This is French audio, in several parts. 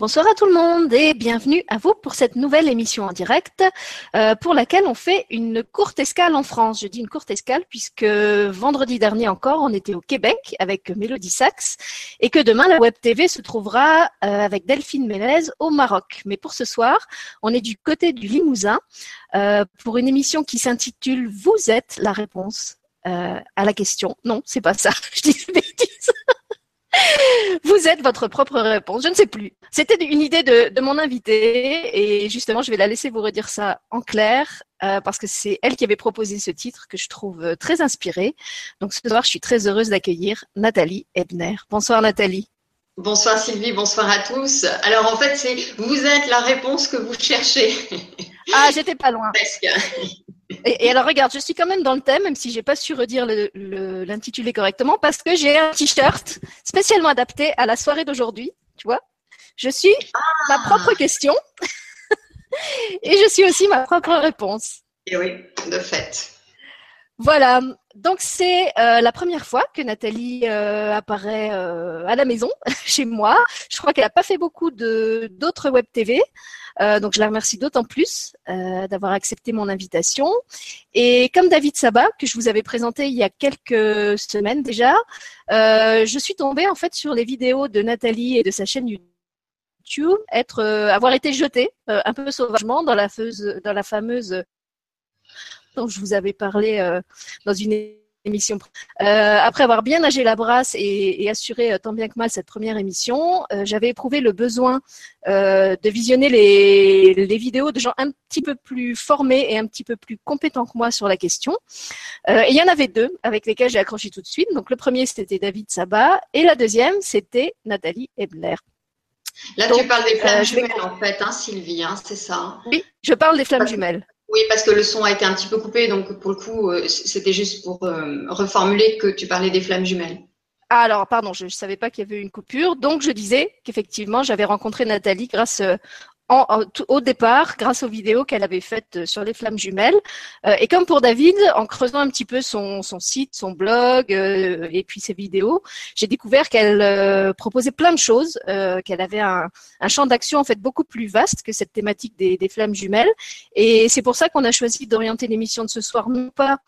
Bonsoir à tout le monde et bienvenue à vous pour cette nouvelle émission en direct euh, pour laquelle on fait une courte escale en France. Je dis une courte escale puisque vendredi dernier encore on était au Québec avec Mélodie Sax et que demain la Web TV se trouvera euh, avec Delphine Mélez au Maroc. Mais pour ce soir, on est du côté du Limousin euh, pour une émission qui s'intitule Vous êtes la réponse à la question. Non, c'est pas ça. Je dis des bêtises. Vous êtes votre propre réponse. Je ne sais plus. C'était une idée de, mon invité et justement, je vais la laisser vous redire ça en clair euh, parce que c'est elle qui avait proposé ce titre que je trouve euh, très inspiré. Donc ce soir, je suis très heureuse d'accueillir Nathalie Ebner. Bonsoir Nathalie. Bonsoir Sylvie, bonsoir à tous. Alors en fait, c'est vous êtes la réponse que vous cherchez. Ah, j'étais pas loin. Et, alors regarde, je suis quand même dans le thème, même si j'ai pas su redire l'intitulé correctement, parce que j'ai un t-shirt spécialement adapté à la soirée d'aujourd'hui. Tu vois, je suis ma propre question et je suis aussi ma propre réponse. Et oui, de fait. Voilà, donc c'est euh, la première fois que Nathalie euh, apparaît euh, à la maison, chez moi. Je crois qu'elle n'a pas fait beaucoup de d'autres web TV. Euh, donc je la remercie d'autant plus euh, d'avoir accepté mon invitation. Et comme David Sabat, que je vous avais présenté il y a quelques semaines déjà, euh, je suis tombée en fait sur les vidéos de Nathalie et de sa chaîne YouTube être avoir été jetée un peu sauvagement dans la, dans la fameuse dont je vous avais parlé dans une émission. Euh, après avoir bien nagé la brasse et, assuré euh, tant bien que mal cette première émission, euh, j'avais éprouvé le besoin de visionner les, les, vidéos de gens un petit peu plus formés et un petit peu plus compétents que moi sur la question. et il y en avait deux avec lesquels j'ai accroché tout de suite. Donc le premier c'était David Sabat et la deuxième c'était Nathalie Ebler. Là, tu parles des flammes jumelles, en fait, hein, Sylvie, hein, c'est ça Oui, je parle des flammes jumelles. Oui, parce que le son a été un petit peu coupé, donc pour le coup, euh, c'était juste pour euh, reformuler que tu parlais des flammes jumelles. Ah, alors, pardon, je ne savais pas qu'il y avait eu une coupure. Donc, je disais qu'effectivement, j'avais rencontré Nathalie grâce euh, au départ, grâce aux vidéos qu'elle avait faites euh, sur les flammes jumelles. Euh, et comme pour David, en creusant un petit peu son, site, son blog euh, et puis ses vidéos, j'ai découvert qu'elle proposait plein de choses, qu'elle avait un, champ d'action en fait beaucoup plus vaste que cette thématique des, des flammes jumelles. Et c'est pour ça qu'on a choisi d'orienter l'émission de ce soir non pas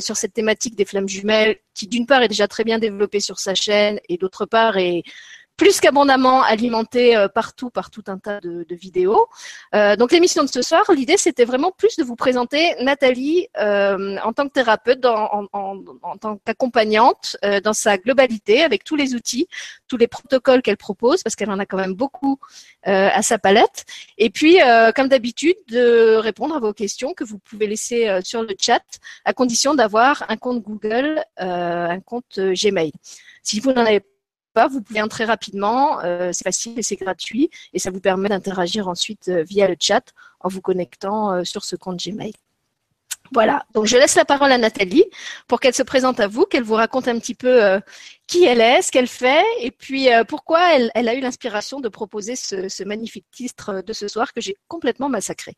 sur cette thématique des flammes jumelles, qui d'une part est déjà très bien développée sur sa chaîne et d'autre part est plus qu'abondamment alimenté euh, partout par tout un tas de, vidéos. Euh, donc l'émission de ce soir, l'idée c'était vraiment plus de vous présenter Nathalie euh, en tant que thérapeute, en, tant qu'accompagnante, dans sa globalité, avec tous les outils, tous les protocoles qu'elle propose, parce qu'elle en a quand même beaucoup à sa palette. Et puis, comme d'habitude, de répondre à vos questions que vous pouvez laisser sur le chat, à condition d'avoir un compte Google, un compte Gmail. Si vous n'en avez vous pouvez entrer rapidement, euh, c'est facile et c'est gratuit et ça vous permet d'interagir ensuite euh, via le chat en vous connectant euh, sur ce compte Gmail. Voilà, donc je laisse la parole à Nathalie pour qu'elle se présente à vous, qu'elle vous raconte un petit peu qui elle est, ce qu'elle fait et puis pourquoi elle, a eu l'inspiration de proposer ce magnifique titre de ce soir que j'ai complètement massacré.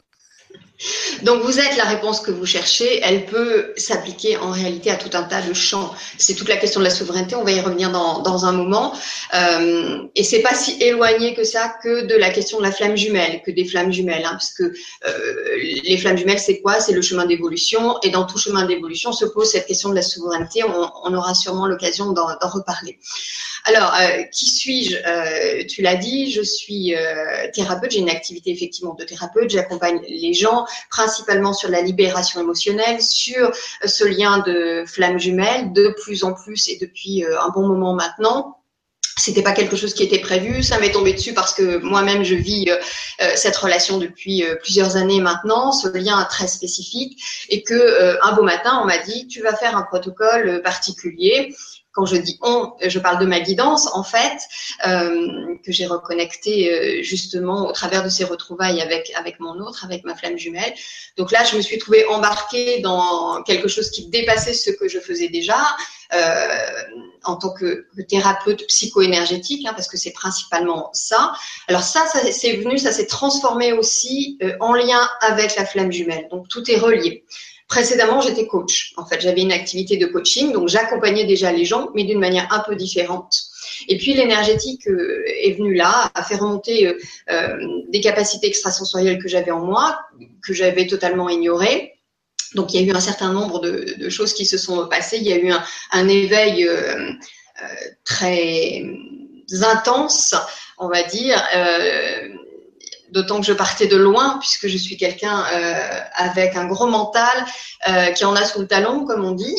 Donc vous êtes la réponse que vous cherchez, elle peut s'appliquer en réalité à tout un tas de champs. C'est toute la question de la souveraineté, on va y revenir dans, dans un moment. Euh, et c'est pas si éloigné que ça que de la question de la flamme jumelle, que des flammes jumelles, hein, parce que euh, les flammes jumelles, c'est quoi? C'est le chemin d'évolution, et dans tout chemin d'évolution se pose cette question de la souveraineté. On, aura sûrement l'occasion d'en reparler. Alors, euh, qui suis-je? Euh, Tu l'as dit, je suis thérapeute, j'ai une activité effectivement de thérapeute, j'accompagne les gens principalement sur la libération émotionnelle, sur ce lien de flamme jumelle, de plus en plus et depuis un bon moment maintenant. C'était pas quelque chose qui était prévu, ça m'est tombé dessus parce que moi-même je vis cette relation depuis plusieurs années maintenant, ce lien très spécifique, et que un beau matin on m'a dit tu vas faire un protocole particulier quand je dis on, je parle de ma guidance en fait, euh, que j'ai reconnecté euh, justement au travers de ces retrouvailles avec avec mon autre, avec ma flamme jumelle. Donc là, je me suis trouvée embarquée dans quelque chose qui dépassait ce que je faisais déjà euh, en tant que, thérapeute psycho-énergétique, hein, parce que c'est principalement ça. Alors ça, ça c'est venu, ça s'est transformé aussi en lien avec la flamme jumelle. Donc tout est relié. Précédemment, j'étais coach. En fait, j'avais une activité de coaching, donc j'accompagnais déjà les gens, mais d'une manière un peu différente. Et puis l'énergétique est venue là, a fait remonter des capacités extrasensorielles que j'avais en moi, que j'avais totalement ignorées. Donc il y a eu un certain nombre de, choses qui se sont passées. Il y a eu un, éveil très intense, on va dire. D'autant que je partais de loin, puisque je suis quelqu'un euh, avec un gros mental, euh, qui en a sous le talon, comme on dit,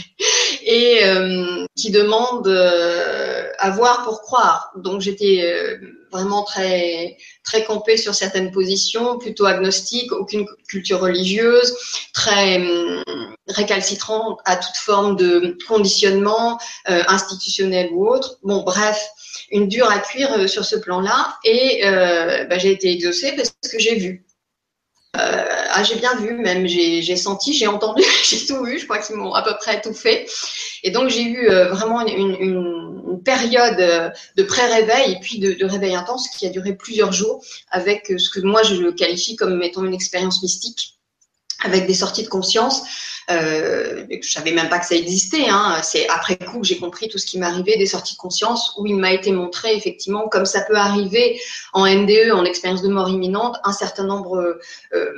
et euh, qui demande à voir pour croire. Donc j'étais vraiment très très campée sur certaines positions, plutôt agnostique, aucune culture religieuse, très récalcitrante à toute forme de conditionnement institutionnel ou autre. Bon, bref une dure à cuire euh, sur ce plan-là. Et euh, bah, j'ai été exaucée parce que j'ai vu. Euh, ah, j'ai bien vu, même j'ai senti, j'ai entendu, j'ai tout vu. Je crois qu'ils m'ont à peu près tout fait. Et donc j'ai eu vraiment une, période de pré-réveil et puis de, de, réveil intense qui a duré plusieurs jours, avec ce que moi je qualifie comme étant une expérience mystique, avec des sorties de conscience euh, je savais même pas que ça existait. Hein. C'est après coup que j'ai compris tout ce qui m'arrivait, des sorties de conscience où il m'a été montré effectivement comme ça peut arriver en NDE, en expérience de mort imminente, un certain nombre euh,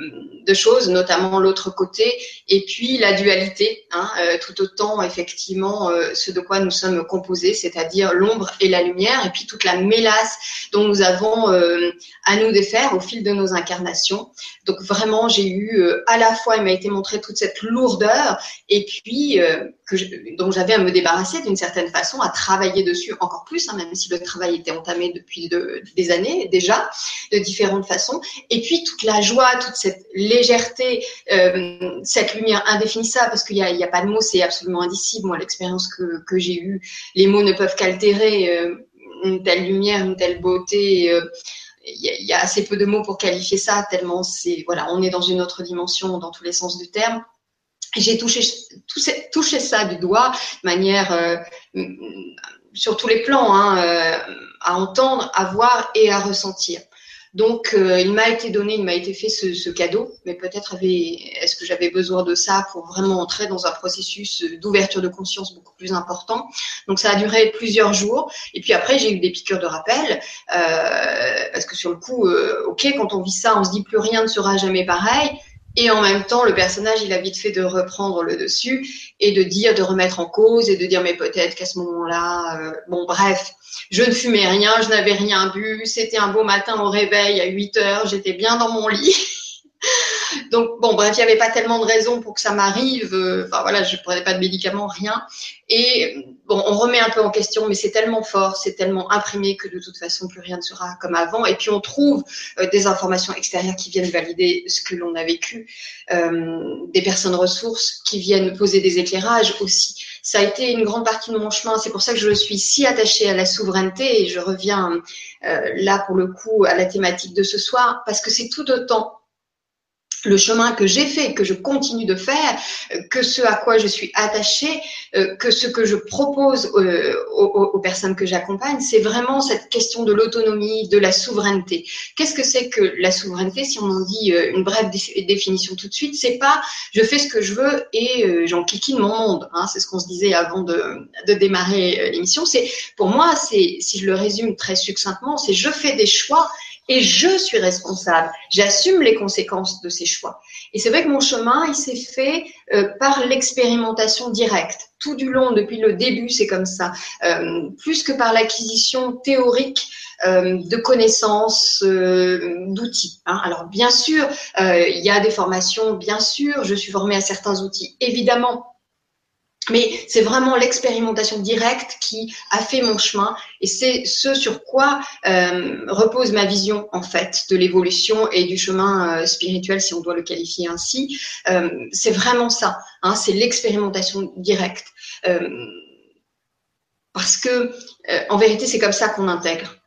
de choses, notamment l'autre côté, et puis la dualité, hein, euh, tout autant effectivement euh, ce de quoi nous sommes composés, c'est-à-dire l'ombre et la lumière, et puis toute la mélasse dont nous avons à nous défaire au fil de nos incarnations. Donc vraiment, j'ai eu à la fois, il m'a été montré toute cette lourde et puis euh, dont j'avais à me débarrasser d'une certaine façon, à travailler dessus encore plus, hein, même si le travail était entamé depuis des années déjà, de différentes façons. Et puis toute la joie, toute cette légèreté, euh, cette lumière indéfinissable, parce qu'il n'y a, a, pas de mots, c'est absolument indicible. Moi, l'expérience que, que j'ai eue, les mots ne peuvent qu'altérer euh, une telle lumière, une telle beauté il y, a assez peu de mots pour qualifier ça, tellement c'est voilà, on est dans une autre dimension dans tous les sens du terme j'ai touché, touché, ça du doigt de manière euh, sur tous les plans, hein, euh, à entendre, à voir et à ressentir. Donc, euh, il m'a été donné, il m'a été fait ce, ce cadeau, mais peut-être est-ce que j'avais besoin de ça pour vraiment entrer dans un processus d'ouverture de conscience beaucoup plus important. Donc, ça a duré plusieurs jours. Et puis après, j'ai eu des piqûres de rappel, parce que sur le coup, ok, quand on vit ça, on se dit plus rien ne sera jamais pareil. Et en même temps, le personnage, il a vite fait de reprendre le dessus et de dire, de remettre en cause et de dire, mais peut-être qu'à ce moment-là, euh, bon, bref, je ne fumais rien, je n'avais rien bu, c'était un beau matin au réveil à 8 heures, j'étais bien dans mon lit. Donc bon, bref, il n'y avait pas tellement de raisons pour que ça m'arrive. Euh, enfin voilà, je prenais pas de médicaments, rien. Et bon, on remet un peu en question, mais c'est tellement fort, c'est tellement imprimé que de toute façon, plus rien ne sera comme avant. Et puis on trouve euh, des informations extérieures qui viennent valider ce que l'on a vécu, euh, des personnes ressources qui viennent poser des éclairages aussi. Ça a été une grande partie de mon chemin. C'est pour ça que je suis si attachée à la souveraineté et je reviens là pour le coup à la thématique de ce soir parce que c'est tout autant le chemin que j'ai fait, que je continue de faire, que ce à quoi je suis attachée, euh, que ce que je propose euh, aux, personnes que j'accompagne, c'est vraiment cette question de l'autonomie, de la souveraineté. Qu'est-ce que c'est que la souveraineté Si on en dit euh, une brève définition tout de suite, c'est pas je fais ce que je veux et j'en kikine mon monde. Hein, c'est ce qu'on se disait avant de, de démarrer l'émission. C'est pour moi, c'est si je le résume très succinctement, c'est je fais des choix et je suis responsable. J'assume les conséquences de ces choix. Et c'est vrai que mon chemin, il s'est fait euh, par l'expérimentation directe. Tout du long, depuis le début, c'est comme ça. Euh, plus que par l'acquisition théorique euh, de connaissances, d'outils. Hein. Alors bien sûr, il y a des formations, bien sûr, je suis formée à certains outils. Évidemment, mais c'est vraiment l'expérimentation directe qui a fait mon chemin et c'est ce sur quoi euh, repose ma vision en fait de l'évolution et du chemin euh, spirituel si on doit le qualifier ainsi. Euh, c'est vraiment ça, hein, c'est l'expérimentation directe. parce que en vérité c'est comme ça qu'on intègre.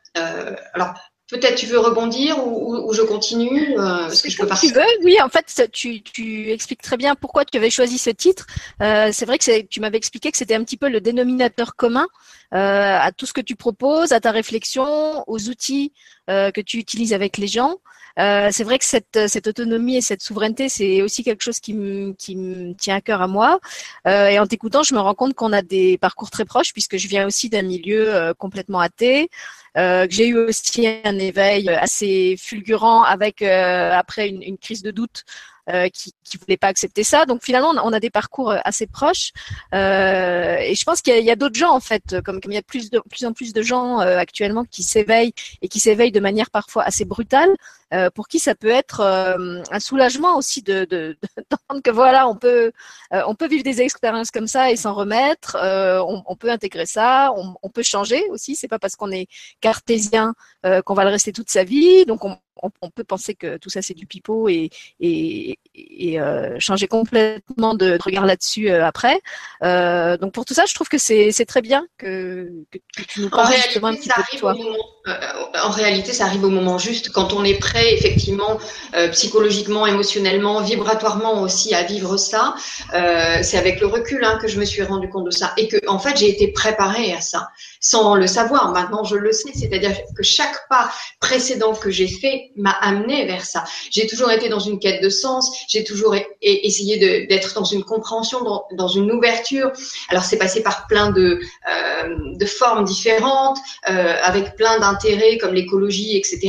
alors Peut-être tu veux rebondir ou, je continue euh, que je peux Tu veux, oui. En fait, tu, tu, expliques très bien pourquoi tu avais choisi ce titre. Euh, c'est vrai que tu m'avais expliqué que c'était un petit peu le dénominateur commun euh, à tout ce que tu proposes, à ta réflexion, aux outils euh, que tu utilises avec les gens. Euh, c'est vrai que cette, cette autonomie et cette souveraineté, c'est aussi quelque chose qui me, qui tient à cœur à moi. Euh, et en t'écoutant, je me rends compte qu'on a des parcours très proches, puisque je viens aussi d'un milieu euh, complètement athée. Euh, que j'ai eu aussi un éveil assez fulgurant avec après une, une, crise de doute euh, qui ne voulaient pas accepter ça. Donc finalement, on a, des parcours euh, assez proches. Euh, et je pense qu'il y a, a d'autres gens en fait, comme, comme il y a plus, de, plus en plus de gens euh, actuellement qui s'éveillent et qui s'éveillent de manière parfois assez brutale, euh, pour qui ça peut être un soulagement aussi de, de, de que voilà, on peut, on peut vivre des expériences comme ça et s'en remettre. On, on, peut intégrer ça, on, on peut changer aussi. C'est pas parce qu'on est cartésien qu'on va le rester toute sa vie. Donc on, on, peut penser que tout ça c'est du pipeau et, et, et euh, changer complètement de, regard là-dessus euh, après. Euh, donc pour tout ça, je trouve que c'est très bien que, que, tu nous parles un petit peu de toi. en réalité, ça arrive au moment juste, quand on est prêt effectivement psychologiquement, émotionnellement, vibratoirement aussi à vivre ça. c'est avec le recul hein, que je me suis rendu compte de ça et que en fait j'ai été préparée à ça sans le savoir. Maintenant, je le sais, c'est-à-dire que chaque pas précédent que j'ai fait m'a amené vers ça. J'ai toujours été dans une quête de sens, j'ai toujours essayé d'être dans une compréhension, dans, une ouverture. Alors, c'est passé par plein de, euh, de formes différentes, euh, avec plein d'intérêts comme l'écologie, etc.,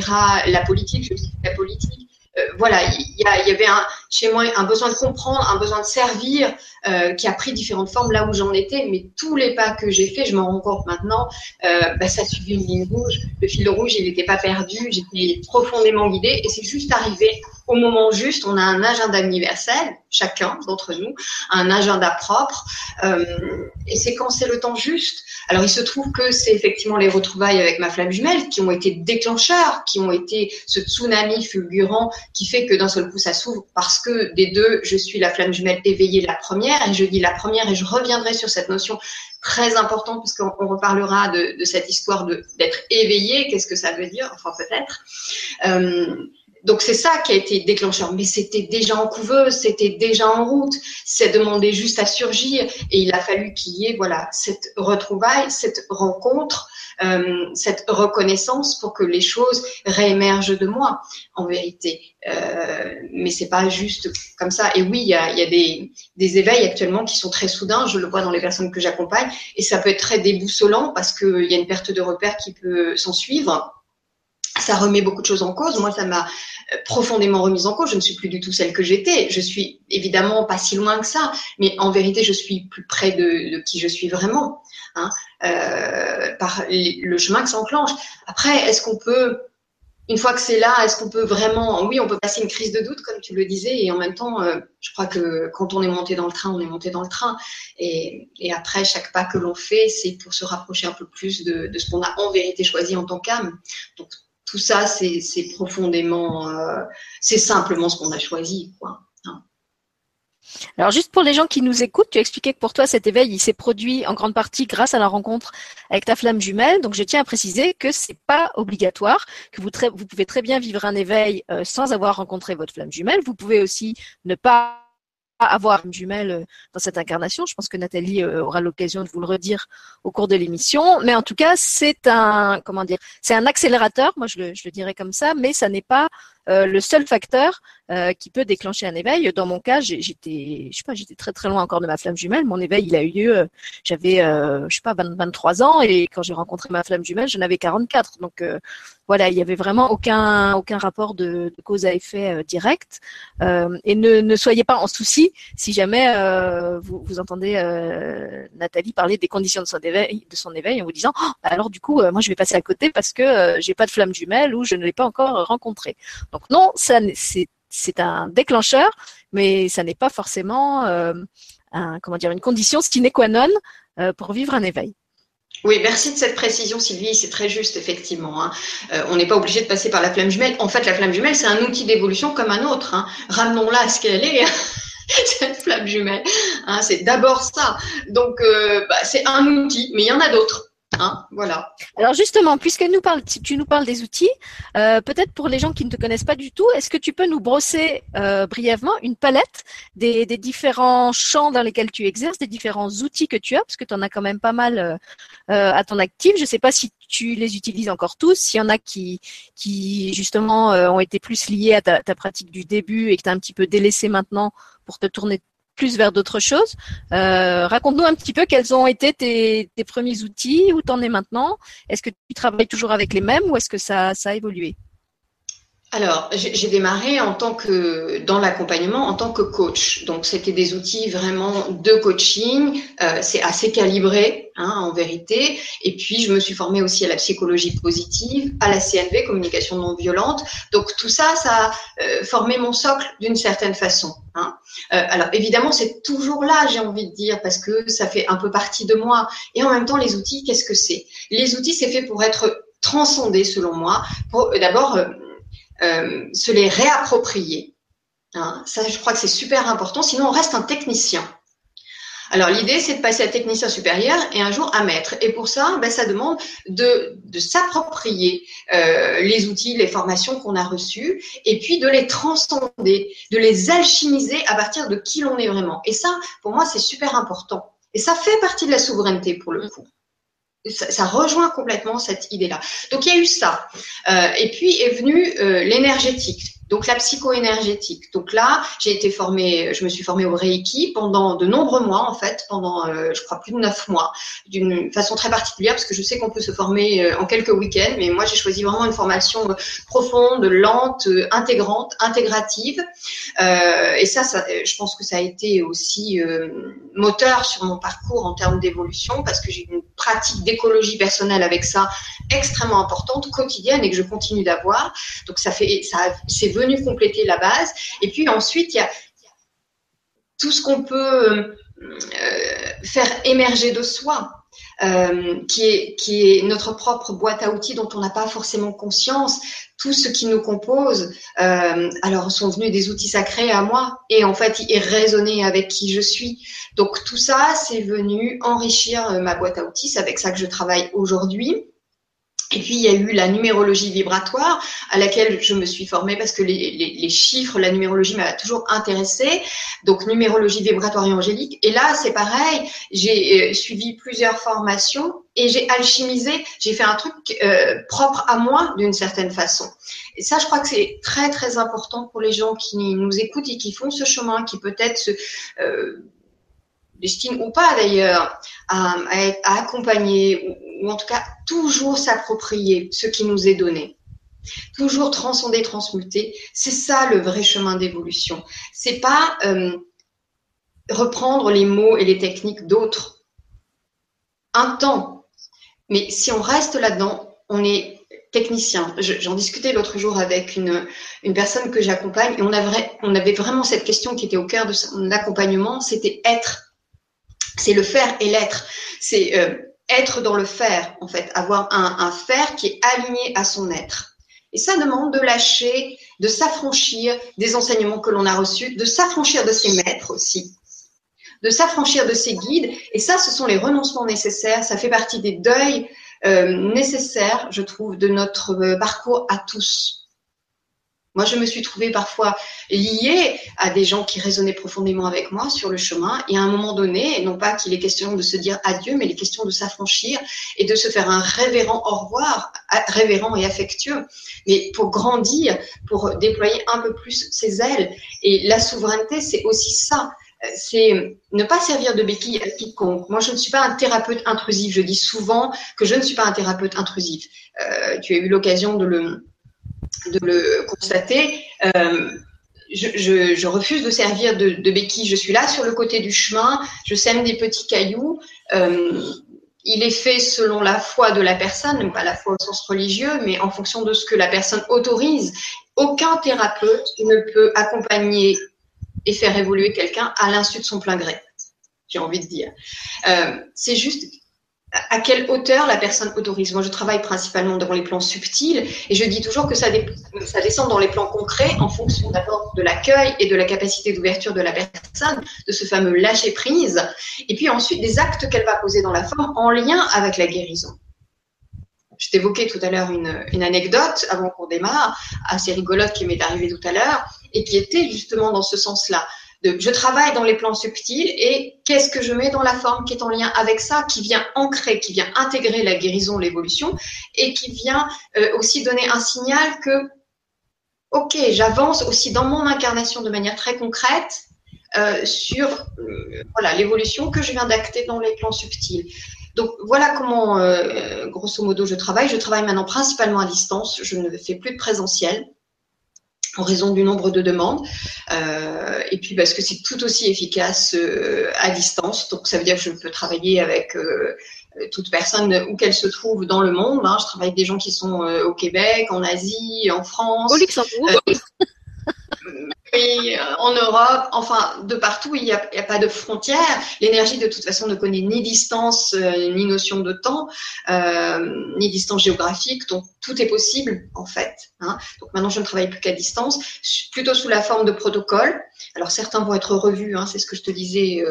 la politique, je suis la politique. Euh, voilà, il y, avait un, chez moi un besoin de comprendre, un besoin de servir, euh, qui a pris différentes formes là où j'en étais. Mais tous les pas que j'ai faits, je m'en rends compte maintenant, euh, bah, ça suivait une ligne rouge. Le fil rouge, il n'était pas perdu. J'étais profondément guidée et c'est juste arrivé au moment juste. On a un agenda universel, chacun d'entre nous, un agenda propre. Euh, et c'est quand c'est le temps juste. Alors il se trouve que c'est effectivement les retrouvailles avec ma flamme jumelle qui ont été déclencheurs, qui ont été ce tsunami fulgurant qui fait que d'un seul coup ça s'ouvre parce que des deux, je suis la flamme jumelle éveillée la première et je dis la première et je reviendrai sur cette notion très importante parce qu'on reparlera de, cette histoire d'être éveillé, qu'est-ce que ça veut dire, enfin peut-être. Euh, donc c'est ça qui a été déclencheur, mais c'était déjà en couveuse, c'était déjà en route, c'est demandé juste à surgir et il a fallu qu'il y ait voilà cette retrouvaille, cette rencontre, euh, cette reconnaissance pour que les choses réémergent de moi en vérité. Euh, mais c'est pas juste comme ça. Et oui, il y a, y a des, des, éveils actuellement qui sont très soudains. Je le vois dans les personnes que j'accompagne, et ça peut être très déboussolant parce qu'il y a une perte de repère qui peut s'en suivre ça remet beaucoup de choses en cause. Moi, ça m'a euh, profondément remise en cause. Je ne suis plus du tout celle que j'étais. Je suis évidemment pas si loin que ça, mais en vérité, je suis plus près de, qui je suis vraiment, hein, euh, par le chemin que ça enclenche. Après, est-ce qu'on peut, une fois que c'est là, est-ce qu'on peut vraiment, oui, on peut passer une crise de doute, comme tu le disais, et en même temps, euh, je crois que quand on est monté dans le train, on est monté dans le train, et, et après, chaque pas que l'on fait, c'est pour se rapprocher un peu plus de, de ce qu'on a en vérité choisi en tant qu'âme. Donc tout ça, c'est profondément, euh, c'est simplement ce qu'on a choisi, quoi. Hein. Alors juste pour les gens qui nous écoutent, tu as expliqué que pour toi cet éveil il s'est produit en grande partie grâce à la rencontre avec ta flamme jumelle. Donc je tiens à préciser que c'est pas obligatoire, que vous, pouvez très bien vivre un éveil euh, sans avoir rencontré votre flamme jumelle. Vous pouvez aussi ne pas avoir une jumelle euh, dans cette incarnation. Je pense que Nathalie euh, aura l'occasion de vous le redire au cours de l'émission. Mais en tout cas, c'est un comment dire, c'est un accélérateur. Moi, je le, je le dirais comme ça, mais ça n'est pas euh, le seul facteur euh, qui peut déclencher un éveil. Dans mon cas, j'étais, je sais pas, j'étais très très loin encore de ma flamme jumelle. Mon éveil, il a eu lieu, euh, j'avais, je sais pas, 23 ans et quand j'ai rencontré ma flamme jumelle, j'en avais 44. Donc voilà, il y avait vraiment aucun aucun rapport de, cause à effet direct. et ne, soyez pas en souci si jamais vous, entendez Nathalie parler des conditions de son éveil, de son éveil en vous disant, oh, alors du coup, moi je vais passer à côté parce que j'ai pas de flamme jumelle ou je ne l'ai pas encore rencontrée. Non, c'est un déclencheur, mais ça n'est pas forcément euh, comment dire, une condition sine qua non euh, pour vivre un éveil. Oui, merci de cette précision, Sylvie. C'est très juste, effectivement. Hein. Euh, on n'est pas obligé de passer par la flamme jumelle. En fait, la flamme jumelle, c'est un outil d'évolution comme un autre. Hein. Ramenons-la à ce qu'elle est. cette flamme jumelle. Hein. c'est d'abord ça. Donc, bah, c'est un outil, mais il y en a d'autres. Hein, voilà. Alors justement, puisque tu nous parles des outils, euh, peut-être pour les gens qui ne te connaissent pas du tout, est-ce que tu peux nous brosser euh, brièvement une palette des, différents champs dans lesquels tu exerces, des différents outils que tu as, parce que tu en as quand même pas mal euh, à ton actif. Je ne sais pas si tu les utilises encore tous S'il y en a qui, qui justement ont été plus liés à ta, ta pratique du début et que tu as un petit peu délaissé maintenant pour te tourner plus vers d'autres choses. Euh, raconte-nous un petit peu quels ont été tes, premiers outils, où tu en es maintenant. Est-ce que tu travailles toujours avec les mêmes ou est-ce que ça, ça a évolué? Alors, j'ai démarré en tant que dans l'accompagnement en tant que coach. Donc, c'était des outils vraiment de coaching. Euh, c'est assez calibré, hein, en vérité. Et puis, je me suis formée aussi à la psychologie positive, à la CNV, communication non violente. Donc, tout ça, ça a euh, formé mon socle d'une certaine façon. Hein. Euh, alors, évidemment, c'est toujours là, j'ai envie de dire, parce que ça fait un peu partie de moi. Et en même temps, les outils, qu'est-ce que c'est? Les outils, c'est fait pour être transcendés, selon moi. D'abord euh, se les réapproprier. Hein. Ça, je crois que c'est super important. Sinon, on reste un technicien. Alors l'idée, c'est de passer à technicien supérieur et un jour à maître. Et pour ça, ben, ça demande de, de s'approprier euh, les outils, les formations qu'on a reçues, et puis de les transcender, de les alchimiser à partir de qui l'on est vraiment. Et ça, pour moi, c'est super important. Et ça fait partie de la souveraineté pour le coup ça, rejoint complètement cette idée-là. Donc il y a eu ça. Euh, et puis est venu euh, l'énergétique. Donc la psycho-énergétique. Donc là, j'ai été formée, je me suis formée au Reiki pendant de nombreux mois en fait, pendant euh, je crois plus de neuf mois, d'une façon très particulière parce que je sais qu'on peut se former euh, en quelques week-ends, mais moi j'ai choisi vraiment une formation euh, profonde, lente, intégrante, intégrative. et ça, je pense que ça a été aussi moteur sur mon parcours en termes d'évolution parce que j'ai une pratique d'écologie personnelle avec ça extrêmement importante, quotidienne et que je continue d'avoir. Donc ça fait, ça, c'est venu compléter la base. Et puis ensuite, il y a tout ce qu'on peut euh, faire émerger de soi. Euh, qui, est, qui est notre propre boîte à outils dont on n'a pas forcément conscience. Tout ce qui nous compose, euh, alors sont venus des outils sacrés à moi et en fait ils résonnaient avec qui je suis. Donc tout ça, c'est venu enrichir ma boîte à outils. C'est avec ça que je travaille aujourd'hui. Et puis, il y a eu la numérologie vibratoire à laquelle je me suis formée parce que les, chiffres, la numérologie m'a toujours intéressée. Donc, numérologie vibratoire et angélique. Et là, c'est pareil. J'ai euh, suivi plusieurs formations et j'ai alchimisé. J'ai fait un truc euh, propre à moi d'une certaine façon. Et ça, je crois que c'est très, très important pour les gens qui nous écoutent et qui font ce chemin, qui peut-être se... Euh, destinent ou pas d'ailleurs à, à, accompagner ou en tout cas toujours s'approprier ce qui nous est donné. Toujours transcender, transmuter, c'est ça le vrai chemin d'évolution. C'est pas euh, reprendre les mots et les techniques d'autres. Un temps, mais si on reste là-dedans, on est technicien. J'en discutais l'autre jour avec une, personne que j'accompagne et on avait, on avait vraiment cette question qui était au cœur de son accompagnement, c'était être. C'est le faire et l'être. C'est euh, être dans le faire, en fait, avoir un, un faire qui est aligné à son être. Et ça demande de lâcher, de s'affranchir des enseignements que l'on a reçus, de s'affranchir de ses maîtres aussi, de s'affranchir de ses guides. Et ça, ce sont les renoncements nécessaires. Ça fait partie des deuils euh, nécessaires, je trouve, de notre euh, parcours à tous. Moi, je me suis trouvée parfois liée à des gens qui résonnaient profondément avec moi sur le chemin. Et à un moment donné, non pas qu'il est question de se dire adieu, mais il est question de s'affranchir et de se faire un révérend au revoir, révérend et affectueux. Mais pour grandir, pour déployer un peu plus ses ailes. Et la souveraineté, c'est aussi ça c'est ne pas servir de béquille à quiconque. Moi, je ne suis pas un thérapeute intrusif. Je dis souvent que je ne suis pas un thérapeute intrusif. Euh, tu as eu l'occasion de le, de le constater. Euh, je, refuse de servir de, béquille. Je suis là sur le côté du chemin. Je sème des petits cailloux. Euh, il est fait selon la foi de la personne, pas la foi au sens religieux, mais en fonction de ce que la personne autorise. Aucun thérapeute ne peut accompagner et faire évoluer quelqu'un à l'insu de son plein gré. J'ai envie de dire. Euh, c'est juste à quelle hauteur la personne autorise? Moi, je travaille principalement dans les plans subtils et je dis toujours que ça, descend dans les plans concrets en fonction d'abord de l'accueil et de la capacité d'ouverture de la personne, de ce fameux lâcher prise, et puis ensuite des actes qu'elle va poser dans la forme en lien avec la guérison. Je t'évoquais tout à l'heure une, une, anecdote avant qu'on démarre, assez rigolote qui m'est arrivée tout à l'heure et qui était justement dans ce sens-là. Je travaille dans les plans subtils et qu'est-ce que je mets dans la forme qui est en lien avec ça, qui vient ancrer, qui vient intégrer la guérison, l'évolution et qui vient euh, aussi donner un signal que, ok, j'avance aussi dans mon incarnation de manière très concrète euh, sur euh, voilà l'évolution que je viens d'acter dans les plans subtils. Donc voilà comment, grosso modo, je travaille. Je travaille maintenant principalement à distance. Je ne fais plus de présentiel en raison du nombre de demandes, euh, et puis parce que c'est tout aussi efficace euh, à distance. Donc ça veut dire que je peux travailler avec euh, toute personne où qu'elle se trouve dans le monde. Hein. Je travaille avec des gens qui sont au Québec, en Asie, en France, au Luxembourg. Euh, en Europe, enfin de partout, il n'y a, pas de frontières. L'énergie, de toute façon, ne connaît ni distance, euh, ni notion de temps, euh, ni distance géographique. Donc tout est possible en fait. Hein. Donc maintenant, je ne travaille plus qu'à distance, plutôt sous la forme de protocole. Alors certains vont être revus, hein, c'est ce que je te disais.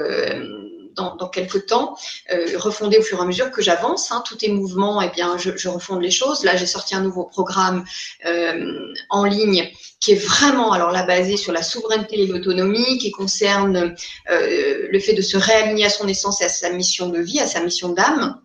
Dans, dans, quelques temps, euh, refonder au fur et à mesure que j'avance. Hein, tout est mouvement, eh bien je, je refonde les choses. Là, j'ai sorti un nouveau programme euh, en ligne qui est vraiment, alors là, basé sur la souveraineté et l'autonomie, qui concerne euh, le fait de se réaligner à son essence et à sa mission de vie, à sa mission d'âme.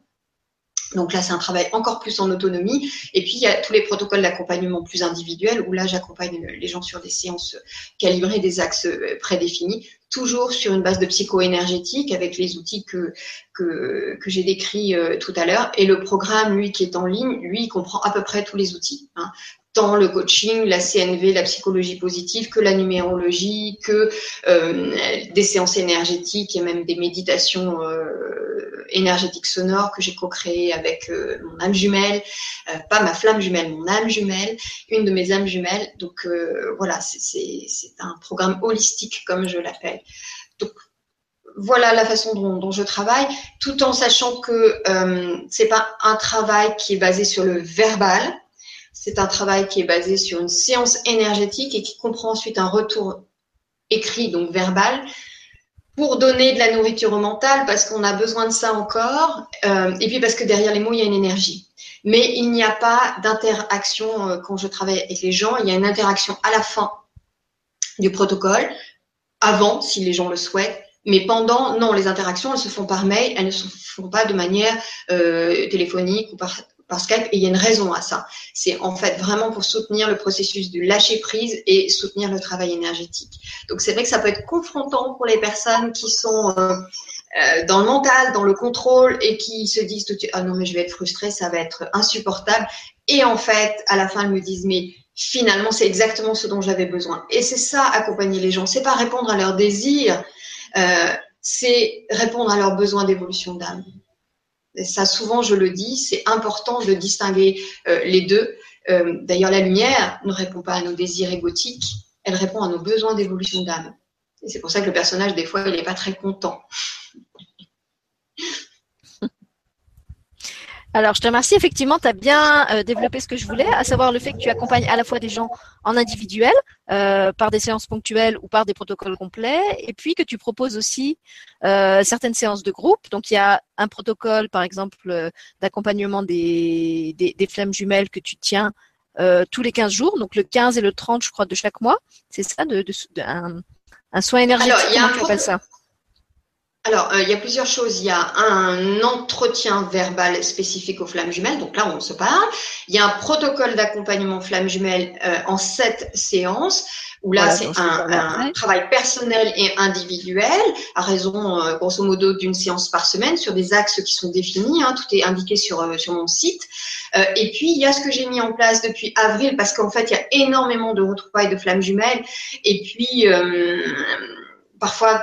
Donc là, c'est un travail encore plus en autonomie. Et puis, il y a tous les protocoles d'accompagnement plus individuels, où là, j'accompagne les gens sur des séances calibrées, des axes euh, prédéfinis, toujours sur une base de psycho-énergétique, avec les outils que, j'ai décrits euh, tout à l'heure. Et le programme, lui, qui est en ligne, lui, il comprend à peu près tous les outils. Hein tant le coaching, la CNV, la psychologie positive, que la numérologie, que euh, des séances énergétiques et même des méditations euh, énergétiques sonores que j'ai co-créées avec euh, mon âme jumelle, euh, pas ma flamme jumelle, mon âme jumelle, une de mes âmes jumelles. Donc euh, voilà, c'est un programme holistique comme je l'appelle. Donc voilà la façon dont, dont, je travaille, tout en sachant que euh, c'est pas un travail qui est basé sur le verbal, c'est un travail qui est basé sur une séance énergétique et qui comprend ensuite un retour écrit, donc verbal, pour donner de la nourriture au mental, parce qu'on a besoin de ça encore, euh, et puis parce que derrière les mots, il y a une énergie. Mais il n'y a pas d'interaction euh, quand je travaille avec les gens, il y a une interaction à la fin du protocole, avant, si les gens le souhaitent, mais pendant, non, les interactions, elles se font par mail, elles ne se font pas de manière euh, téléphonique ou par, par Skype et il y a une raison à ça. C'est en fait vraiment pour soutenir le processus du lâcher prise et soutenir le travail énergétique. Donc c'est vrai que ça peut être confrontant pour les personnes qui sont euh, euh, dans le mental, dans le contrôle et qui se disent tout de suite ah non mais je vais être frustrée, ça va être insupportable et en fait à la fin elles me disent mais finalement c'est exactement ce dont j'avais besoin. Et c'est ça accompagner les gens, c'est pas répondre à leurs désirs, euh, c'est répondre à leurs besoins d'évolution d'âme ça souvent je le dis, c'est important de distinguer euh, les deux. Euh, d'ailleurs, la lumière ne répond pas à nos désirs égotiques, elle répond à nos besoins d'évolution d'âme. Et c'est pour ça que le personnage, des fois, il n'est pas très content. Alors, je te remercie. Effectivement, tu as bien euh, développé ce que je voulais, à savoir le fait que tu accompagnes à la fois des gens en individuel, euh, par des séances ponctuelles ou par des protocoles complets, et puis que tu proposes aussi euh, certaines séances de groupe. Donc, il y a un protocole, par exemple, d'accompagnement des, des, flammes jumelles que tu tiens tous les 15 jours, donc le 15 et le 30, je crois, de chaque mois. C'est ça, de, un, soin énergétique, Alors, comment tu appelles ça? Alors, euh, il y a plusieurs choses. Il y a un entretien verbal spécifique aux flammes jumelles, donc là on se parle. Il y a un protocole d'accompagnement flammes jumelles euh, en sept séances, où là c'est un, travail personnel et individuel, à raison euh, grosso modo d'une séance par semaine, sur des axes qui sont définis. Hein, tout est indiqué sur, sur mon site. et puis il y a ce que j'ai mis en place depuis avril, parce qu'en fait il y a énormément de retrouvailles de flammes jumelles. Et puis parfois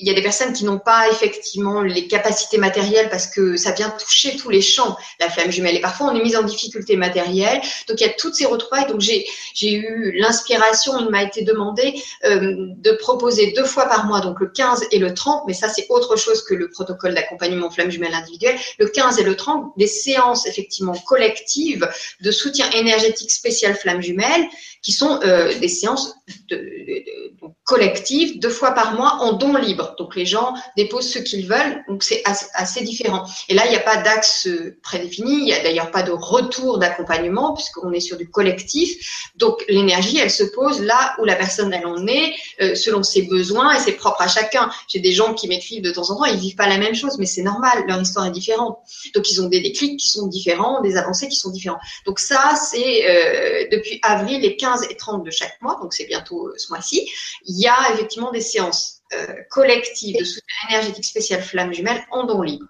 il y a des personnes qui n'ont pas effectivement les capacités matérielles parce que ça vient toucher tous les champs, la flamme jumelle. Et parfois, on est mis en difficulté matérielle. Donc, il y a toutes ces retrouvailles. Donc, j'ai, eu l'inspiration, il m'a été demandé euh, de proposer deux fois par mois, donc le 15 et le 30, mais ça, c'est autre chose que le protocole d'accompagnement flamme jumelle individuelle. Le 15 et le 30, des séances effectivement collectives de soutien énergétique spécial flamme jumelle qui sont euh, des séances collectives deux fois par mois en don libre. Donc les gens déposent ce qu'ils veulent, donc c'est assez, différent. Et là, il n'y a pas d'axe prédéfini, il n'y a d'ailleurs pas de retour d'accompagnement puisqu'on est sur du collectif. Donc l'énergie, elle se pose là où la personne elle en est, euh, selon ses besoins et c'est propre à chacun. J'ai des gens qui m'écrivent de temps en temps, ils vivent pas la même chose, mais c'est normal, leur histoire est différente. Donc ils ont des déclics qui sont différents, des avancées qui sont différents. Donc ça, c'est euh, depuis avril, les 15 et 30 de chaque mois, donc c'est bientôt ce mois-ci, il y a effectivement des séances euh, collectives de soutien énergétique spécial flamme jumelle en don libre.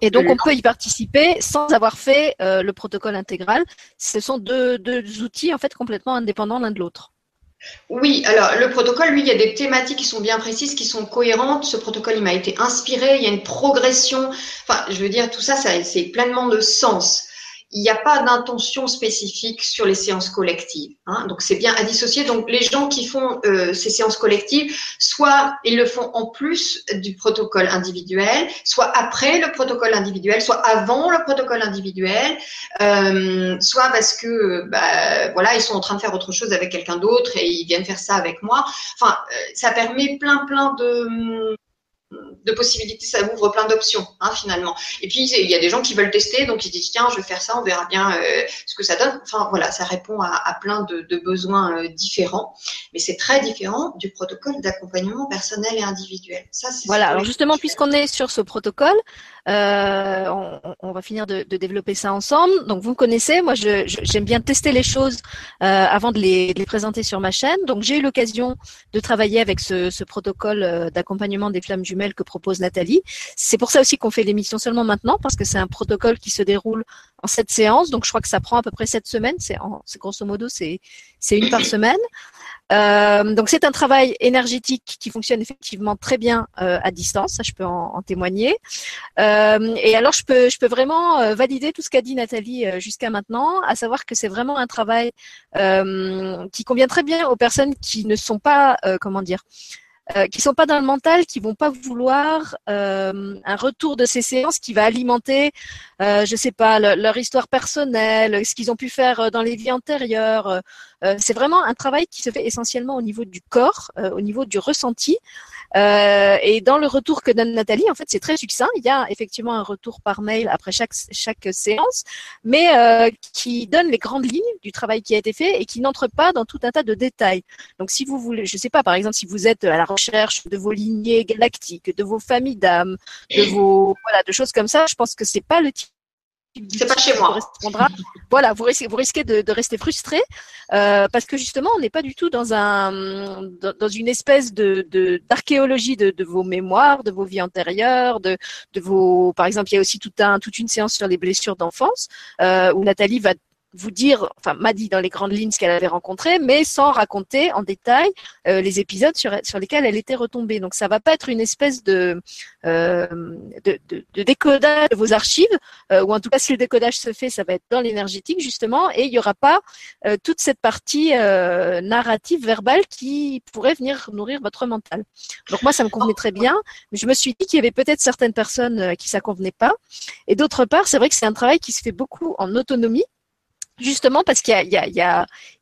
et donc, on peut y participer sans avoir fait euh, le protocole intégral. Ce sont deux, deux outils en fait complètement indépendants l'un de l'autre. Oui, alors le protocole, lui, il y a des thématiques qui sont bien précises, qui sont cohérentes. Ce protocole, il m'a été inspiré, il y a une progression. Enfin, je veux dire, tout ça, ça c'est pleinement de sens il n'y a pas d'intention spécifique sur les séances collectives. Hein, donc c'est bien à dissocier. Donc les gens qui font euh, ces séances collectives, soit ils le font en plus du protocole individuel, soit après le protocole individuel, soit avant le protocole individuel, euh, soit parce que bah, voilà ils sont en train de faire autre chose avec quelqu'un d'autre et ils viennent faire ça avec moi. Enfin, euh, ça permet plein plein de de possibilités, ça ouvre plein d'options hein, finalement. Et puis il y a des gens qui veulent tester, donc ils disent tiens, je vais faire ça, on verra bien euh, ce que ça donne. Enfin voilà, ça répond à, plein de, besoins euh, différents, mais c'est très différent du protocole d'accompagnement personnel et individuel. Ça, voilà. Alors justement, puisqu'on est sur ce protocole, euh, on, va finir de, développer ça ensemble. Donc vous me connaissez, moi j'aime bien tester les choses avant de les, présenter sur ma chaîne. Donc j'ai eu l'occasion de travailler avec ce, ce protocole d'accompagnement des flammes jumelles que propose Nathalie. C'est pour ça aussi qu'on fait l'émission seulement maintenant, parce que c'est un protocole qui se déroule en sept séances. Donc, je crois que ça prend à peu près sept semaines. C'est, grosso modo, c'est, c'est une par semaine. Euh, donc c'est un travail énergétique qui fonctionne effectivement très bien euh, à distance, ça je peux en, témoigner. Euh, et alors je peux je peux vraiment valider tout ce qu'a dit Nathalie jusqu'à maintenant, à savoir que c'est vraiment un travail qui convient très bien aux personnes qui ne sont pas comment dire euh, qui sont pas dans le mental, qui vont pas vouloir euh, un retour de ces séances qui va alimenter, euh, je sais pas, leur histoire personnelle, ce qu'ils ont pu faire euh, dans les vies antérieures. c'est vraiment un travail qui se fait essentiellement au niveau du corps, au niveau du ressenti. Euh, et dans le retour que donne Nathalie, en fait, c'est très succinct. Il y a effectivement un retour par mail après chaque, chaque séance, mais euh, qui donne les grandes lignes du travail qui a été fait et qui n'entre pas dans tout un tas de détails. Donc, si vous voulez, je sais pas, par exemple, si vous êtes à la recherche de vos lignées galactiques, de vos familles d'âmes, de vos, voilà, de choses comme ça, je pense que c'est pas le type c'est pas chez moi. Voilà, vous risquez, vous risquez de, rester frustré euh, parce que justement, on n'est pas du tout dans un dans, une espèce de d'archéologie de, de, vos mémoires, de vos vies antérieures, de de vos. Par exemple, il y a aussi tout un toute une séance sur les blessures d'enfance euh, où Nathalie va vous dire, enfin m'a dit dans les grandes lignes ce qu'elle avait rencontré, mais sans raconter en détail euh, les épisodes sur, sur lesquels elle était retombée. Donc ça va pas être une espèce de, euh, de, de, décodage de vos archives, euh, ou en tout cas si le décodage se fait, ça va être dans l'énergétique justement, et il y aura pas toute cette partie narrative verbale qui pourrait venir nourrir votre mental. Donc moi ça me convenait très bien, mais je me suis dit qu'il y avait peut-être certaines personnes qui ça convenait pas, et d'autre part c'est vrai que c'est un travail qui se fait beaucoup en autonomie justement parce qu'il y a, y a, il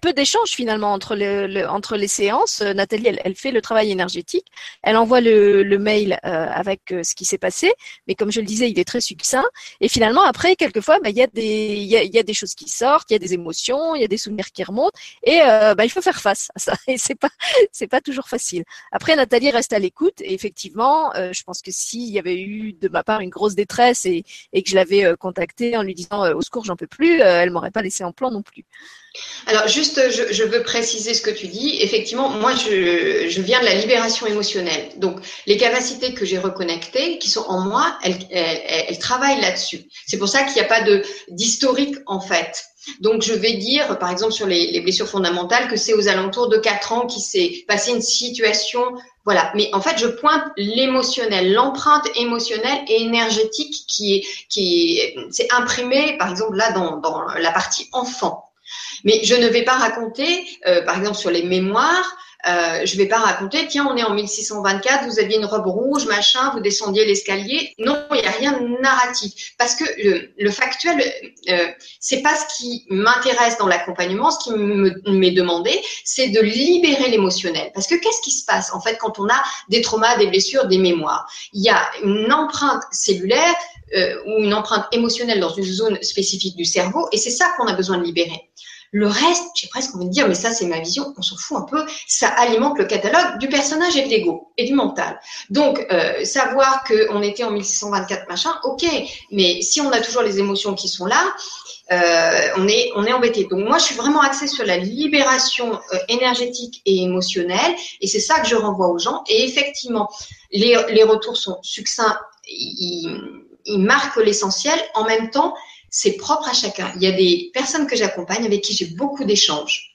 peu d'échanges finalement entre, le, entre les séances. Euh, Nathalie, elle, elle, fait le travail énergétique, elle envoie le, le mail euh, avec euh, ce qui s'est passé, mais comme je le disais, il est très succinct. Et finalement, après, quelquefois, bah, il, y a des, il, y a, il y a des choses qui sortent, il y a des émotions, il y a des souvenirs qui remontent, et bah, il faut faire face à ça. Et c'est pas, pas toujours facile. Après, Nathalie reste à l'écoute, et effectivement, je pense que s'il y avait eu de ma part une grosse détresse et, et que je l'avais contactée en lui disant au secours, j'en peux plus, elle m'aurait pas laissé en plan non plus. Alors juste, je, veux préciser ce que tu dis. Effectivement, moi, je, viens de la libération émotionnelle. Donc, les capacités que j'ai reconnectées, qui sont en moi, elles, travaillent là-dessus. C'est pour ça qu'il n'y a pas de d'historique en fait. Donc, je vais dire, par exemple, sur les, blessures fondamentales, que c'est aux alentours de 4 ans qu'il s'est passé une situation. Voilà. Mais en fait, je pointe l'émotionnel, l'empreinte émotionnelle et énergétique qui est, qui est, c'est imprimé, par exemple, là, dans, dans la partie enfant. Mais je ne vais pas raconter, euh, par exemple, sur les mémoires, Euh, je ne vais pas raconter, tiens, on est en 1624, vous aviez une robe rouge, machin, vous descendiez l'escalier. Non, il n'y a rien de narratif. Parce que le, factuel, euh, c'est pas ce qui m'intéresse dans l'accompagnement. Ce qui m'est demandé, c'est de libérer l'émotionnel. Parce que qu'est-ce qui se passe, en fait, quand on a des traumas, des blessures, des mémoires? Il y a une empreinte cellulaire euh, ou une empreinte émotionnelle dans une zone spécifique du cerveau, et c'est ça qu'on a besoin de libérer. Le reste, j'ai presque envie de dire, mais ça c'est ma vision, on s'en fout un peu, ça alimente le catalogue du personnage et de l'ego et du mental. Donc, euh, savoir qu'on était en 1624 machin, ok, mais si on a toujours les émotions qui sont là, euh, on, est, on est embêté. Donc moi, je suis vraiment axée sur la libération euh, énergétique et émotionnelle, et c'est ça que je renvoie aux gens. Et effectivement, les, les retours sont succincts, ils, ils marquent l'essentiel. En même temps, c'est propre à chacun. Il y a des personnes que j'accompagne avec qui j'ai beaucoup d'échanges.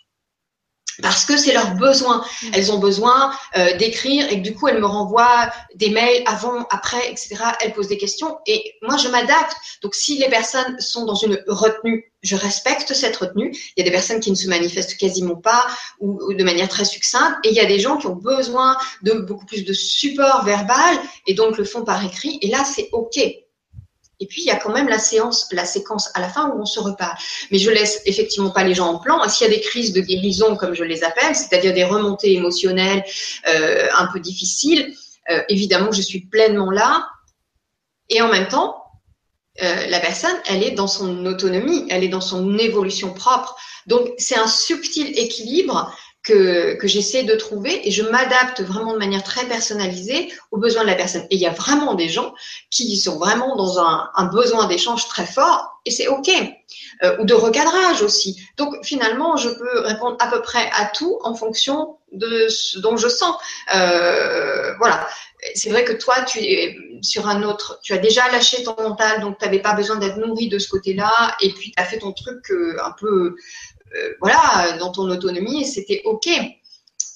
Parce que c'est leur besoin. Mm. Elles ont besoin euh, d'écrire et que du coup, elles me renvoient des mails avant, après, etc. Elles posent des questions et moi, je m'adapte. Donc, si les personnes sont dans une retenue, je respecte cette retenue. Il y a des personnes qui ne se manifestent quasiment pas ou, ou de manière très succincte et il y a des gens qui ont besoin de beaucoup plus de support verbal et donc le font par écrit. Et là, c'est OK. Et puis, il y a quand même la séance, la séquence à la fin où on se reparle. Mais je laisse effectivement pas les gens en plan. S'il y a des crises de guérison, comme je les appelle, c'est-à-dire des remontées émotionnelles euh, un peu difficiles, euh, évidemment, je suis pleinement là. Et en même temps, euh, la personne, elle est dans son autonomie, elle est dans son évolution propre. Donc, c'est un subtil équilibre que, j'essaie de trouver et je m'adapte vraiment de manière très personnalisée aux besoins de la personne. Et il y a vraiment des gens qui sont vraiment dans un, besoin d'échange très fort et c'est OK. Euh, ou de recadrage aussi. Donc finalement, je peux répondre à peu près à tout en fonction de ce dont je sens. Euh, voilà. C'est vrai que toi, tu es sur un autre, tu as déjà lâché ton mental, donc tu n'avais pas besoin d'être nourri de ce côté-là, et puis tu as fait ton truc euh, un peu voilà, dans ton autonomie c'était OK.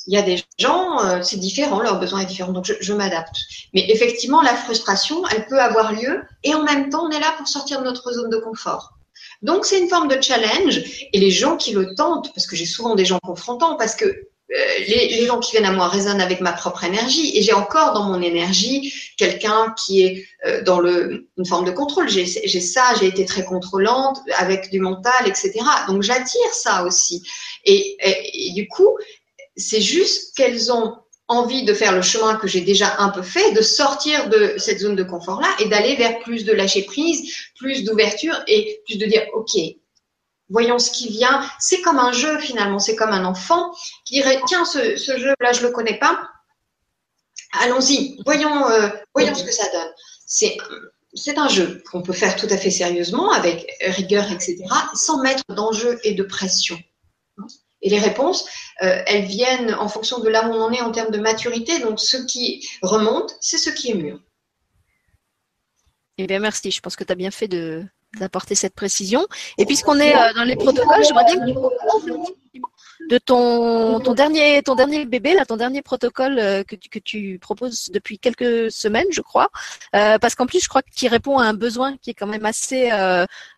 Il y a des gens, euh, c'est différent, leur besoin est différent, donc je, m'adapte. Mais effectivement, la frustration, elle peut avoir lieu et en même temps, on est là pour sortir de notre zone de confort. Donc, c'est une forme de challenge et les gens qui le tentent, parce que j'ai souvent des gens confrontants, parce que euh, les, gens qui viennent à moi résonnent avec ma propre énergie et j'ai encore dans mon énergie quelqu'un qui est euh, dans le, une forme de contrôle. J'ai ça, j'ai été très contrôlante avec du mental, etc. Donc j'attire ça aussi. Et, et du coup, c'est juste qu'elles ont envie de faire le chemin que j'ai déjà un peu fait, de sortir de cette zone de confort-là et d'aller vers plus de lâcher prise, plus d'ouverture et plus de dire, OK, voyons ce qui vient. C'est comme un jeu finalement, c'est comme un enfant qui dirait tiens ce, jeu-là je le connais pas, allons-y, voyons, euh, voyons ce que ça donne. C'est c'est un jeu qu'on peut faire tout à fait sérieusement avec rigueur, etc., sans mettre d'enjeu et de pression. Et les réponses, euh, elles viennent en fonction de là où on en est en termes de maturité. Donc, ce qui remonte, c'est ce qui est mûr. Eh bien, merci. Je pense que tu as bien fait de, d'apporter cette précision. Et puisqu'on est euh, dans les protocoles, j'aimerais bien que de ton, ton, dernier, ton dernier bébé, là, ton dernier protocole euh, que, tu, que tu proposes depuis quelques semaines, je crois. Euh, parce qu'en plus, je crois qu'il répond à un besoin qui est quand même assez,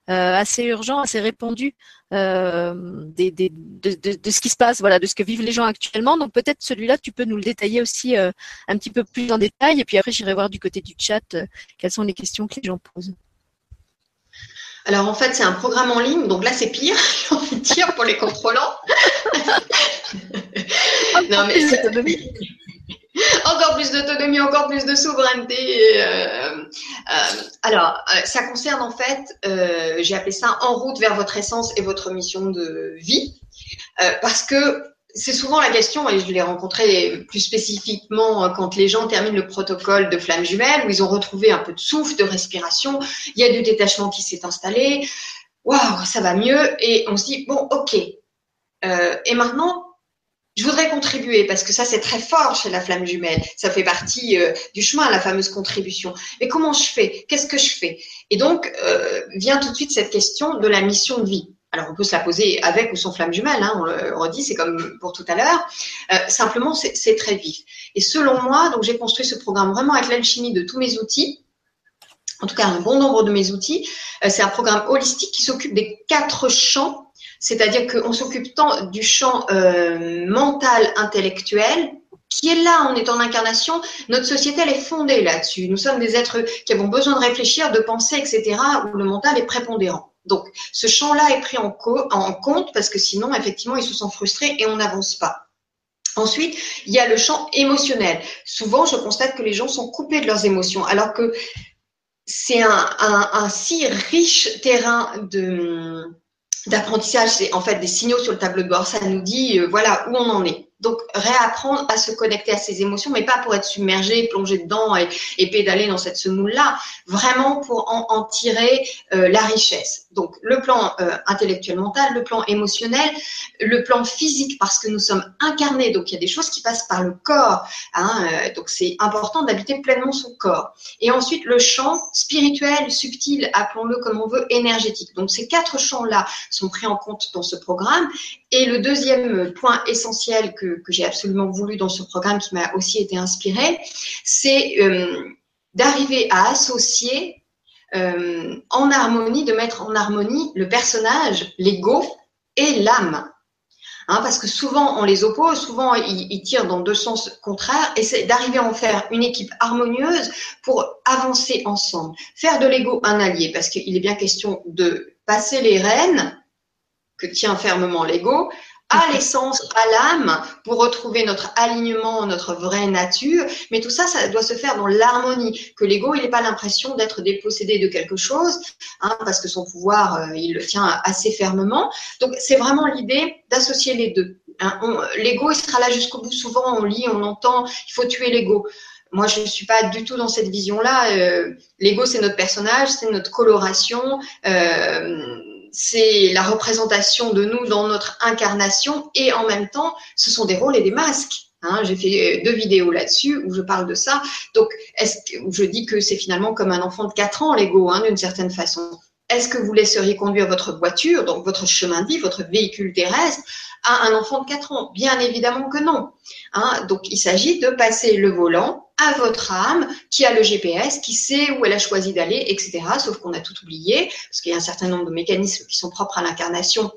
assez urgent, assez répandu des, des, de, de, de, ce qui se passe, voilà, de ce que vivent les gens actuellement. Donc peut-être celui-là, tu peux nous le détailler aussi un petit peu plus en détail. Et puis après, j'irai voir du côté du chat quelles sont les questions que les gens posent. Alors en fait, c'est un programme en ligne, donc là c'est pire, j'ai envie de dire, pour les contrôlants. non mais encore plus d'autonomie, encore plus de souveraineté. Euh, euh, alors, euh, ça concerne en fait, j'ai appelé ça en route vers votre essence et votre mission de vie, parce que c'est souvent la question, et je l'ai rencontré plus spécifiquement euh, quand les gens terminent le protocole de flamme jumelle, où ils ont retrouvé un peu de souffle, de respiration, il y a du détachement qui s'est installé, waouh, ça va mieux, et on se dit, bon, ok, euh, et maintenant, je voudrais contribuer, parce que ça, c'est très fort chez la flamme jumelle, ça fait partie euh, du chemin, la fameuse contribution. Mais comment je fais? Qu'est-ce que je fais? Et donc, vient tout de suite cette question de la mission de vie. Alors, on peut se la poser avec ou sans flamme jumelle, hein, on le redit, c'est comme pour tout à l'heure. Euh, simplement, c'est très vif. Et selon moi, donc j'ai construit ce programme vraiment avec l'alchimie de tous mes outils, en tout cas un bon nombre de mes outils. Euh, c'est un programme holistique qui s'occupe des quatre champs C'est-à-dire qu'on s'occupe tant du champ euh, mental, intellectuel, qui est là, on est en incarnation. Notre société, elle est fondée là-dessus. Nous sommes des êtres qui avons besoin de réfléchir, de penser, etc., où le mental est prépondérant. Donc, ce champ-là est pris en, compte parce que sinon, effectivement, ils se sentent frustrés et on n'avance pas. Ensuite, il y a le champ émotionnel. Souvent, je constate que les gens sont coupés de leurs émotions, alors que c'est un, un, si riche terrain de d'apprentissage. C'est en fait des signaux sur le tableau de bord. Ça nous dit euh, voilà où on en est. Donc, réapprendre à se connecter à ses émotions, mais pas pour être submergé, plongé dedans et, pédaler dans cette semoule-là, vraiment pour en, tirer euh, la richesse. Donc, le plan euh, intellectuel mental, le plan émotionnel, le plan physique, parce que nous sommes incarnés, donc il y a des choses qui passent par le corps. Hein, euh, donc, c'est important d'habiter pleinement son corps. Et ensuite, le champ spirituel, subtil, appelons-le comme on veut, énergétique. Donc, ces quatre champs-là sont pris en compte dans ce programme. Et le deuxième point essentiel que que, j'ai absolument voulu dans ce programme qui m'a aussi été inspiré, c'est euh, d'arriver à associer euh, en harmonie, de mettre en harmonie le personnage, l'ego et l'âme. Hein, parce que souvent on les oppose, souvent ils, tirent dans deux sens contraires, et c'est d'arriver à en faire une équipe harmonieuse pour avancer ensemble. Faire de l'ego un allié, parce qu'il est bien question de passer les rênes que tient fermement l'ego à l'essence, à l'âme, pour retrouver notre alignement, notre vraie nature. Mais tout ça, ça doit se faire dans l'harmonie. Que l'ego, il n'ait pas l'impression d'être dépossédé de quelque chose, hein, parce que son pouvoir, euh, il le tient assez fermement. Donc, c'est vraiment l'idée d'associer les deux. Hein. l'ego, il sera là jusqu'au bout. Souvent, on lit, on entend, il faut tuer l'ego. Moi, je ne suis pas du tout dans cette vision-là. Euh, l'ego, c'est notre personnage, c'est notre coloration. Euh, c'est la représentation de nous dans notre incarnation et en même temps, ce sont des rôles et des masques. Hein, j'ai fait deux vidéos là-dessus où je parle de ça. Donc, est-ce que je dis que c'est finalement comme un enfant de 4 ans, l'ego, hein, d'une certaine façon. Est-ce que vous laisseriez conduire votre voiture, donc votre chemin de vie, votre véhicule terrestre, à un enfant de 4 ans? Bien évidemment que non. Hein. donc, il s'agit de passer le volant à votre âme qui a le GPS, qui sait où elle a choisi d'aller, etc. Sauf qu'on a tout oublié, parce qu'il y a un certain nombre de mécanismes qui sont propres à l'incarnation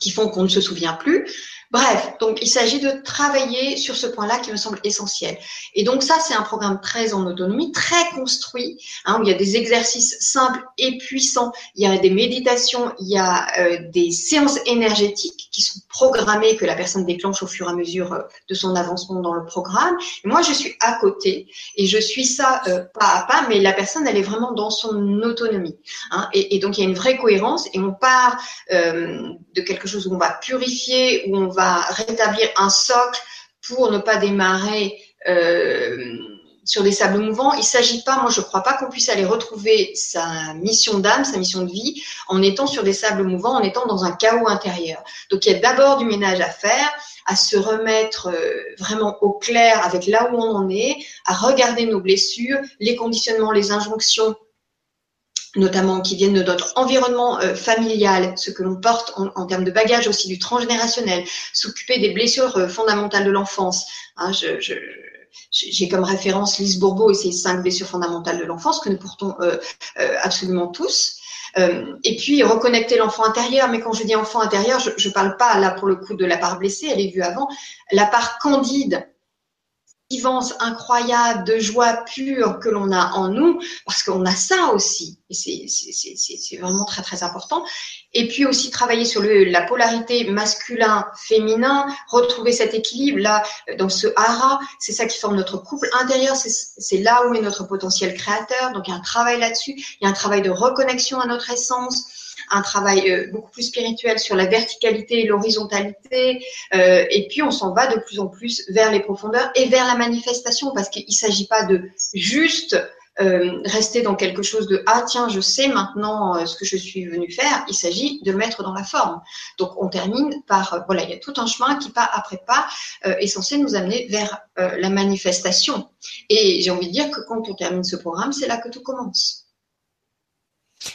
qui font qu'on ne se souvient plus. Bref, donc il s'agit de travailler sur ce point-là qui me semble essentiel. Et donc ça, c'est un programme très en autonomie, très construit, hein, où il y a des exercices simples et puissants, il y a des méditations, il y a euh, des séances énergétiques qui sont programmées, que la personne déclenche au fur et à mesure euh, de son avancement dans le programme. Moi, je suis à côté et je suis ça euh, pas à pas, mais la personne, elle est vraiment dans son autonomie. Hein, et, donc, il y a une vraie cohérence et on part de quelque chose où on va purifier, où on va rétablir un socle pour ne pas démarrer euh, sur des sables mouvants. Il ne s'agit pas, moi je ne crois pas qu'on puisse aller retrouver sa mission d'âme, sa mission de vie, en étant sur des sables mouvants, en étant dans un chaos intérieur. Donc il y a d'abord du ménage à faire, à se remettre euh, vraiment au clair avec là où on en est, à regarder nos blessures, les conditionnements, les injonctions notamment qui viennent de notre environnement euh, familial, ce que l'on porte en, termes de bagage aussi du transgénérationnel, s'occuper des blessures euh, fondamentales de l'enfance. Hein, j'ai comme référence Lise Bourbeau et ses cinq blessures fondamentales de l'enfance que nous portons euh, absolument tous. et puis reconnecter l'enfant intérieur, mais quand je dis enfant intérieur, je ne parle pas là pour le coup de la part blessée, elle est vue avant, la part candide vivance incroyable de joie pure que l'on a en nous, parce qu'on a ça aussi, et c'est vraiment très très important. Et puis aussi travailler sur le, la polarité masculin-féminin, retrouver cet équilibre là dans ce hara, c'est ça qui forme notre couple intérieur, c'est là où est notre potentiel créateur. Donc il y a un travail là-dessus, il y a un travail de reconnexion à notre essence un travail euh, beaucoup plus spirituel sur la verticalité et l'horizontalité. Euh, et puis, on s'en va de plus en plus vers les profondeurs et vers la manifestation parce qu'il ne s'agit pas de juste euh, rester dans quelque chose de ah tiens je sais maintenant ce que je suis venu faire. Il s'agit de le mettre dans la forme. Donc on termine par voilà il y a tout un chemin qui pas après pas est censé nous amener vers la manifestation. Et j'ai envie de dire que quand on termine ce programme c'est là que tout commence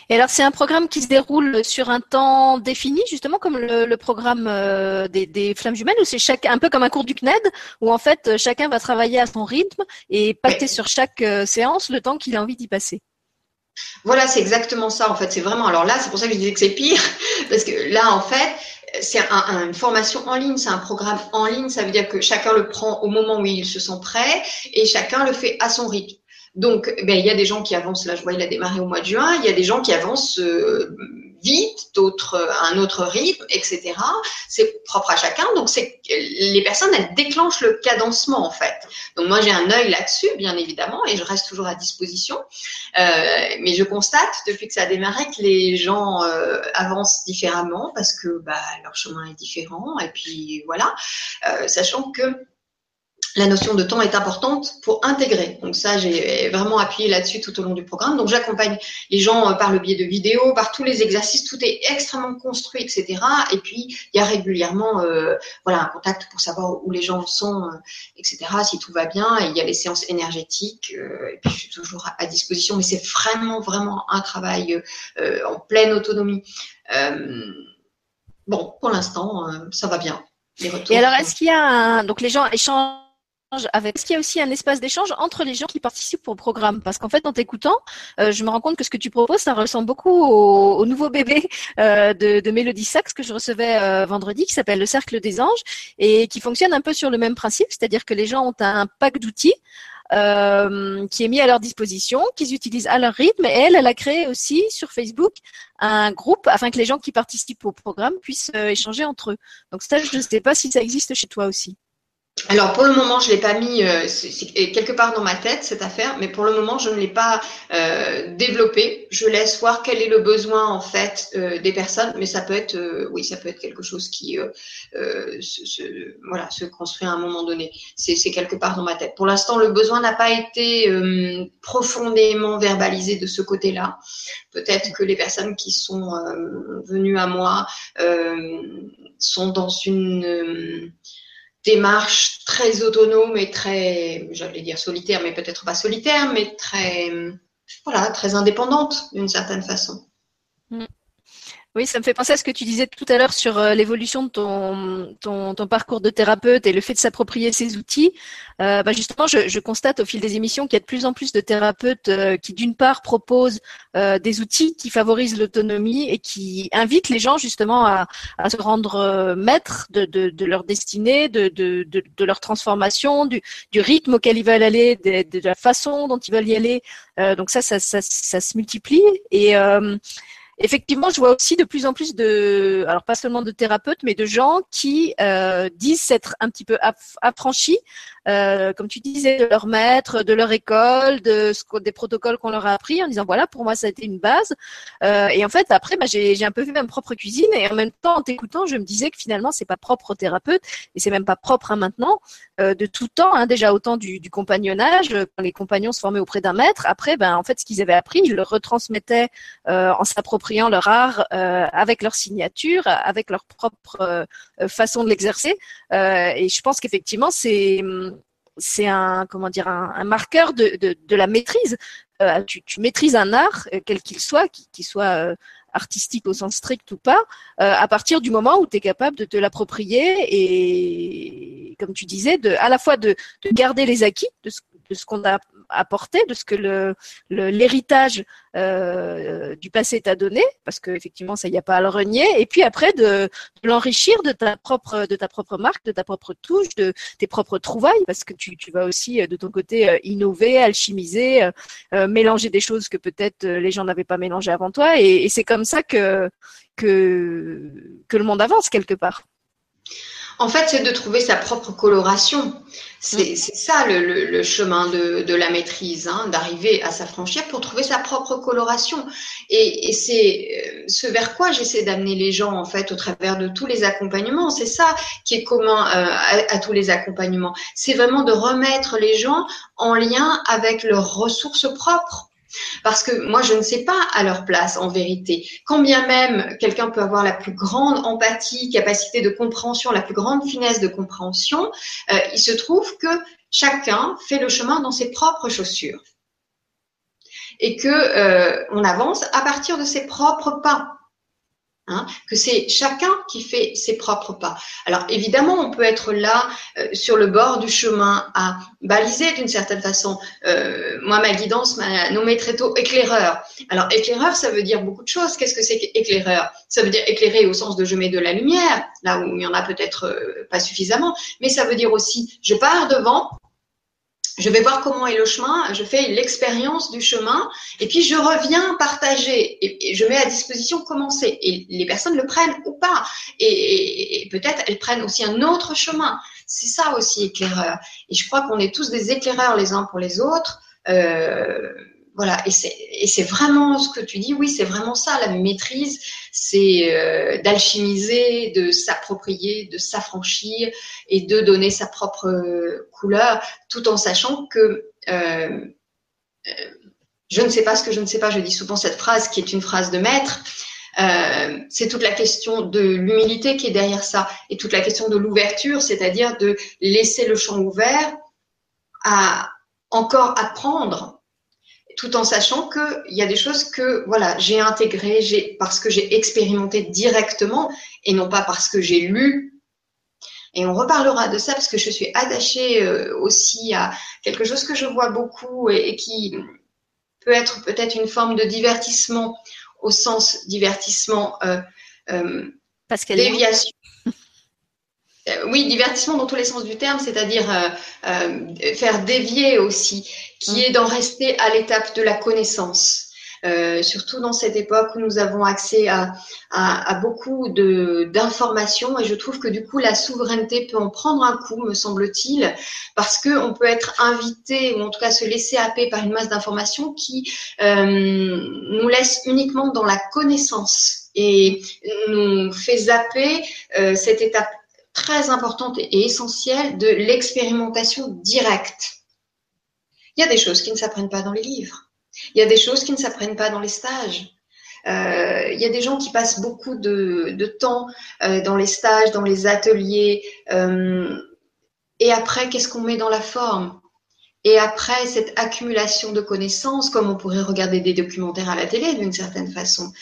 et alors, c'est un programme qui se déroule sur un temps défini, justement, comme le, programme euh, des, flammes jumelles, ou c'est chaque, un peu comme un cours du CNED, où en fait, chacun va travailler à son rythme et pacter sur chaque euh, séance le temps qu'il a envie d'y passer Voilà, c'est exactement ça. En fait, c'est vraiment. Alors là, c'est pour ça que je disais que c'est pire, parce que là, en fait, c'est un, une formation en ligne, c'est un programme en ligne. Ça veut dire que chacun le prend au moment où il se sent prêt et chacun le fait à son rythme. Donc, ben, il y a des gens qui avancent. Là, je vois, il a démarré au mois de juin. Il y a des gens qui avancent euh, vite, d'autres un autre rythme, etc. C'est propre à chacun. Donc, c'est les personnes, elles déclenchent le cadencement en fait. Donc, moi, j'ai un œil là-dessus, bien évidemment, et je reste toujours à disposition. Euh, mais je constate depuis que ça a démarré que les gens euh, avancent différemment parce que bah, leur chemin est différent. Et puis voilà, sachant que la notion de temps est importante pour intégrer. Donc ça, j'ai vraiment appuyé là-dessus tout au long du programme. Donc j'accompagne les gens euh, par le biais de vidéos, par tous les exercices, tout est extrêmement construit, etc. Et puis il y a régulièrement, euh, voilà, un contact pour savoir où les gens sont, euh, etc. Si tout va bien. Et il y a les séances énergétiques. et puis je suis toujours à, disposition. Mais c'est vraiment, vraiment un travail en pleine autonomie. bon, pour l'instant, ça va bien. Et alors, est-ce qu'il y a un... donc les gens échangent Est-ce qu'il y a aussi un espace d'échange entre les gens qui participent au programme? Parce qu'en fait, en t'écoutant, euh, je me rends compte que ce que tu proposes, ça ressemble beaucoup au, nouveau bébé euh, de, de Mélodie Sachs que je recevais euh, vendredi, qui s'appelle le Cercle des Anges et qui fonctionne un peu sur le même principe, c'est-à-dire que les gens ont un pack d'outils. qui est mis à leur disposition, qu'ils utilisent à leur rythme. Et elle, elle a créé aussi sur Facebook un groupe afin que les gens qui participent au programme puissent échanger entre eux. Donc ça, je ne sais pas si ça existe chez toi aussi. Alors pour le moment, je l'ai pas mis euh, quelque part dans ma tête cette affaire, mais pour le moment, je ne l'ai pas euh, développé. Je laisse voir quel est le besoin en fait euh, des personnes, mais ça peut être, euh, oui, ça peut être quelque chose qui, se, voilà, se construit à un moment donné. C'est quelque part dans ma tête. Pour l'instant, le besoin n'a pas été profondément verbalisé de ce côté-là. Peut-être que les personnes qui sont venues à moi sont dans une démarche très autonome et très, j'allais dire solitaire, mais peut-être pas solitaire, mais très, voilà, très indépendante d'une certaine façon. Oui, ça me fait penser à ce que tu disais tout à l'heure sur euh, l'évolution de ton, parcours de thérapeute et le fait de s'approprier ces outils. Euh, bah justement, je, constate au fil des émissions qu'il y a de plus en plus de thérapeutes euh, qui, d'une part, proposent des outils qui favorisent l'autonomie et qui invitent les gens justement à, se rendre maîtres de, de, de, leur destinée, de, leur transformation, du, rythme auquel ils veulent aller, de, de, la façon dont ils veulent y aller. donc ça, ça, ça, ça, se multiplie et effectivement, je vois aussi de plus en plus de, alors pas seulement de thérapeutes, mais de gens qui euh, disent s'être un petit peu affranchis euh, comme tu disais, de leur maître, de leur école, de ce, des protocoles qu'on leur a appris, en disant voilà, pour moi ça a été une base. Euh, et en fait, après, bah, j'ai un peu fait ma propre cuisine et en même temps, en t'écoutant, je me disais que finalement c'est pas propre au thérapeute et c'est même pas propre à maintenant, euh, de tout temps, hein, déjà autant du, du, compagnonnage, quand les compagnons se formaient auprès d'un maître. Après, ben en fait, ce qu'ils avaient appris, ils le retransmettaient euh, en s'appropriant leur art euh, avec leur signature, avec leur propre façon de l'exercer. et je pense qu'effectivement, c'est c'est un comment dire un, marqueur de, de, la maîtrise. Euh, tu, maîtrises un art, euh, quel qu'il soit, qu'il soit euh, artistique au sens strict ou pas, à partir du moment où tu es capable de te l'approprier et, comme tu disais, de, à la fois de, de garder les acquis de ce, de ce qu'on a apporté, de ce que l'héritage euh, du passé t'a donné, parce qu'effectivement ça y a pas à le renier, et puis après de, l'enrichir de ta propre de ta propre marque, de ta propre touche, de tes propres trouvailles, parce que tu, vas aussi euh, de ton côté euh, innover, alchimiser, mélanger des choses que peut-être les gens n'avaient pas mélangées avant toi, et, et c'est comme ça que que que le monde avance quelque part. En fait, c'est de trouver sa propre coloration. C'est mm. ça le, chemin de, la maîtrise, hein, d'arriver à s'affranchir pour trouver sa propre coloration. Et, c'est euh, ce vers quoi j'essaie d'amener les gens, en fait, au travers de tous les accompagnements. C'est ça qui est commun euh, à, tous les accompagnements. C'est vraiment de remettre les gens en lien avec leurs ressources propres. Parce que moi, je ne sais pas à leur place, en vérité. Quand bien même quelqu'un peut avoir la plus grande empathie, capacité de compréhension, la plus grande finesse de compréhension, euh, il se trouve que chacun fait le chemin dans ses propres chaussures. Et que euh, on avance à partir de ses propres pas. Hein, que c'est chacun qui fait ses propres pas. Alors évidemment, on peut être là euh, sur le bord du chemin à baliser d'une certaine façon. Euh, moi, ma guidance m'a nommé très tôt éclaireur. Alors éclaireur, ça veut dire beaucoup de choses. Qu'est-ce que c'est qu'éclaireur? Ça veut dire éclairer au sens de je mets de la lumière, là où il y en a peut-être euh, pas suffisamment, mais ça veut dire aussi je pars devant je vais voir comment est le chemin, je fais l'expérience du chemin, et puis je reviens partager, et, je mets à disposition comment c'est. Et les personnes le prennent ou pas, et, peut-être elles prennent aussi un autre chemin. C'est ça aussi éclaireur. Et je crois qu'on est tous des éclaireurs les uns pour les autres. Euh, voilà, et c'est vraiment ce que tu dis, oui, c'est vraiment ça, la maîtrise, c'est euh, d'alchimiser, de s'approprier, de s'affranchir et de donner sa propre euh, couleur, tout en sachant que euh, je ne sais pas ce que je ne sais pas, je dis souvent cette phrase qui est une phrase de maître, c'est toute la question de l'humilité qui est derrière ça et toute la question de l'ouverture, c'est-à-dire de laisser le champ ouvert à encore apprendre tout en sachant qu'il y a des choses que voilà j'ai intégrées j'ai parce que j'ai expérimenté directement et non pas parce que j'ai lu. Et on reparlera de ça parce que je suis attachée euh, aussi à quelque chose que je vois beaucoup et, qui peut être peut-être une forme de divertissement au sens divertissement euh, euh, parce déviation oui, divertissement dans tous les sens du terme, c'est-à-dire euh, euh, faire dévier aussi, qui mm. est d'en rester à l'étape de la connaissance. surtout dans cette époque où nous avons accès à, à, beaucoup d'informations et je trouve que du coup la souveraineté peut en prendre un coup, me semble-t-il, parce qu'on peut être invité ou en tout cas se laisser happer par une masse d'informations qui nous laisse uniquement dans la connaissance et nous fait zapper cette étape très importante et essentielle de l'expérimentation directe. Il y a des choses qui ne s'apprennent pas dans les livres. Il y a des choses qui ne s'apprennent pas dans les stages. Euh, il y a des gens qui passent beaucoup de, temps euh, dans les stages, dans les ateliers. Euh, et après, qu'est-ce qu'on met dans la forme? Et après, cette accumulation de connaissances, comme on pourrait regarder des documentaires à la télé d'une certaine façon,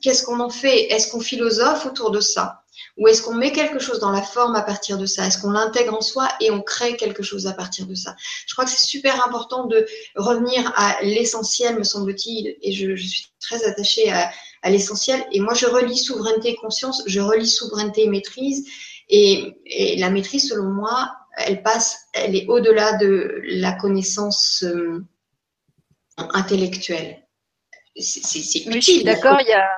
qu'est-ce qu'on en fait? Est-ce qu'on philosophe autour de ça? Ou est-ce qu'on met quelque chose dans la forme à partir de ça? Est-ce qu'on l'intègre en soi et on crée quelque chose à partir de ça? Je crois que c'est super important de revenir à l'essentiel, me semble-t-il, et je, suis très attachée à, l'essentiel. Et moi, je relis souveraineté et conscience, je relis souveraineté et maîtrise. Et, la maîtrise, selon moi, elle passe, elle est au-delà de la connaissance euh, intellectuelle. C'est utile. D'accord, il y a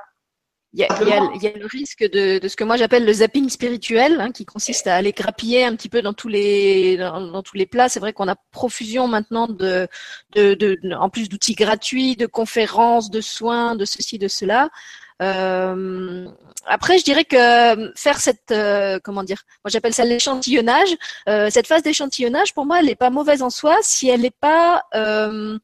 il y, a, il, y a, il y, a, le risque de, de ce que moi j'appelle le zapping spirituel, hein, qui consiste à aller grappiller un petit peu dans tous les dans, dans tous les plats. C'est vrai qu'on a profusion maintenant de, de, de en plus d'outils gratuits, de conférences, de soins, de ceci, de cela. Euh, après, je dirais que faire cette, euh, comment dire, moi j'appelle ça l'échantillonnage. Euh, cette phase d'échantillonnage, pour moi, elle n'est pas mauvaise en soi si elle n'est pas euh,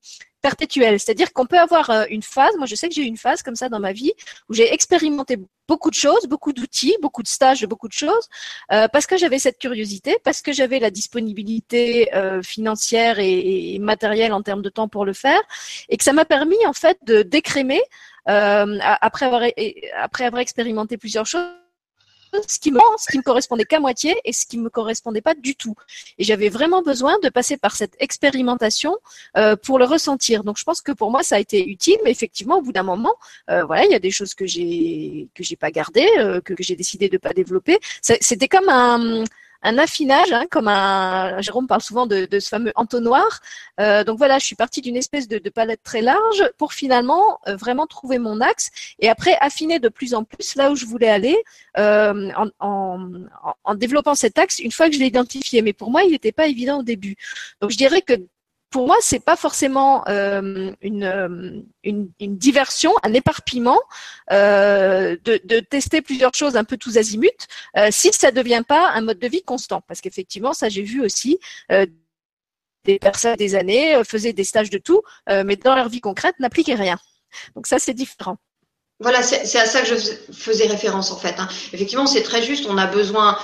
perpétuelle. C'est-à-dire qu'on peut avoir euh, une phase, moi je sais que j'ai eu une phase comme ça dans ma vie, où j'ai expérimenté beaucoup de choses, beaucoup d'outils, beaucoup de stages, beaucoup de choses, euh, parce que j'avais cette curiosité, parce que j'avais la disponibilité euh, financière et, matérielle en termes de temps pour le faire, et que ça m'a permis en fait de décrémer, après, avoir, après avoir expérimenté plusieurs choses, ce qui me, correspondait qu'à moitié et ce qui me correspondait pas du tout. Et j'avais vraiment besoin de passer par cette expérimentation euh, pour le ressentir. Donc je pense que pour moi ça a été utile, mais effectivement au bout d'un moment, euh, voilà, il y a des choses que j'ai que j'ai pas gardées, euh, que, que j'ai décidé de pas développer. C'était comme un un affinage, hein, comme un Jérôme parle souvent de, ce fameux entonnoir. Euh, donc voilà, je suis partie d'une espèce de, palette très large pour finalement euh, vraiment trouver mon axe et après affiner de plus en plus là où je voulais aller euh, en, en, développant cet axe une fois que je l'ai identifié. Mais pour moi, il n'était pas évident au début. Donc je dirais que pour moi, c'est pas forcément euh, une, euh, une, diversion, un éparpillement euh, de, tester plusieurs choses un peu tous azimuts, si ça devient pas un mode de vie constant. Parce qu'effectivement, ça j'ai vu aussi des personnes des années faisaient des stages de tout, mais dans leur vie concrète n'appliquaient rien. Donc ça, c'est différent. Voilà, c'est à ça que je faisais référence en fait. Hein. Effectivement, c'est très juste. On a besoin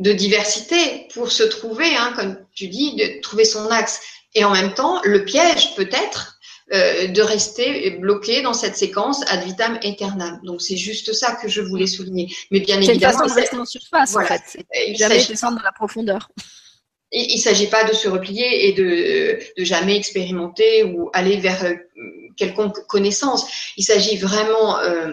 de diversité pour se trouver, hein, comme tu dis, de trouver son axe. Et en même temps, le piège peut-être euh, de rester bloqué dans cette séquence ad vitam aeternam. Donc c'est juste ça que je voulais souligner. Mais bien évidemment, façon de rester en surface en fait. Il jamais descendre dans la profondeur. Il ne s'agit pas de se replier et de, de jamais expérimenter ou aller vers euh, quelconque connaissance. Il s'agit vraiment euh,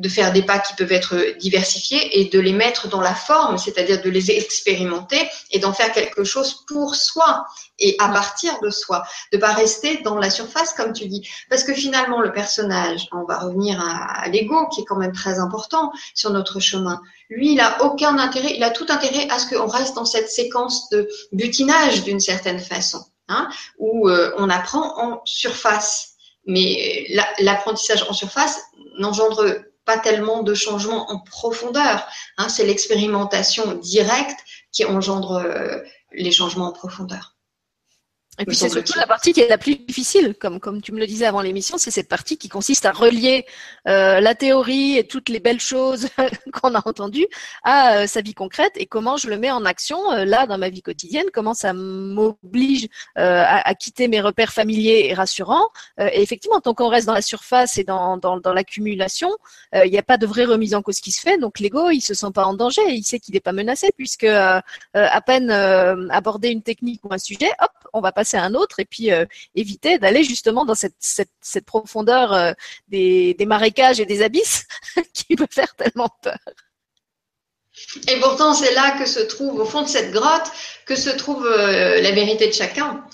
de faire des pas qui peuvent être diversifiés et de les mettre dans la forme, c'est-à-dire de les expérimenter et d'en faire quelque chose pour soi et à partir de soi, de pas rester dans la surface comme tu dis, parce que finalement le personnage, on va revenir à, l'ego qui est quand même très important sur notre chemin. Lui, il a aucun intérêt, il a tout intérêt à ce qu'on reste dans cette séquence de butinage d'une certaine façon, hein, où euh, on apprend en surface. Mais l'apprentissage en surface n'engendre pas tellement de changements en profondeur. Hein, c'est l'expérimentation directe qui engendre euh, les changements en profondeur. Et puis c'est surtout la partie qui est la plus difficile, comme, comme tu me le disais avant l'émission, c'est cette partie qui consiste à relier euh, la théorie et toutes les belles choses qu'on a entendues à euh, sa vie concrète et comment je le mets en action euh, là dans ma vie quotidienne, comment ça m'oblige à, à, quitter mes repères familiers et rassurants. et effectivement, tant qu'on reste dans la surface et dans, dans, dans l'accumulation, il n'y a pas de vraie remise en cause qui se fait. Donc l'ego, il se sent pas en danger, il sait qu'il n'est pas menacé puisque à peine aborder une technique ou un sujet, hop, on va passer un autre et puis euh, éviter d'aller justement dans cette, profondeur euh, des, des, marécages et des abysses qui peut faire tellement peur. Et pourtant, c'est là que se trouve, au fond de cette grotte, que se trouve euh, la vérité de chacun.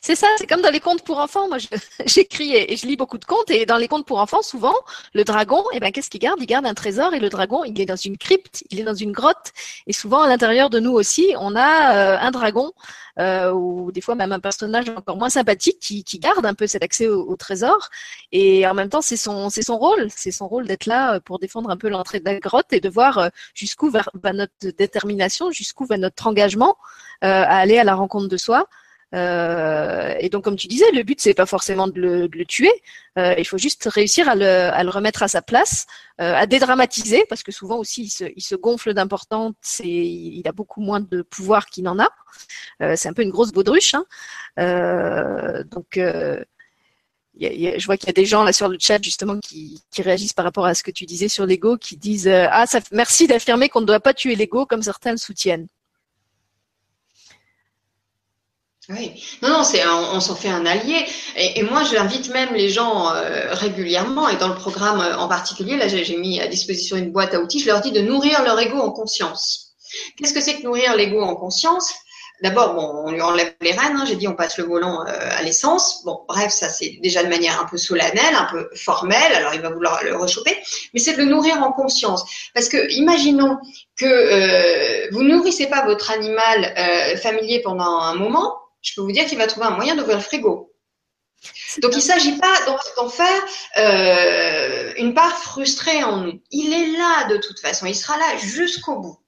C'est ça, c'est comme dans les contes pour enfants. Moi, j'écris et, je lis beaucoup de contes et dans les contes pour enfants, souvent, le dragon, eh ben, qu'est-ce qu'il garde? Il garde un trésor et le dragon, il est dans une crypte, il est dans une grotte. Et souvent, à l'intérieur de nous aussi, on a euh, un dragon euh, ou des fois même un personnage encore moins sympathique qui, garde un peu cet accès au, trésor. Et en même temps, c'est son, rôle, c'est son rôle d'être là euh, pour défendre un peu l'entrée de la grotte et de voir jusqu'où va, notre détermination, jusqu'où va notre engagement à aller à la rencontre de soi. Euh, et donc, comme tu disais, le but c'est pas forcément de le, tuer. Euh, il faut juste réussir à le, remettre à sa place, euh, à dédramatiser, parce que souvent aussi il se, gonfle d'importance et il a beaucoup moins de pouvoir qu'il n'en a. C'est un peu une grosse baudruche. Hein. Donc je vois qu'il y a des gens là sur le chat justement qui, réagissent par rapport à ce que tu disais sur l'ego, qui disent ah merci d'affirmer qu'on ne doit pas tuer l'ego comme certains le soutiennent. Oui, non, non, c'est on, s'en fait un allié. Et, moi, j'invite même les gens euh, régulièrement, et dans le programme euh, en particulier, là, j'ai mis à disposition une boîte à outils. Je leur dis de nourrir leur ego en conscience. Qu'est-ce que c'est que nourrir l'ego en conscience? D'abord, bon, on lui enlève les rênes. Hein, j'ai dit, on passe le volant euh, à l'essence. Bon, bref, ça c'est déjà de manière un peu solennelle, un peu formelle. Alors, il va vouloir le rechoper, mais c'est de le nourrir en conscience. Parce que, imaginons que vous nourrissez pas votre animal familier pendant un moment je peux vous dire qu'il va trouver un moyen d'ouvrir le frigo. Donc il ne s'agit pas d'en faire euh, une part frustrée en nous. Il est là de toute façon, il sera là jusqu'au bout.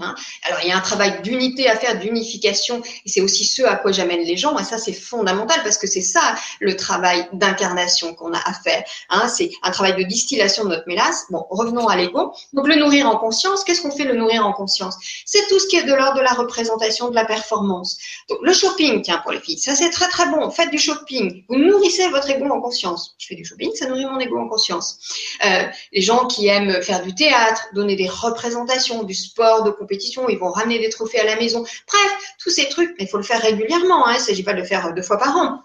Hein. Alors il y a un travail d'unité à faire, d'unification, et c'est aussi ce à quoi j'amène les gens. Et ça c'est fondamental parce que c'est ça le travail d'incarnation qu'on a à faire. Hein. C'est un travail de distillation de notre mélasse. Bon, revenons à l'ego. Donc le nourrir en conscience. Qu'est-ce qu'on fait le nourrir en conscience? C'est tout ce qui est de l'ordre de la représentation, de la performance. Donc le shopping, tiens pour les filles, ça c'est très très bon. Faites du shopping. Vous nourrissez votre ego en conscience. Je fais du shopping, ça nourrit mon ego en conscience. Euh, les gens qui aiment faire du théâtre, donner des représentations, du sport, de ils vont ramener des trophées à la maison. Bref, tous ces trucs, mais il faut le faire régulièrement. Hein, il ne s'agit pas de le faire deux fois par an.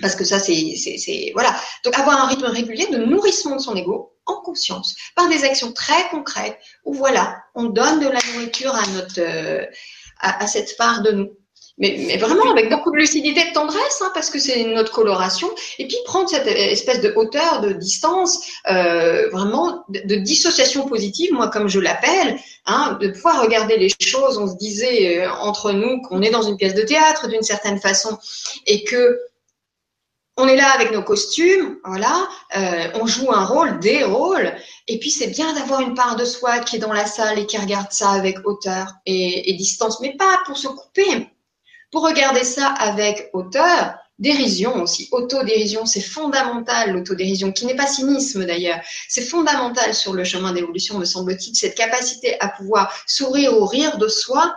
Parce que ça, c'est, voilà. Donc, avoir un rythme régulier de nourrissement de son ego en conscience, par des actions très concrètes, où voilà, on donne de la nourriture à notre, euh, à cette part de nous mais, vraiment avec beaucoup de lucidité, de tendresse, hein, parce que c'est notre coloration, et puis prendre cette espèce de hauteur, de distance, euh, vraiment de, dissociation positive, moi comme je l'appelle, hein, de pouvoir regarder les choses. On se disait euh, entre nous qu'on est dans une pièce de théâtre d'une certaine façon, et que on est là avec nos costumes, voilà, euh, on joue un rôle, des rôles, et puis c'est bien d'avoir une part de soi qui est dans la salle et qui regarde ça avec hauteur et, et distance, mais pas pour se couper, pour regarder ça avec hauteur, dérision aussi, autodérision, c'est fondamental l'autodérision, qui n'est pas cynisme d'ailleurs, c'est fondamental sur le chemin d'évolution, me semble-t-il, cette capacité à pouvoir sourire ou rire de soi,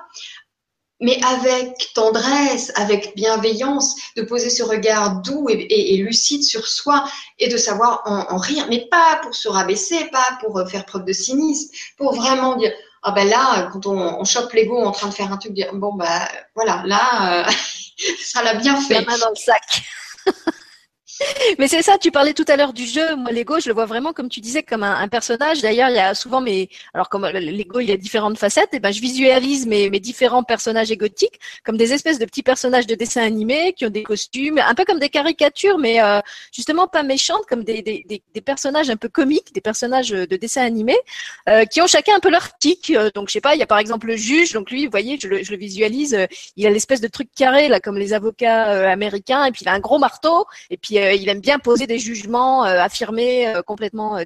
mais avec tendresse, avec bienveillance, de poser ce regard doux et, lucide sur soi et de savoir en, rire, mais pas pour se rabaisser, pas pour euh, faire preuve de cynisme, pour vraiment dire ah ben là quand on, on chope l'ego en train de faire un truc, bon bah voilà là euh, ça l'a bien fait. La main dans le sac. Mais c'est ça, tu parlais tout à l'heure du jeu. Moi, Lego, je le vois vraiment, comme tu disais, comme un, personnage. D'ailleurs, il y a souvent mes, alors comme Lego, il y a différentes facettes, et ben, je visualise mes, mes différents personnages égotiques comme des espèces de petits personnages de dessin animé qui ont des costumes, un peu comme des caricatures, mais euh, justement pas méchantes, comme des, des, des, personnages un peu comiques, des personnages de dessin animé, euh, qui ont chacun un peu leur tic. Euh, donc, je sais pas, il y a par exemple le juge. Donc lui, vous voyez, je le, visualise. il a l'espèce de truc carré là, comme les avocats américains, et puis il a un gros marteau, et puis euh, il aime bien poser des jugements euh, affirmés euh, complètement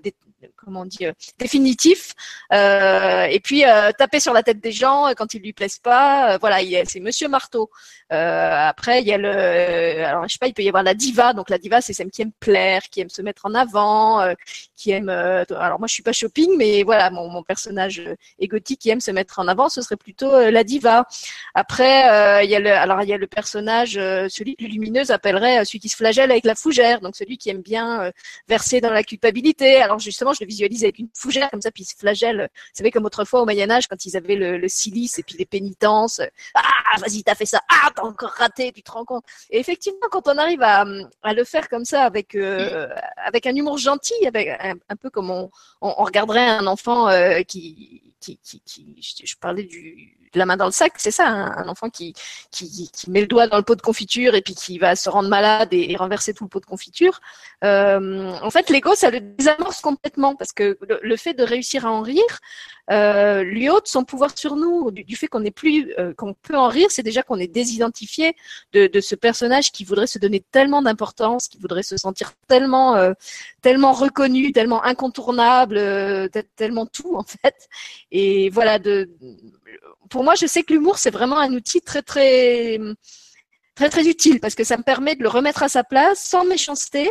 comment on dit définitifs et puis taper sur la tête des gens quand ils lui plaisent pas voilà c'est Monsieur Marteau. Après il y a le pas il peut y avoir la diva. Donc la diva c'est celle qui aime plaire qui aime se mettre en avant qui aime alors moi je suis pas shopping mais voilà mon, mon personnage égotique qui aime se mettre en avant ce serait plutôt la diva. Après il y a le il y a le personnage celui plus lumineux appellerait celui qui se flagelle avec la fougère. Donc celui qui aime bien euh, verser dans la culpabilité. Alors justement, je le visualise avec une fougère comme ça, puis il se flagelle. Vous savez, comme autrefois au Moyen Âge, quand ils avaient le, silice et puis les pénitences. Ah, vas-y, t'as fait ça. Ah, t'as encore raté, tu te rends compte. Et effectivement, quand on arrive à, le faire comme ça, avec euh, avec un humour gentil, avec un, peu comme on, regarderait un enfant euh, qui, qui, qui, je parlais du la main dans le sac, c'est ça, hein, un enfant qui, qui, met le doigt dans le pot de confiture et puis qui va se rendre malade et, renverser tout le pot de confiture. Euh, en fait, l'ego, ça le désamorce complètement parce que le, fait de réussir à en rire euh, lui ôte son pouvoir sur nous. Du, fait qu'on n'est plus, euh, qu'on peut en rire, c'est déjà qu'on est désidentifié de, de, ce personnage qui voudrait se donner tellement d'importance, qui voudrait se sentir tellement, tellement reconnu, tellement incontournable, tellement tout en fait. Et voilà, de pour moi, je sais que l'humour, c'est vraiment un outil très, très, très, très utile parce que ça me permet de le remettre à sa place sans méchanceté,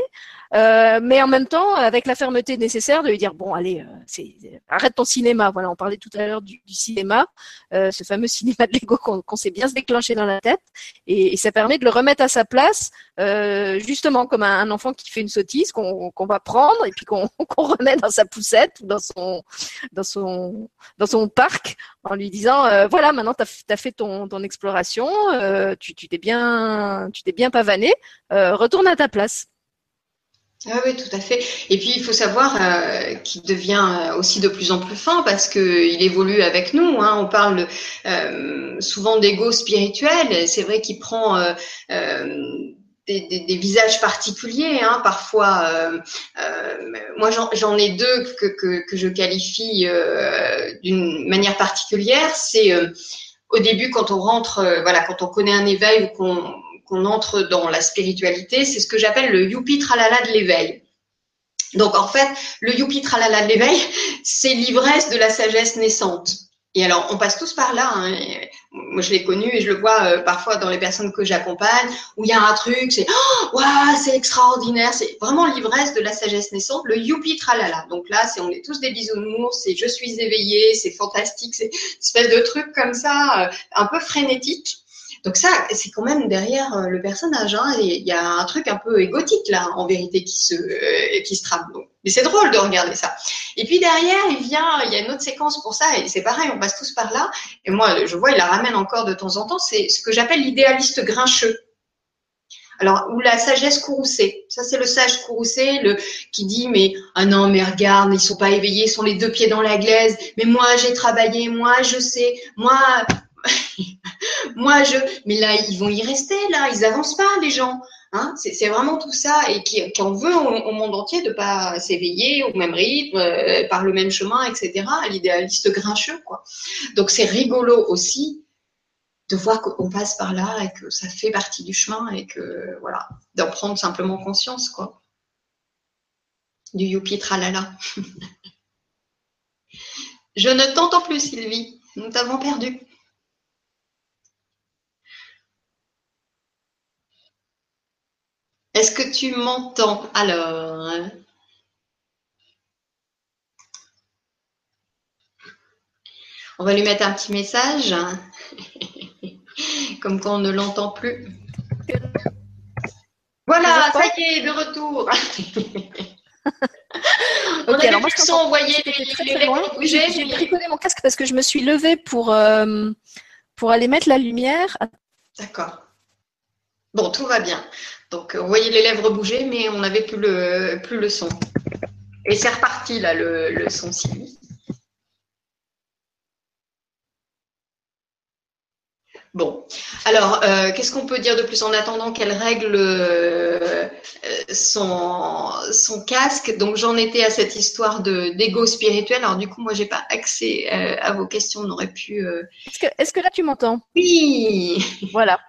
euh, mais en même temps avec la fermeté nécessaire de lui dire bon allez euh, arrête ton cinéma. Voilà on parlait tout à l'heure du, du, cinéma euh, ce fameux cinéma de Lego qu'on sait bien se déclencher dans la tête. Et, et, ça permet de le remettre à sa place euh, justement comme un, enfant qui fait une sottise qu'on va prendre et puis qu'on remet dans sa poussette ou dans son dans son dans son parc en lui disant euh, voilà maintenant tu as, fait ton, ton exploration tu t'es bien tu t'es bien pavané retourne à ta place ah oui, tout à fait. Et puis, il faut savoir euh, qu'il devient euh, aussi de plus en plus fin parce qu'il évolue avec nous. Hein. On parle euh, souvent d'ego spirituel. C'est vrai qu'il prend euh, euh des, des, des, visages particuliers. Hein. Parfois, moi, j'en ai deux que, que, que je qualifie d'une manière particulière. C'est au début, quand on rentre, voilà, quand on connaît un éveil ou qu'on qu'on entre dans la spiritualité, c'est ce que j'appelle le youpi tralala de l'éveil. Donc en fait, le youpi tralala de l'éveil, c'est l'ivresse de la sagesse naissante. Et alors, on passe tous par là. Hein. Moi, je l'ai connu et je le vois euh, parfois dans les personnes que j'accompagne, où il y a un truc, c'est oh, c'est extraordinaire, c'est vraiment l'ivresse de la sagesse naissante, le youpi tralala. Donc là, c'est on est tous des bisounours, c'est je suis éveillé, c'est fantastique, c'est une espèce de truc comme ça, euh, un peu frénétique. Donc ça, c'est quand même derrière euh, le personnage. Hein, il y a un truc un peu égotique là, en vérité, qui se euh, qui se trame. mais c'est drôle de regarder ça. Et puis derrière, il vient, il y a une autre séquence pour ça, et c'est pareil, on passe tous par là. Et moi, je vois, il la ramène encore de temps en temps. C'est ce que j'appelle l'idéaliste grincheux. Alors, ou la sagesse courroucée. Ça, c'est le sage courroucé, le, qui dit, mais, ah non, mais regarde, ils sont pas éveillés, ils sont les deux pieds dans la glaise. Mais moi, j'ai travaillé, moi, je sais, moi, moi, je. Mais là, ils vont y rester, là. Ils avancent pas, les gens. Hein c'est vraiment tout ça et qui, veut au, monde entier de pas s'éveiller au même rythme, euh, par le même chemin, etc. L'idéaliste grincheux, quoi. Donc c'est rigolo aussi de voir qu'on passe par là et que ça fait partie du chemin et que voilà, d'en prendre simplement conscience, quoi. Du youpi tralala. Je ne t'entends plus, Sylvie. Nous t'avons perdu. Est-ce que tu m'entends alors On va lui mettre un petit message. comme quand on ne l'entend plus. Voilà, ça y est, de retour. ok, alors moi je très, très loin. Oui, j'ai bricolé mon casque parce que je me suis levée pour, euh, pour aller mettre la lumière. D'accord. Bon, tout va bien. Donc, on voyait les lèvres bouger, mais on n'avait plus le, plus le son. Et c'est reparti, là, le, le son Sylvie. Bon, alors, euh, qu'est-ce qu'on peut dire de plus en attendant qu'elle règle euh, son, son casque? Donc, j'en étais à cette histoire de d'ego spirituel. Alors, du coup, moi, j'ai pas accès euh, à vos questions. On aurait pu. Est-ce que, est-ce que là, tu m'entends? Oui. Voilà.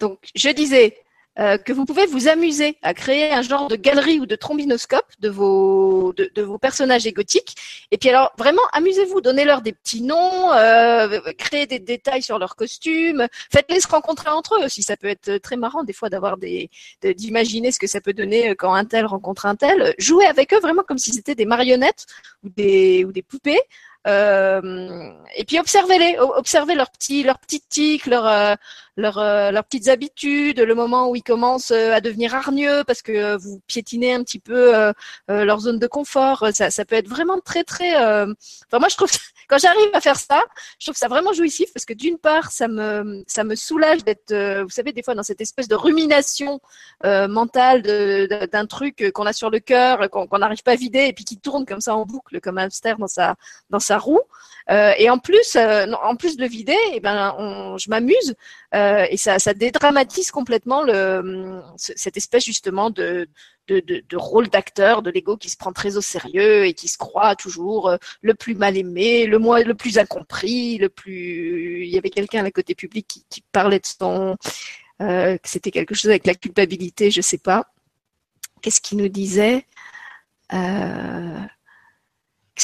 Donc, je disais, euh, que vous pouvez vous amuser à créer un genre de galerie ou de trombinoscope de vos personnages égotiques. Et puis alors vraiment amusez-vous, donnez-leur des petits noms, euh, créez des détails sur leurs costumes, faites-les se rencontrer entre eux aussi. Ça peut être très marrant des fois d'avoir d'imaginer ce que ça peut donner quand un tel rencontre un tel. Jouez avec eux vraiment comme si c'était des marionnettes ou des poupées. Euh, et puis observez-les, observez leurs petits, leurs petites tics, leurs, euh, leurs, euh, leurs petites habitudes, le moment où ils commencent à devenir hargneux parce que vous piétinez un petit peu leur zone de confort. Ça, ça peut être vraiment très très. Enfin moi je trouve quand j'arrive à faire ça, je trouve ça vraiment jouissif parce que d'une part, ça me, ça me soulage d'être, euh, vous savez, des fois dans cette espèce de rumination euh, mentale d'un truc qu'on a sur le cœur, qu'on n'arrive pas à vider et puis qui tourne comme ça en boucle, comme un hamster dans sa, dans sa roue. Euh, et en plus, en plus de vider, eh ben, on, je m'amuse et ça, ça dédramatise complètement le, cette espèce justement de, de, rôle d'acteur de l'ego qui se prend très au sérieux et qui se croit toujours euh, le plus mal aimé, le moins, le plus incompris, le plus. Il y avait quelqu'un à la côté public qui, parlait de son, euh, que c'était quelque chose avec la culpabilité, je sais pas. Qu'est-ce qu'il nous disait? Euh,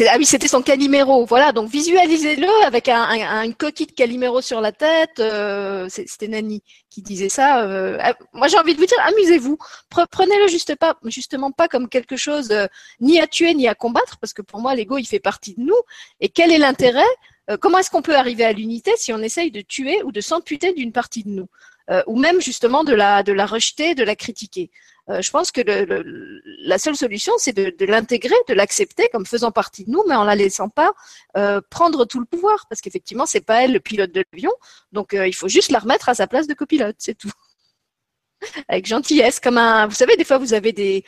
ah oui, c'était son Calimero. Voilà, donc visualisez-le avec un, une coquille de Calimero sur la tête. Euh, c'était Nani qui disait ça. Euh, ah, moi, j'ai envie de vous dire, amusez-vous. Prenez-le juste pas, justement pas comme quelque chose euh, ni à tuer ni à combattre, parce que pour moi, l'ego, il fait partie de nous. Et quel est l'intérêt Comment est-ce qu'on peut arriver à l'unité si on essaye de tuer ou de s'amputer d'une partie de nous ou même justement de la rejeter, de la critiquer? Euh, je pense que le, la seule solution, c'est de, l'intégrer, de l'accepter comme faisant partie de nous, mais en la laissant pas euh, prendre tout le pouvoir, parce qu'effectivement, c'est pas elle le pilote de l'avion, donc euh, il faut juste la remettre à sa place de copilote, c'est tout avec gentillesse, comme un. Vous savez, des fois, vous avez des,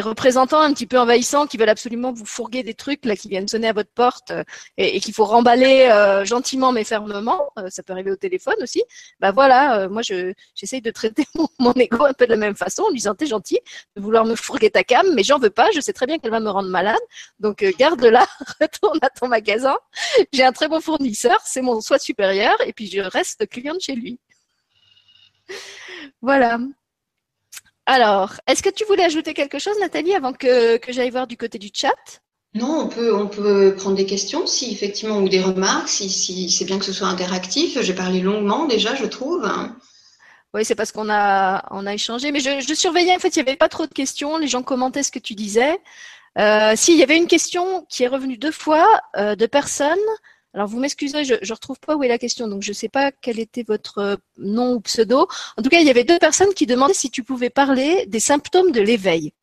représentants un petit peu envahissants qui veulent absolument vous fourguer des trucs là qui viennent sonner à votre porte euh, et, qu'il faut remballer euh, gentiment mais fermement. Euh, ça peut arriver au téléphone aussi. Bah voilà, moi je j'essaye de traiter mon, mon, ego un peu de la même façon, en lui disant t'es gentil de vouloir me fourguer ta cam, mais j'en veux pas. Je sais très bien qu'elle va me rendre malade, donc garde-la, retourne à ton magasin. J'ai un très bon fournisseur, c'est mon soit supérieur, et puis je reste cliente chez lui. Voilà. Alors, est-ce que tu voulais ajouter quelque chose, Nathalie, avant que, que j'aille voir du côté du chat? Non, on peut, on peut prendre des questions, si effectivement, ou des remarques, si, si c'est bien que ce soit interactif. J'ai parlé longuement déjà, je trouve. Oui, c'est parce qu'on a, on a échangé. Mais je, surveillais, en fait, il n'y avait pas trop de questions. Les gens commentaient ce que tu disais. Euh, si, il y avait une question qui est revenue deux fois euh, de personnes alors vous m'excusez, je ne retrouve pas où est la question, donc je ne sais pas quel était votre euh, nom ou pseudo. En tout cas, il y avait deux personnes qui demandaient si tu pouvais parler des symptômes de l'éveil.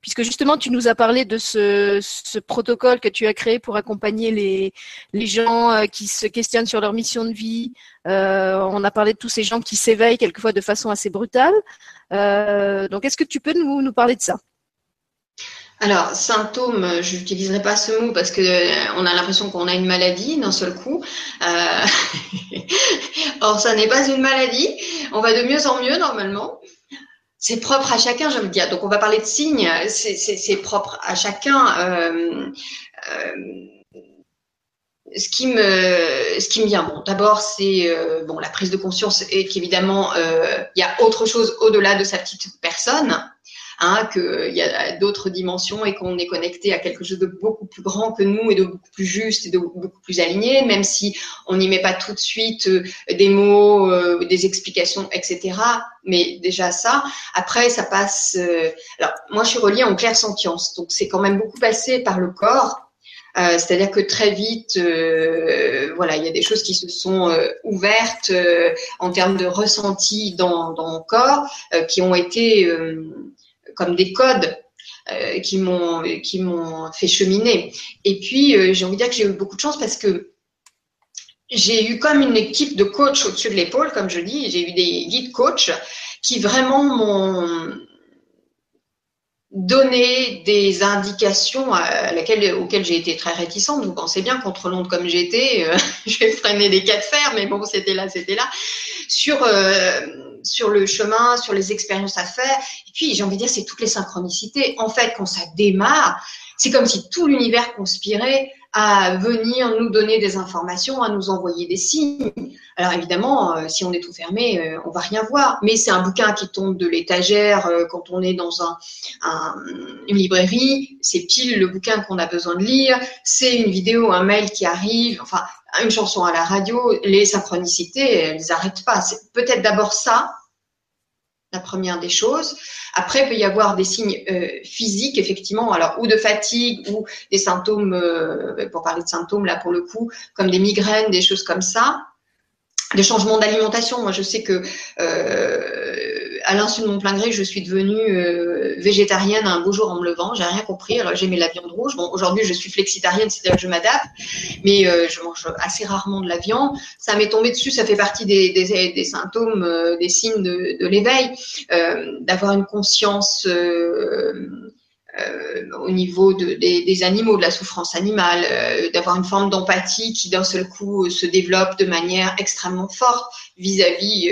Puisque justement, tu nous as parlé de ce, protocole que tu as créé pour accompagner les, gens euh, qui se questionnent sur leur mission de vie. Euh, on a parlé de tous ces gens qui s'éveillent quelquefois de façon assez brutale. donc, est-ce que tu peux nous parler de ça? Alors, symptômes, je n'utiliserai pas ce mot parce que euh, on a l'impression qu'on a une maladie d'un seul coup. Euh... Or, ça n'est pas une maladie. On va de mieux en mieux normalement. C'est propre à chacun, je veux dire. Donc, on va parler de signes. C'est propre à chacun. Euh, euh, ce qui me ce qui me vient bon d'abord c'est bon la prise de conscience et qu'évidemment il y a autre chose au-delà de sa petite personne hein, qu'il y a d'autres dimensions et qu'on est connecté à quelque chose de beaucoup plus grand que nous et de beaucoup plus juste et de beaucoup plus aligné, même si on n'y met pas tout de suite euh, des mots, euh, des explications, etc. Mais déjà ça. Après, ça passe. Euh, alors, moi, je suis reliée en clair sentience, donc c'est quand même beaucoup passé par le corps. C'est-à-dire que très vite, voilà, il y a des choses qui se sont ouvertes en termes de ressenti dans, dans mon corps, qui ont été comme des codes qui m'ont qui m'ont fait cheminer. Et puis j'ai envie de dire que j'ai eu beaucoup de chance parce que j'ai eu comme une équipe de coachs au-dessus de l'épaule, comme je dis. J'ai eu des guides coachs qui vraiment m'ont donné des indications à laquelle, auxquelles j'ai été très réticente. Vous pensez bien, contre Londres comme j'étais, euh, j'ai freiné des cas de fer, mais bon, c'était là, c'était là. Sur, euh, sur le chemin, sur les expériences à faire. Et puis, j'ai envie de dire, c'est toutes les synchronicités. En fait, quand ça démarre, c'est comme si tout l'univers conspirait à venir nous donner des informations, à nous envoyer des signes. Alors évidemment, euh, si on est tout fermé, euh, on va rien voir. Mais c'est un bouquin qui tombe de l'étagère euh, quand on est dans un, une librairie. C'est pile le bouquin qu'on a besoin de lire. C'est une vidéo, un mail qui arrive. Enfin, une chanson à la radio. Les synchronicités, elles n'arrêtent pas. C'est peut-être d'abord ça la première des choses. Après, il peut y avoir des signes euh, physiques, effectivement, alors ou de fatigue ou des symptômes, euh, pour parler de symptômes là pour le coup, comme des migraines, des choses comme ça. Des changements d'alimentation. Moi, je sais que euh, à l'insu de mon plein gré, je suis devenue euh, végétarienne un beau jour en me levant. J'ai rien compris. Alors j'aimais la viande rouge. Bon, aujourd'hui je suis flexitarienne, c'est-à-dire que je m'adapte, mais euh, je mange assez rarement de la viande. Ça m'est tombé dessus. Ça fait partie des, des, des symptômes, euh, des signes de, de l'éveil, d'avoir une conscience. Au niveau de, des, des, animaux, de la souffrance animale, d'avoir une forme d'empathie qui d'un seul coup se développe de manière extrêmement forte vis-à-vis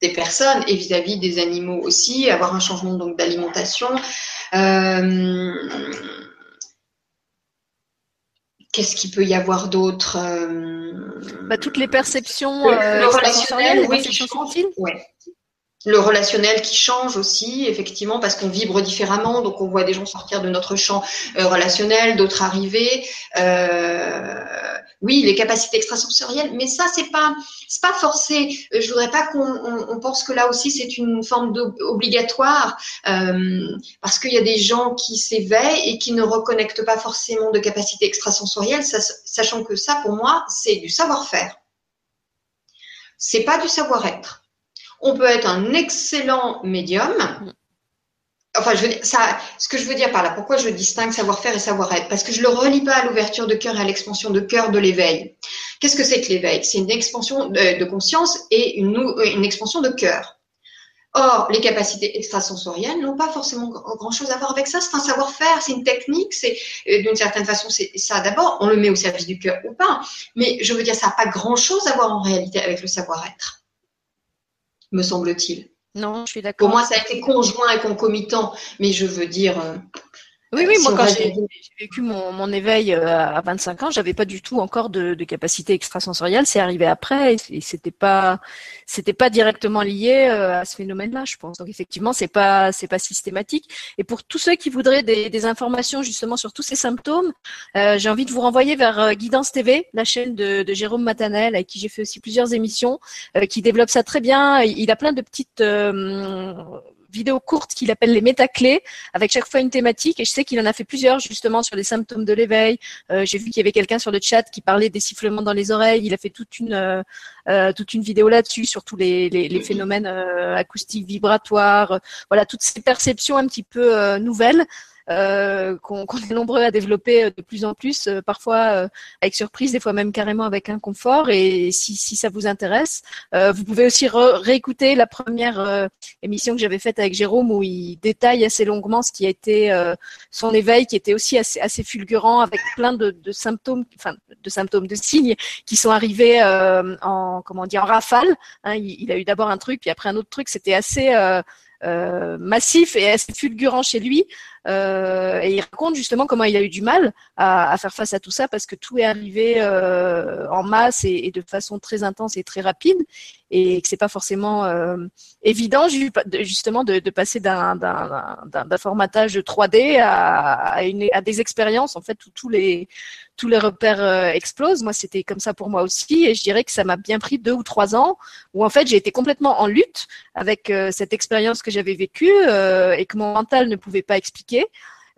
des personnes et vis-à-vis des animaux aussi, avoir un changement donc d'alimentation. Euh, qu'est-ce qu'il peut y avoir d'autre euh, bah, Toutes les perceptions le, euh, relationnel, les perceptions le relationnel qui change aussi, effectivement, parce qu'on vibre différemment, donc on voit des gens sortir de notre champ euh, relationnel, d'autres arriver. Euh, oui, les capacités extrasensorielles, mais ça c'est pas c'est pas forcé. Euh, je voudrais pas qu'on pense que là aussi c'est une forme obligatoire, parce qu'il y a des gens qui s'éveillent et qui ne reconnectent pas forcément de capacités extrasensorielles, sachant que ça pour moi c'est du savoir-faire. C'est pas du savoir-être. On peut être un excellent médium. Enfin, je veux dire, ce que je veux dire par là, pourquoi je distingue savoir-faire et savoir-être? Parce que je ne le relie pas à l'ouverture de cœur et à l'expansion de cœur de l'éveil. Qu'est-ce que c'est que l'éveil? C'est une expansion de, conscience et une, une expansion de cœur. Or, les capacités extrasensorielles n'ont pas forcément grand-chose à voir avec ça. C'est un savoir-faire, c'est une technique, c'est euh, d'une certaine façon, c'est ça d'abord. On le met au service du cœur ou pas. Mais je veux dire, ça n'a pas grand-chose à voir en réalité avec le savoir-être me semble-t-il. Non, je suis d'accord. Pour moi, ça a été conjoint et concomitant, mais je veux dire, euh, oui, oui, moi, quand j'ai vécu mon, mon, éveil euh, à 25 ans, j'avais pas du tout encore de, de capacité extrasensorielle. C'est arrivé après et c'était pas, c'était pas directement lié euh, à ce phénomène-là, je pense. Donc effectivement, c'est pas, c'est pas systématique. Et pour tous ceux qui voudraient des, des informations justement sur tous ces symptômes, euh, j'ai envie de vous renvoyer vers Guidance TV, la chaîne de, de Jérôme Matanel, avec qui j'ai fait aussi plusieurs émissions, qui développe ça très bien. Il a plein de petites vidéos courtes qu'il appelle les métaclés, avec chaque fois une thématique. Et je sais qu'il en a fait plusieurs justement sur les symptômes de l'éveil. Euh, J'ai vu qu'il y avait quelqu'un sur le chat qui parlait des sifflements dans les oreilles. Il a fait toute une euh, euh toute une vidéo là-dessus sur tous les, les, phénomènes acoustiques, vibratoires. voilà toutes ces perceptions un petit peu nouvelles. Euh, qu'on est nombreux à développer euh, de plus en plus, euh, parfois avec surprise, des fois même carrément avec inconfort. Et si, si ça vous intéresse, vous pouvez aussi réécouter la première émission que j'avais faite avec Jérôme où il détaille assez longuement ce qui a été son éveil, qui était aussi assez, assez fulgurant, avec plein de, de, symptômes, enfin de symptômes, de signes qui sont arrivés en comment dire en rafale. Hein, il, il, a eu d'abord un truc, puis après un autre truc. C'était assez euh, massif et assez fulgurant chez lui. Euh, et il raconte justement comment il a eu du mal à, faire face à tout ça parce que tout est arrivé euh, en masse et, de façon très intense et très rapide et que c'est pas forcément euh, évident justement de, passer d'un formatage 3D à, à, des expériences en fait où tous les tous les repères explosent. Moi, c'était comme ça pour moi aussi, et je dirais que ça m'a bien pris deux ou trois ans, où en fait j'ai été complètement en lutte avec cette expérience que j'avais vécue et que mon mental ne pouvait pas expliquer.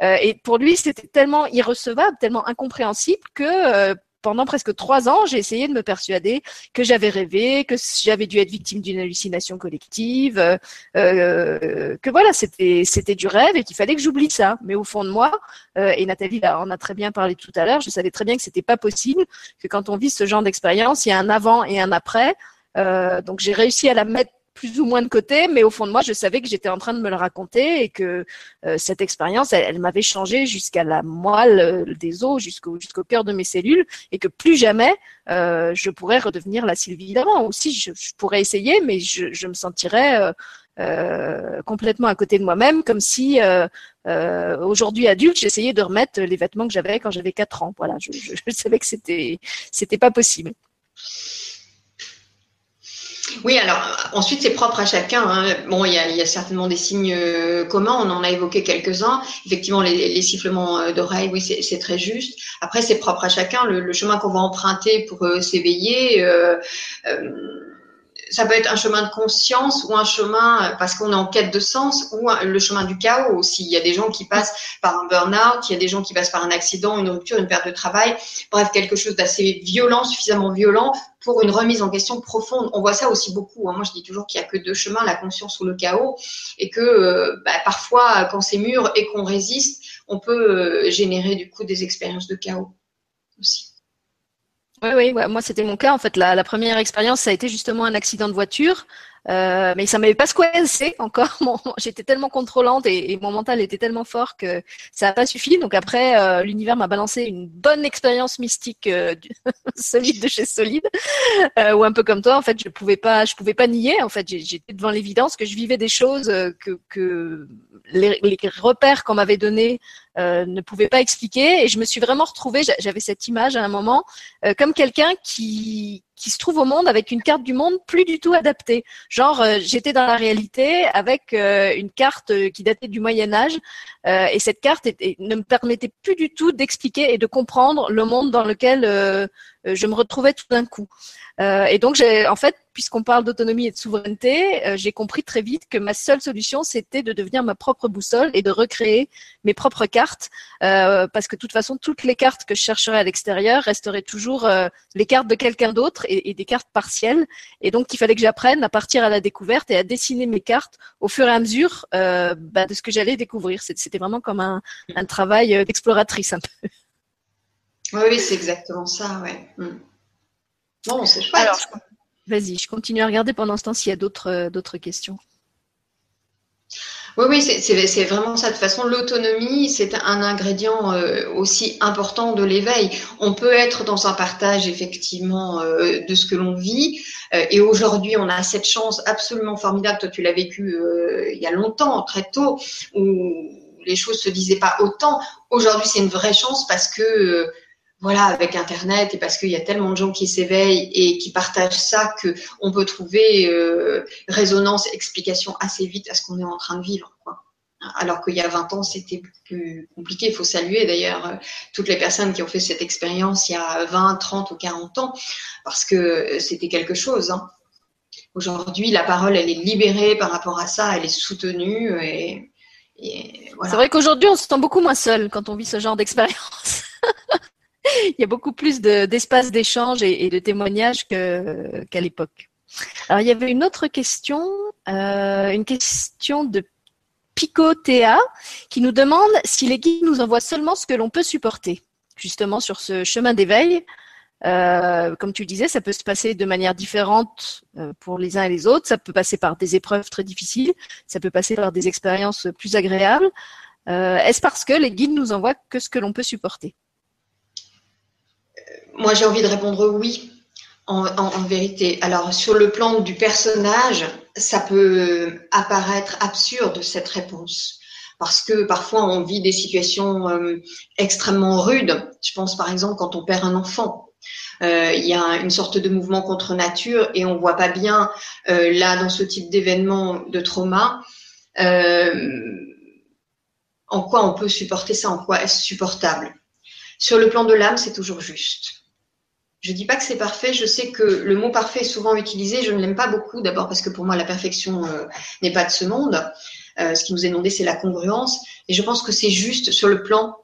Et pour lui, c'était tellement irrecevable, tellement incompréhensible que pendant presque trois ans, j'ai essayé de me persuader que j'avais rêvé, que j'avais dû être victime d'une hallucination collective, euh, euh, que voilà, c'était c'était du rêve et qu'il fallait que j'oublie ça. Mais au fond de moi, euh, et Nathalie en a très bien parlé tout à l'heure, je savais très bien que c'était pas possible, que quand on vit ce genre d'expérience, il y a un avant et un après. donc j'ai réussi à la mettre plus ou moins de côté, mais au fond de moi, je savais que j'étais en train de me le raconter et que euh, cette expérience, elle, m'avait changé jusqu'à la moelle euh, des os, jusqu'au cœur de mes cellules, et que plus jamais euh, je pourrais redevenir la Sylvie d'avant. Aussi, je, pourrais essayer, mais je, je me sentirais complètement à côté de moi-même, comme si aujourd'hui adulte, j'essayais de remettre les vêtements que j'avais quand j'avais 4 ans. Voilà, je, je savais que c'était c'était pas possible. Oui, alors ensuite c'est propre à chacun. Hein. Bon, il y, a, certainement des signes euh, communs, on en a évoqué quelques-uns. Effectivement, les, sifflements euh, d'oreilles, oui, c'est très juste. Après, c'est propre à chacun. Le, chemin qu'on va emprunter pour euh, s'éveiller ça peut être un chemin de conscience ou un chemin euh, parce qu'on est en quête de sens ou le chemin du chaos aussi. Il y a des gens qui passent par un burn-out, il y a des gens qui passent par un accident, une rupture, une perte de travail, bref, quelque chose d'assez violent, suffisamment violent pour une remise en question profonde. On voit ça aussi beaucoup. Hein. Moi, je dis toujours qu'il n'y a que deux chemins, la conscience ou le chaos, et que euh, bah, parfois, quand c'est mûr et qu'on résiste, on peut euh, générer du coup des expériences de chaos. Oui, oui, moi c'était mon cas. En fait, la, première expérience, ça a été justement un accident de voiture. Euh, mais ça m'avait pas squeezé encore. J'étais tellement contrôlante et, mon mental était tellement fort que ça n'a pas suffi. Donc après, euh, l'univers m'a balancé une bonne expérience mystique euh, solide de chez solide, euh, ou un peu comme toi. En fait, je pouvais pas, je pouvais pas nier. En fait, j'étais devant l'évidence que je vivais des choses que, les, repères qu'on m'avait donnés ne pouvaient pas expliquer. Et je me suis vraiment retrouvée. J'avais cette image à un moment comme quelqu'un qui qui se trouve au monde avec une carte du monde plus du tout adaptée. Genre, euh, j'étais dans la réalité avec euh, une carte euh, qui datait du Moyen Âge, et cette carte ne me permettait plus du tout d'expliquer et de comprendre le monde dans lequel je me retrouvais tout d'un coup. et donc, j'ai, en fait, puisqu'on parle d'autonomie et de souveraineté, euh, j'ai compris très vite que ma seule solution, c'était de devenir ma propre boussole et de recréer mes propres cartes, euh, parce que de toute façon, toutes les cartes que je chercherais à l'extérieur resteraient toujours euh, les cartes de quelqu'un d'autre et, des cartes partielles. Et donc, il fallait que j'apprenne à partir à la découverte et à dessiner mes cartes au fur et à mesure bah, de ce que j'allais découvrir. C'était vraiment comme un, travail d'exploratrice un peu. Oui, c'est exactement ça, ouais. Bon, c'est chouette. Alors, Vas-y, je continue à regarder pendant ce temps s'il y a d'autres euh, d'autres questions. Oui, oui, c'est vraiment ça. De toute façon, l'autonomie, c'est un ingrédient euh, aussi important de l'éveil. On peut être dans un partage, effectivement, euh, de ce que l'on vit. et aujourd'hui, on a cette chance absolument formidable. Toi, tu l'as vécu il y a longtemps, très tôt, où les choses se disaient pas autant. Aujourd'hui, c'est une vraie chance parce que voilà, avec Internet et parce qu'il y a tellement de gens qui s'éveillent et qui partagent ça que on peut trouver euh, résonance, explication assez vite à ce qu'on est en train de vivre. Quoi. Alors qu'il y a 20 ans, c'était plus compliqué. Il faut saluer d'ailleurs euh, toutes les personnes qui ont fait cette expérience il y a 20, 30 ou 40 ans parce que c'était quelque chose. Hein. Aujourd'hui, la parole, elle est libérée par rapport à ça, elle est soutenue et. C'est vrai qu'aujourd'hui, on se sent beaucoup moins seul quand on vit ce genre d'expérience. il y a beaucoup plus d'espace d'échange et, de témoignages qu'à l'époque. Alors, il y avait une autre question, euh, une question de Pico Théa qui nous demande si les guides nous envoient seulement ce que l'on peut supporter, justement sur ce chemin d'éveil. Euh, comme tu disais, ça peut se passer de manière différente euh, pour les uns et les autres. Ça peut passer par des épreuves très difficiles, ça peut passer par des expériences plus agréables. Est-ce parce que les guides nous envoient que ce que l'on peut supporter? Moi, j'ai envie de répondre oui, en, vérité. Alors, sur le plan du personnage, ça peut apparaître absurde, cette réponse. Parce que parfois, on vit des situations euh, extrêmement rudes. Je pense, par exemple, quand on perd un enfant. Euh, il y a une sorte de mouvement contre nature et on voit pas bien, euh, là, dans ce type d'événement de trauma, en quoi on peut supporter ça, en quoi est-ce supportable. Sur le plan de l'âme, c'est toujours juste. Je dis pas que c'est parfait. Je sais que le mot parfait est souvent utilisé. Je ne l'aime pas beaucoup. D'abord parce que pour moi la perfection euh, n'est pas de ce monde. ce qui nous est demandé, c'est la congruence. Et je pense que c'est juste sur le plan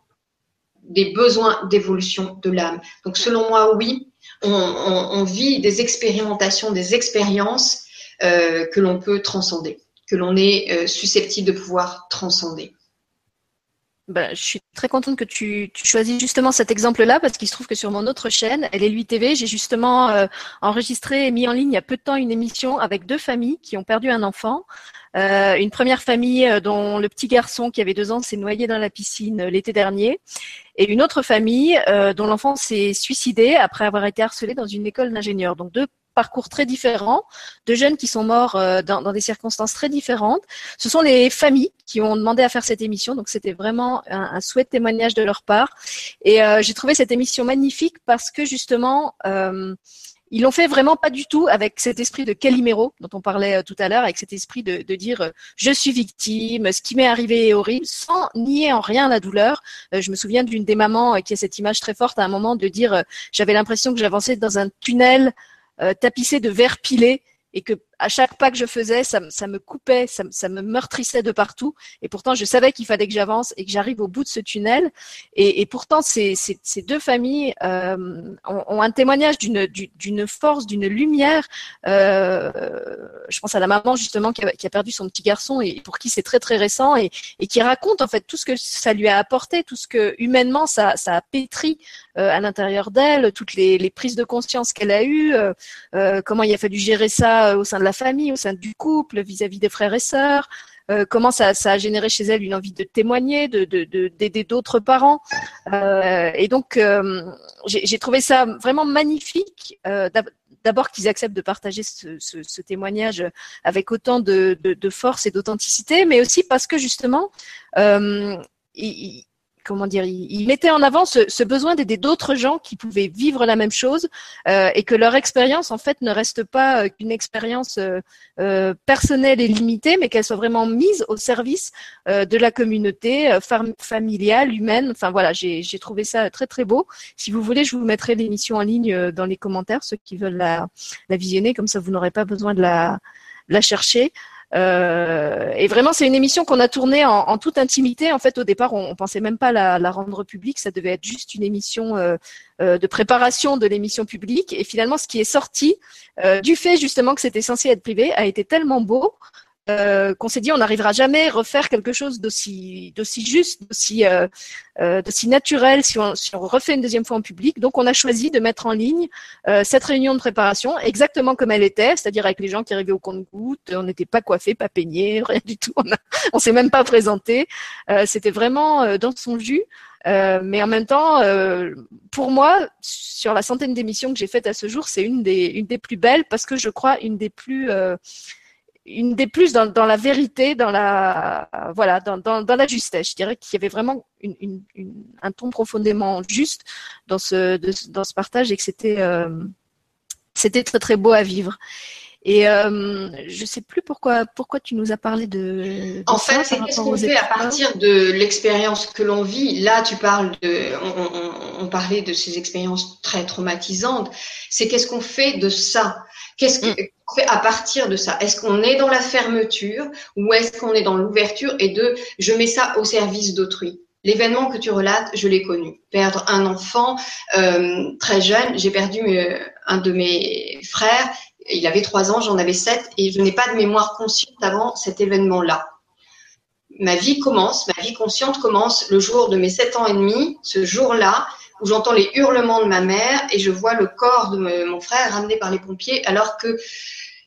des besoins d'évolution de l'âme. Donc, selon moi, oui, on, vit des expérimentations, des expériences que l'on peut transcender, que l'on est susceptible de pouvoir transcender. Bah, je suis très contente que tu, tu choisis justement cet exemple-là parce qu'il se trouve que sur mon autre chaîne, lui TV, j'ai justement euh, enregistré et mis en ligne il y a peu de temps une émission avec deux familles qui ont perdu un enfant. Euh, une première famille euh, dont le petit garçon qui avait deux ans s'est noyé dans la piscine l'été dernier et une autre famille dont l'enfant s'est suicidé après avoir été harcelé dans une école d'ingénieurs. Donc deux parcours très différents, de jeunes qui sont morts euh, dans, des circonstances très différentes. Ce sont les familles qui ont demandé à faire cette émission, donc c'était vraiment un, souhait de témoignage de leur part. Et euh, j'ai trouvé cette émission magnifique parce que justement, euh, ils l'ont fait vraiment pas du tout avec cet esprit de Calimero dont on parlait tout à l'heure, avec cet esprit de, de dire je suis victime, ce qui m'est arrivé est horrible, sans nier en rien la douleur. je me souviens d'une des mamans qui a cette image très forte à un moment de dire j'avais l'impression que j'avançais dans un tunnel tapissé de verre pilé et que à chaque pas que je faisais, ça, me coupait, ça, me meurtrissait de partout. Et pourtant, je savais qu'il fallait que j'avance et que j'arrive au bout de ce tunnel. Et, pourtant, ces, deux familles euh, ont, un témoignage d'une, force, d'une lumière. Euh, je pense à la maman justement qui a, perdu son petit garçon et pour qui c'est très très récent et, qui raconte en fait tout ce que ça lui a apporté, tout ce que humainement ça, a pétri euh, à l'intérieur d'elle, toutes les, prises de conscience qu'elle a eues, comment il a fallu gérer ça au sein de famille, au sein du couple, vis-à-vis des frères et sœurs. Euh, comment ça, ça, a généré chez elle une envie de témoigner, de d'aider de, d'autres parents. Euh, et donc, euh, j'ai trouvé ça vraiment magnifique. D'abord qu'ils acceptent de partager ce, témoignage avec autant de, force et d'authenticité, mais aussi parce que justement, comment dire, il, mettait en avant ce, besoin d'aider d'autres gens qui pouvaient vivre la même chose euh, et que leur expérience en fait ne reste pas euh, qu'une expérience euh, personnelle et limitée, mais qu'elle soit vraiment mise au service de la communauté familiale, humaine. Enfin voilà, j'ai trouvé ça très très beau. Si vous voulez, je vous mettrai l'émission en ligne dans les commentaires, ceux qui veulent la, visionner, comme ça vous n'aurez pas besoin de la chercher. Euh, et vraiment, c'est une émission qu'on a tournée en, toute intimité. En fait, au départ, on, pensait même pas la, rendre publique. Ça devait être juste une émission euh, euh, de préparation de l'émission publique. Et finalement, ce qui est sorti, du fait justement que c'était censé être privé, a été tellement beau euh, qu'on s'est dit on n'arrivera jamais à refaire quelque chose d'aussi d'aussi juste, d'aussi euh, euh, d'aussi naturel si on, si on refait une deuxième fois en public. Donc on a choisi de mettre en ligne euh, cette réunion de préparation exactement comme elle était, c'est-à-dire avec les gens qui arrivaient au compte-goutte, on n'était pas coiffés, pas peignés, rien du tout. On, s'est même pas présenté. Euh, c'était vraiment dans son jus. Euh, mais en même temps, euh, pour moi, sur la centaine d'émissions que j'ai faites à ce jour, c'est une des, une des plus belles parce que je crois une des plus euh, une des plus dans, dans, la vérité, dans la voilà, dans, dans, dans la justesse. Je dirais qu'il y avait vraiment une, une, un ton profondément juste dans ce dans ce partage et que c'était euh, c'était très très beau à vivre. Et euh, je sais plus pourquoi pourquoi tu nous as parlé de. en fait, c'est qu'est-ce qu'on fait à partir de l'expérience que l'on vit. Là, tu parles de, on, on, on parlait de ces expériences très traumatisantes. C'est qu'est-ce qu'on fait de ça? Qu'est-ce mm. Fait à partir de ça Est-ce qu'on est dans la fermeture ou est-ce qu'on est dans l'ouverture et de je mets ça au service d'autrui L'événement que tu relates, je l'ai connu. Perdre un enfant euh, très jeune, j'ai perdu euh, un de mes frères il avait trois ans, j'en avais sept, et je n'ai pas de mémoire consciente avant cet événement-là. Ma vie commence, ma vie consciente commence le jour de mes sept ans et demi, ce jour-là, où j'entends les hurlements de ma mère et je vois le corps de mon frère ramené par les pompiers, alors que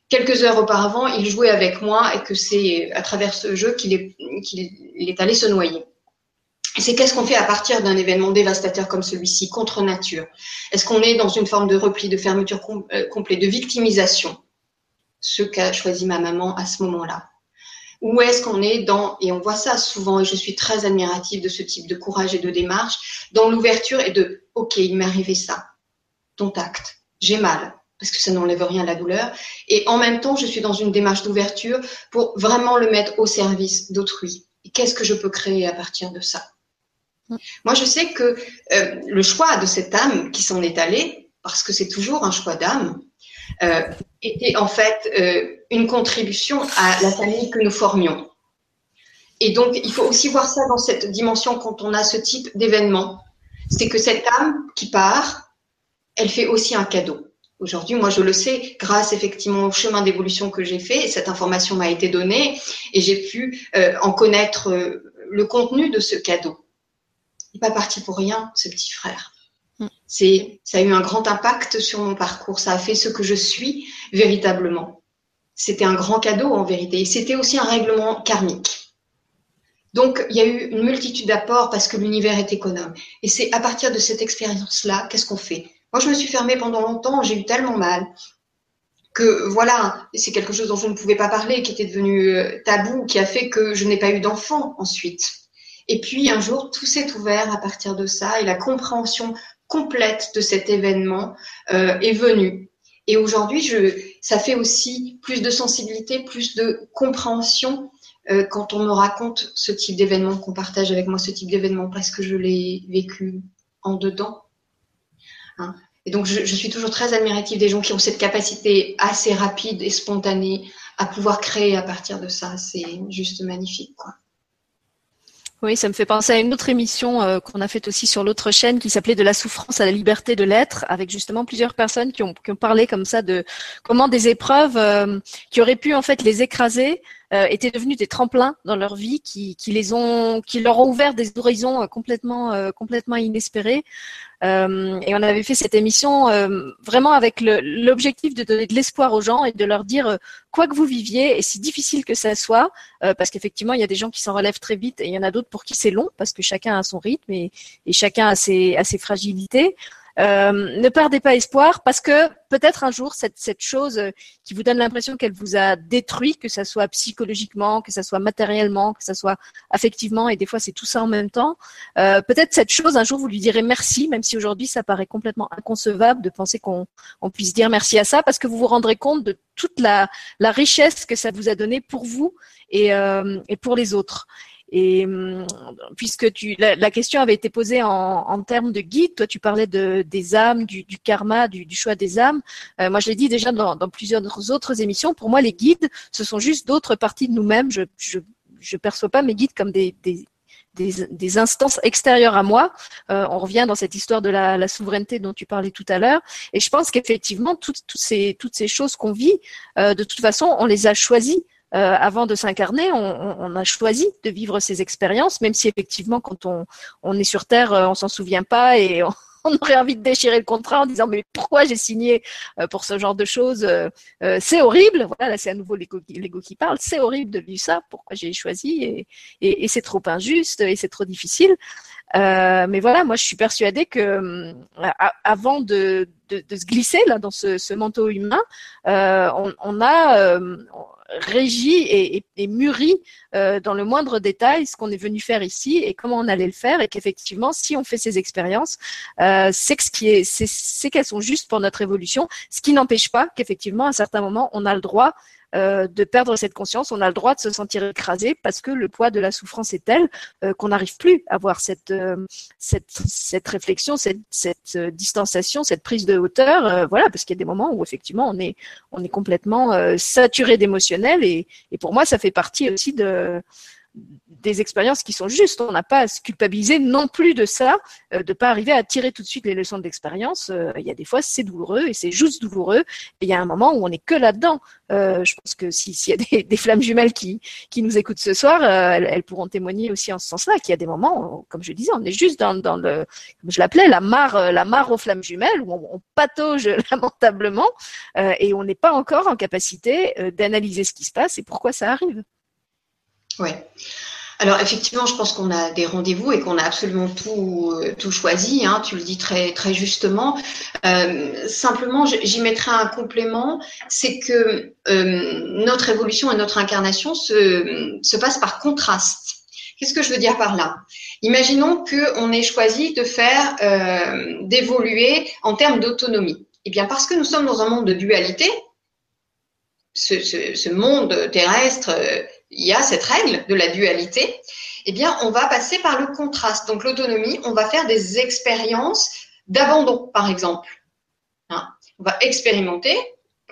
quelques heures auparavant, il jouait avec moi et que c'est à travers ce jeu qu'il est, allé se noyer. C'est qu'est-ce qu'on fait à partir d'un événement dévastateur comme celui-ci, contre nature? Est-ce qu'on est dans une forme de repli, de fermeture complète, euh, complet, de victimisation? Ce qu'a choisi ma maman à ce moment-là. Ou est-ce qu'on est dans, et on voit ça souvent, et je suis très admirative de ce type de courage et de démarche, dans l'ouverture et de, OK, il m'est arrivé ça, ton acte, j'ai mal, parce que ça n'enlève rien à la douleur. Et en même temps, je suis dans une démarche d'ouverture pour vraiment le mettre au service d'autrui. Qu'est-ce que je peux créer à partir de ça? Moi, je sais que euh, le choix de cette âme qui s'en est allée, parce que c'est toujours un choix d'âme, euh, était en fait euh, une contribution à la famille que nous formions. Et donc, il faut aussi voir ça dans cette dimension quand on a ce type d'événement. C'est que cette âme qui part, elle fait aussi un cadeau. Aujourd'hui, moi, je le sais, grâce effectivement au chemin d'évolution que j'ai fait, cette information m'a été donnée et j'ai pu euh, en connaître euh, le contenu de ce cadeau. Il n'est pas parti pour rien, ce petit frère. C'est, ça a eu un grand impact sur mon parcours. Ça a fait ce que je suis véritablement. C'était un grand cadeau en vérité. Et c'était aussi un règlement karmique. Donc, il y a eu une multitude d'apports parce que l'univers est économe. Et c'est à partir de cette expérience-là, qu'est-ce qu'on fait? Moi, je me suis fermée pendant longtemps, j'ai eu tellement mal que voilà, c'est quelque chose dont je ne pouvais pas parler, qui était devenu euh, tabou, qui a fait que je n'ai pas eu d'enfant ensuite. Et puis un jour, tout s'est ouvert à partir de ça et la compréhension complète de cet événement euh, est venue. Et aujourd'hui, je, ça fait aussi plus de sensibilité, plus de compréhension euh, quand on me raconte ce type d'événement, qu'on partage avec moi ce type d'événement, parce que je l'ai vécu en dedans. Hein. et donc, je, je, suis toujours très admirative des gens qui ont cette capacité assez rapide et spontanée à pouvoir créer à partir de ça. C'est juste magnifique, quoi. Oui, ça me fait penser à une autre émission euh, qu'on a faite aussi sur l'autre chaîne qui s'appelait De la souffrance à la liberté de l'être, avec justement plusieurs personnes qui ont, parlé comme ça de comment des épreuves euh, qui auraient pu en fait les écraser euh, étaient devenus des tremplins dans leur vie, qui, qui, les ont, qui leur ont ouvert des horizons euh, complètement, euh, complètement inespérés. Euh, et on avait fait cette émission vraiment avec l'objectif de donner de l'espoir aux gens et de leur dire quoi que vous viviez, et si difficile que ça soit, parce qu'effectivement il y a des gens qui s'en relèvent très vite et il y en a d'autres pour qui c'est long, parce que chacun a son rythme et, et chacun a ses, a ses fragilités. Euh, ne perdez pas espoir parce que peut-être un jour cette, chose euh, qui vous donne l'impression qu'elle vous a détruit, que ça soit psychologiquement, que ça soit matériellement, que ça soit affectivement, et des fois c'est tout ça en même temps. Euh, peut-être cette chose un jour vous lui direz merci, même si aujourd'hui ça paraît complètement inconcevable de penser qu'on on puisse dire merci à ça, parce que vous vous rendrez compte de toute la, richesse que ça vous a donné pour vous et pour les autres. Et hum, puisque tu, la, question avait été posée en, en, termes de guide, toi tu parlais de, des âmes, du, du karma, du, du, choix des âmes. Euh, moi je l'ai dit déjà dans, dans, plusieurs autres émissions. Pour moi, les guides, ce sont juste d'autres parties de nous-mêmes. Je, je, je perçois pas mes guides comme des, des des, des, instances extérieures à moi. Euh, on revient dans cette histoire de la, la, souveraineté dont tu parlais tout à l'heure. Et je pense qu'effectivement, toutes, toutes, ces, toutes ces choses qu'on vit, euh, de toute façon, on les a choisies. Euh, avant de s'incarner, on, a choisi de vivre ces expériences, même si effectivement, quand on, on est sur Terre, euh, on s'en souvient pas et on, aurait envie de déchirer le contrat en disant mais pourquoi j'ai signé euh, pour ce genre de choses C'est horrible. Voilà, là c'est à nouveau l'ego qui parle. C'est horrible de vivre ça. Pourquoi j'ai choisi et c'est trop injuste et c'est trop difficile. Euh, mais voilà, moi je suis persuadée que euh, avant de, de, de, se glisser là dans ce, ce manteau humain, euh, on, on, a euh, régi et, et, et mûri euh, dans le moindre détail ce qu'on est venu faire ici et comment on allait le faire, et qu'effectivement, si on fait ces expériences, c'est ce qui est, c'est qu'elles sont justes pour notre évolution, ce qui n'empêche pas qu'effectivement, à un certain moment, on a le droit euh, de perdre cette conscience. On a le droit de se sentir écrasé parce que le poids de la souffrance est tel euh, qu'on n'arrive plus à avoir cette, euh, cette, cette réflexion, cette, cette distanciation, cette prise de hauteur. voilà, parce qu'il y a des moments où effectivement on est, on est complètement saturé d'émotionnel et, et pour moi ça fait partie aussi de des expériences qui sont justes. On n'a pas à se culpabiliser non plus de ça, euh, de pas arriver à tirer tout de suite les leçons d'expérience. Euh, il y a des fois, c'est douloureux et c'est juste douloureux. Il y a un moment où on n'est que là-dedans. Euh, je pense que s'il y a des, flammes jumelles qui, nous écoutent ce soir, elles, pourront témoigner aussi en ce sens-là, qu'il y a des moments, comme je disais, on est juste dans, le, comme je l'appelais, la mare, la mare aux flammes jumelles, où on, on patauge lamentablement et on n'est pas encore en capacité d'analyser ce qui se passe et pourquoi ça arrive. Oui. Alors effectivement, je pense qu'on a des rendez-vous et qu'on a absolument tout, tout choisi. Hein, tu le dis très, très justement. Euh, simplement, j'y mettrai un complément, c'est que euh, notre évolution et notre incarnation se, se passe par contraste. Qu'est-ce que je veux dire par là? Imaginons qu'on ait choisi de faire, euh, d'évoluer en termes d'autonomie. Eh bien, parce que nous sommes dans un monde de dualité, ce, ce monde terrestre il y a cette règle de la dualité, eh bien, on va passer par le contraste. Donc, l'autonomie, on va faire des expériences d'abandon, par exemple. Hein? On va expérimenter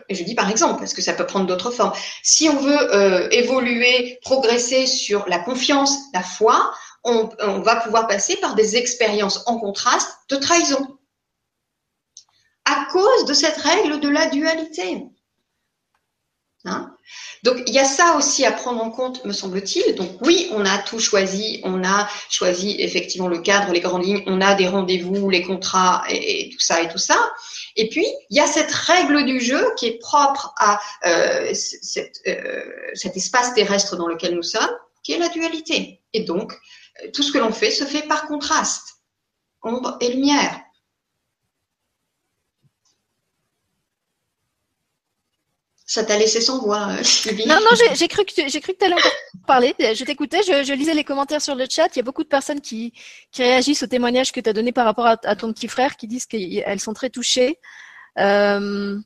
je dis par exemple, parce que ça peut prendre d'autres formes, si on veut euh, évoluer, progresser sur la confiance, la foi, on, on va pouvoir passer par des expériences en contraste de trahison. À cause de cette règle de la dualité. Hein? Donc il y a ça aussi à prendre en compte, me semble-t-il. Donc oui, on a tout choisi, on a choisi effectivement le cadre, les grandes lignes, on a des rendez-vous, les contrats et, tout ça et tout ça. Et puis il y a cette règle du jeu qui est propre à euh, euh, cet espace terrestre dans lequel nous sommes, qui est la dualité. Et donc euh, tout ce que l'on fait se fait par contraste, ombre et lumière. Ça t'a laissé sans voix, euh, Sylvie. Non, non, j'ai cru que j'ai cru que tu allais encore parler. Je t'écoutais, je, lisais les commentaires sur le chat. Il y a beaucoup de personnes qui, qui réagissent au témoignage que tu as donné par rapport à, ton petit frère, qui disent qu'elles sont très touchées. Euh,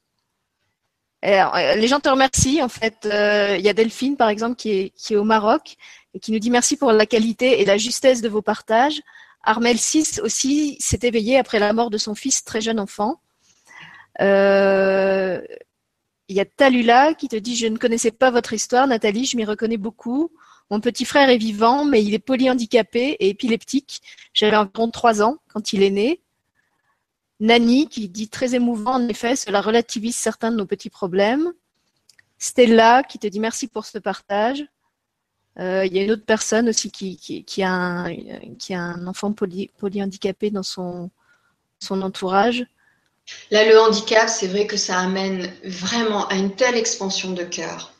euh, les gens te remercient. En fait, il y a Delphine, par exemple, qui est, qui est au Maroc et qui nous dit merci pour la qualité et la justesse de vos partages. Armel 6 aussi s'est éveillé après la mort de son fils, très jeune enfant. Euh, il y a Talula qui te dit Je ne connaissais pas votre histoire, Nathalie, je m'y reconnais beaucoup. Mon petit frère est vivant, mais il est polyhandicapé et épileptique. J'avais environ trois ans quand il est né. Nani qui dit très émouvant, en effet, cela relativise certains de nos petits problèmes. Stella qui te dit merci pour ce partage. Euh, il y a une autre personne aussi qui, a, un, enfant polyhandicapé dans son entourage. Là, le handicap, c'est vrai que ça amène vraiment à une telle expansion de cœur,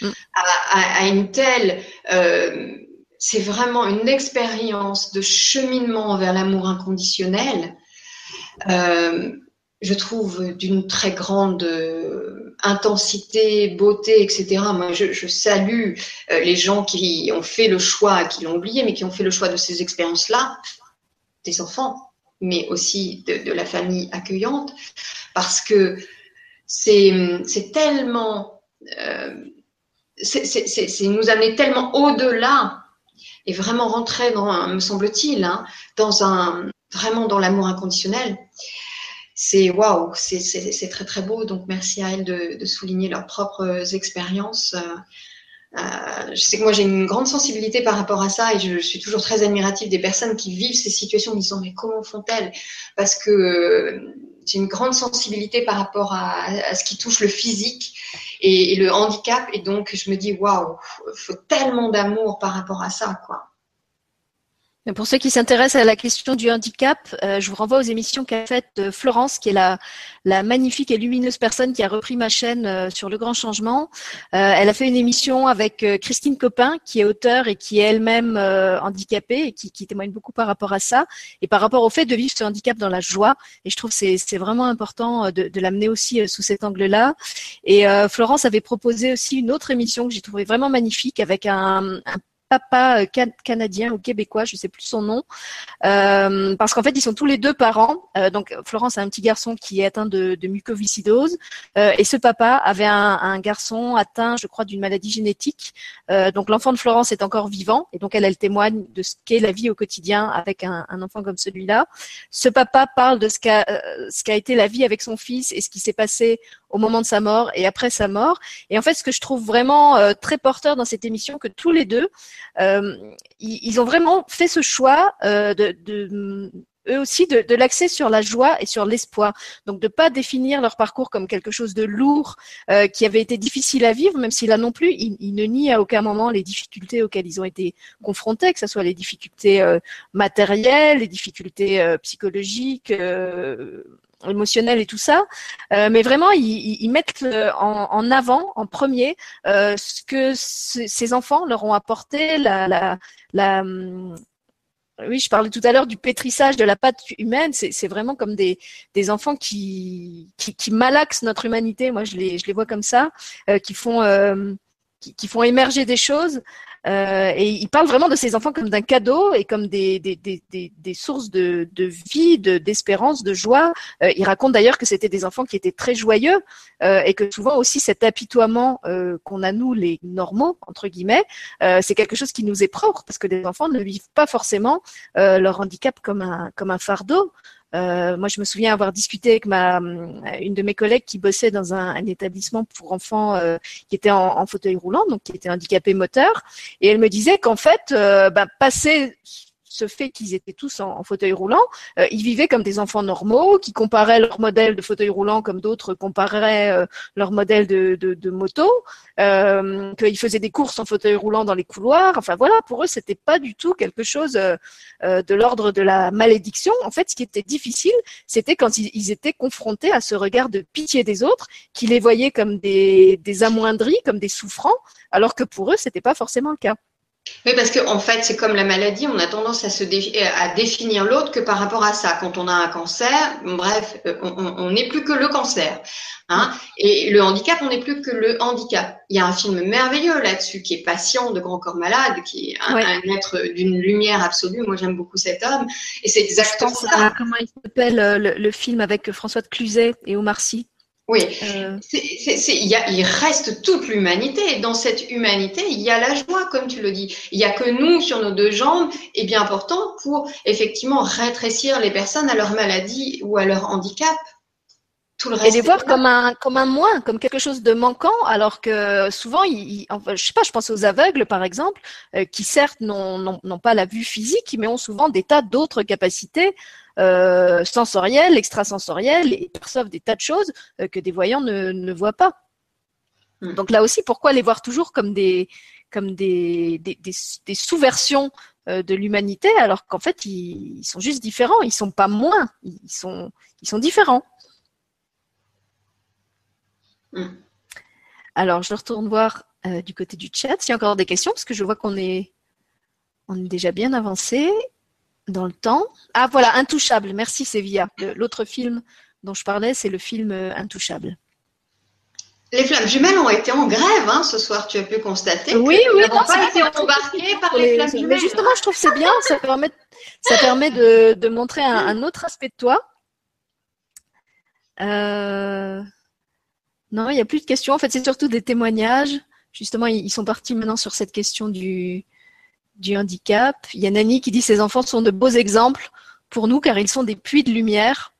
mm. à, une telle... Euh, c'est vraiment une expérience de cheminement vers l'amour inconditionnel, euh, je trouve, d'une très grande euh, intensité, beauté, etc. Moi, je, je salue les gens qui ont fait le choix, qui l'ont oublié, mais qui ont fait le choix de ces expériences-là, des enfants mais aussi de, la famille accueillante, parce que c'est tellement, euh, c'est nous amener tellement au-delà et vraiment rentrer dans, me semble-t-il, hein, dans un vraiment dans l'amour inconditionnel. C'est waouh, c'est très très beau. Donc merci à elles de, souligner leurs propres expériences. Euh, je sais que moi j'ai une grande sensibilité par rapport à ça et je, suis toujours très admirative des personnes qui vivent ces situations. En disant mais comment font-elles? Parce que euh, j'ai une grande sensibilité par rapport à, ce qui touche le physique et, et, le handicap. Et donc je me dis waouh, faut tellement d'amour par rapport à ça quoi. Pour ceux qui s'intéressent à la question du handicap, euh, je vous renvoie aux émissions qu'a faites euh, Florence, qui est la, la, magnifique et lumineuse personne qui a repris ma chaîne euh, sur le grand changement. elle a fait une émission avec Christine Copin, qui est auteure et qui est elle-même handicapée et qui, qui, témoigne beaucoup par rapport à ça et par rapport au fait de vivre ce handicap dans la joie. Et je trouve que c'est vraiment important de, de l'amener aussi sous cet angle-là. Et Florence avait proposé aussi une autre émission que j'ai trouvé vraiment magnifique avec un, un papa euh, canadien ou québécois, je sais plus son nom, euh, parce qu'en fait ils sont tous les deux parents. Euh, donc Florence a un petit garçon qui est atteint de, mucoviscidose et ce papa avait un, garçon atteint, je crois, d'une maladie génétique. donc l'enfant de Florence est encore vivant et donc elle, elle témoigne de ce qu'est la vie au quotidien avec un, enfant comme celui-là. Ce papa parle de ce qu'a ce qu'a été la vie avec son fils et ce qui s'est passé au moment de sa mort et après sa mort. Et en fait, ce que je trouve vraiment euh, très porteur dans cette émission, que tous les deux, euh, ils, ont vraiment fait ce choix euh, de, de eux aussi de, de l'accès sur la joie et sur l'espoir. Donc de pas définir leur parcours comme quelque chose de lourd euh, qui avait été difficile à vivre, même si là non plus, ils, ne nient à aucun moment les difficultés auxquelles ils ont été confrontés, que ce soit les difficultés matérielles, les difficultés psychologiques, émotionnel et tout ça, euh, mais vraiment ils, mettent en, en, avant, en premier, euh, ce que ces enfants leur ont apporté, la, hum, oui, je parlais tout à l'heure du pétrissage de la pâte humaine. C'est vraiment comme des, enfants qui, malaxent notre humanité. Moi, je les, vois comme ça, euh, qui font euh, qui, font émerger des choses. Euh, et il parle vraiment de ces enfants comme d'un cadeau et comme des, des, des, des sources de, de vie, d'espérance, de, joie. Euh, il raconte d'ailleurs que c'était des enfants qui étaient très joyeux euh, et que souvent aussi cet apitoiement qu'on a nous les normaux entre guillemets, c'est quelque chose qui nous est propre parce que les enfants ne vivent pas forcément leur handicap comme un fardeau. Moi, je me souviens avoir discuté avec ma une de mes collègues qui bossait dans un, établissement pour enfants qui était en, fauteuil roulant, donc qui était handicapé moteur, et elle me disait qu'en fait, ben, passer ce fait qu'ils étaient tous en, fauteuil roulant, euh, ils vivaient comme des enfants normaux, qui comparaient leur modèle de fauteuil roulant comme d'autres compareraient euh, leur modèle de, moto, euh, qu'ils faisaient des courses en fauteuil roulant dans les couloirs. Enfin voilà, pour eux, c'était pas du tout quelque chose de l'ordre de la malédiction. En fait, ce qui était difficile, c'était quand ils, étaient confrontés à ce regard de pitié des autres, qui les voyaient comme des, des amoindris, comme des souffrants, alors que pour eux, c'était pas forcément le cas. Oui, parce qu'en en fait, c'est comme la maladie, on a tendance à, se à définir l'autre que par rapport à ça. Quand on a un cancer, bref, euh, on n'est plus que le cancer. Hein et le handicap, on n'est plus que le handicap. Il y a un film merveilleux là-dessus qui est Patient de Grand Corps Malade, qui est un, être d'une lumière absolue. Moi, j'aime beaucoup cet homme. Et c'est exactement ça. comment il s'appelle euh, le, le, film avec François de Cluzet et Omar Sy oui, euh... il, reste toute l'humanité. Dans cette humanité, il y a la joie, comme tu le dis. Il n'y a que nous sur nos deux jambes, et bien important pour effectivement rétrécir les personnes à leur maladie ou à leur handicap. Tout le reste et les voir comme un, comme un moins, comme quelque chose de manquant, alors que souvent, ils, enfin, je sais pas, je pense aux aveugles par exemple, euh, qui certes n'ont pas la vue physique, mais ont souvent des tas d'autres capacités euh, sensorielles, extrasensorielles, et perçoivent des tas de choses euh, que des voyants ne, ne voient pas. Hmm. Donc là aussi, pourquoi les voir toujours comme des, comme des, des, des, sous-versions euh, de l'humanité, alors qu'en fait, ils, ils, sont juste différents, ils sont pas moins, ils sont, ils sont différents. Hmm. Alors, je retourne voir euh, du côté du chat s'il y a encore des questions, parce que je vois qu'on est, on est déjà bien avancé dans le temps. Ah voilà, Intouchable. Merci Sévilla. L'autre film dont je parlais, c'est le film euh, Intouchable. Les flammes jumelles ont été en grève hein, ce soir, tu as pu constater. Oui, oui, n'ont pas été embarqués par les, flammes jumelles. Mais justement, je trouve c'est bien, ça permet, ça permet de, montrer un, autre aspect de toi. Euh, non, il n'y a plus de questions. En fait, c'est surtout des témoignages. Justement, ils sont partis maintenant sur cette question du, du handicap. Il y a Nani qui dit ces enfants sont de beaux exemples pour nous car ils sont des puits de lumière.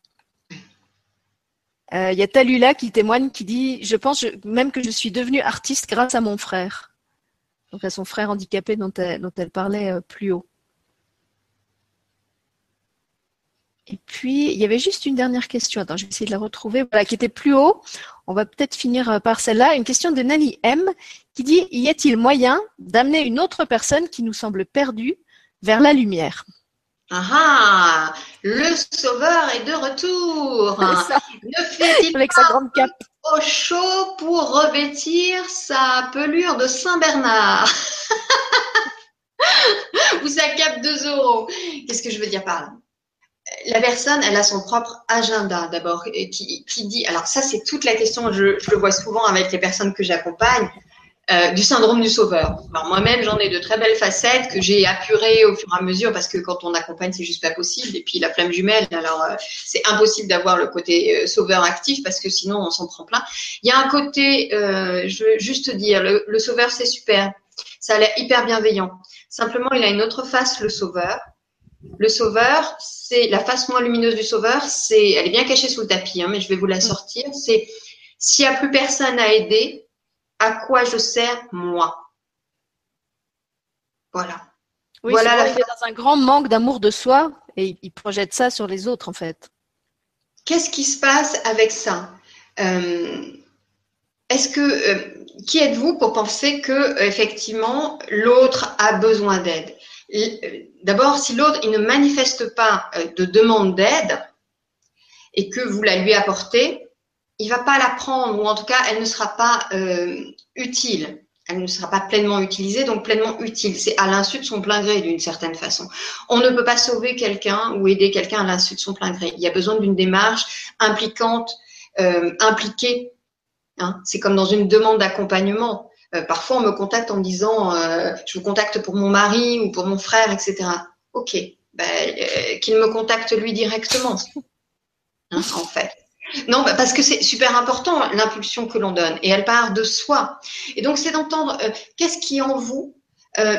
Euh, il y a Talula qui témoigne qui dit Je pense même que je suis devenue artiste grâce à mon frère. Donc à son frère handicapé dont elle, parlait euh, plus haut. Et puis, il y avait juste une dernière question. Attends, je vais essayer de la retrouver. Voilà, qui était plus haut. On va peut-être finir euh, par celle-là. Une question de Nani M qui dit Y a-t-il moyen d'amener une autre personne qui nous semble perdue vers la lumière? Ah, ah le sauveur est de retour. Ne fait-il Avec sa grande cape. au chaud pour revêtir sa pelure de Saint-Bernard Ou sa cape de Zorro? Qu'est-ce que je veux dire par là? La personne, elle a son propre agenda d'abord, qui, qui dit, alors ça c'est toute la question, je, je, le vois souvent avec les personnes que j'accompagne, euh, du syndrome du sauveur. Alors moi-même, j'en ai de très belles facettes que j'ai apurées au fur et à mesure parce que quand on accompagne, c'est juste pas possible. Et puis la flamme jumelle, alors euh, c'est impossible d'avoir le côté euh, sauveur actif parce que sinon on s'en prend plein. Il y a un côté, je veux juste dire, le, le sauveur c'est super, ça a l'air hyper bienveillant. Simplement, il a une autre face, le sauveur le sauveur, c'est la face moins lumineuse du sauveur, c'est, elle est bien cachée sous le tapis, hein, mais je vais vous la mm. sortir. C'est s'il n'y a plus personne à aider, à quoi je sers moi? Voilà. Oui, voilà la il est dans un grand manque d'amour de soi et il projette ça sur les autres en fait. Qu'est-ce qui se passe avec ça? Euh, Est-ce que euh, qui êtes-vous pour penser que effectivement l'autre a besoin d'aide? D'abord, si l'autre ne manifeste pas euh, de demande d'aide et que vous la lui apportez, il va pas la prendre ou en tout cas elle ne sera pas euh, utile. Elle ne sera pas pleinement utilisée, donc pleinement utile. C'est à l'insu de son plein gré d'une certaine façon. On ne peut pas sauver quelqu'un ou aider quelqu'un à l'insu de son plein gré. Il y a besoin d'une démarche impliquante, euh, impliquée. Hein. C'est comme dans une demande d'accompagnement. Euh, parfois, on me contacte en me disant euh, je vous contacte pour mon mari ou pour mon frère, etc. Ok, ben, euh, qu'il me contacte lui directement, hein, en fait. Non, bah, parce que c'est super important l'impulsion que l'on donne et elle part de soi. Et donc, c'est d'entendre qu'est-ce qui en vous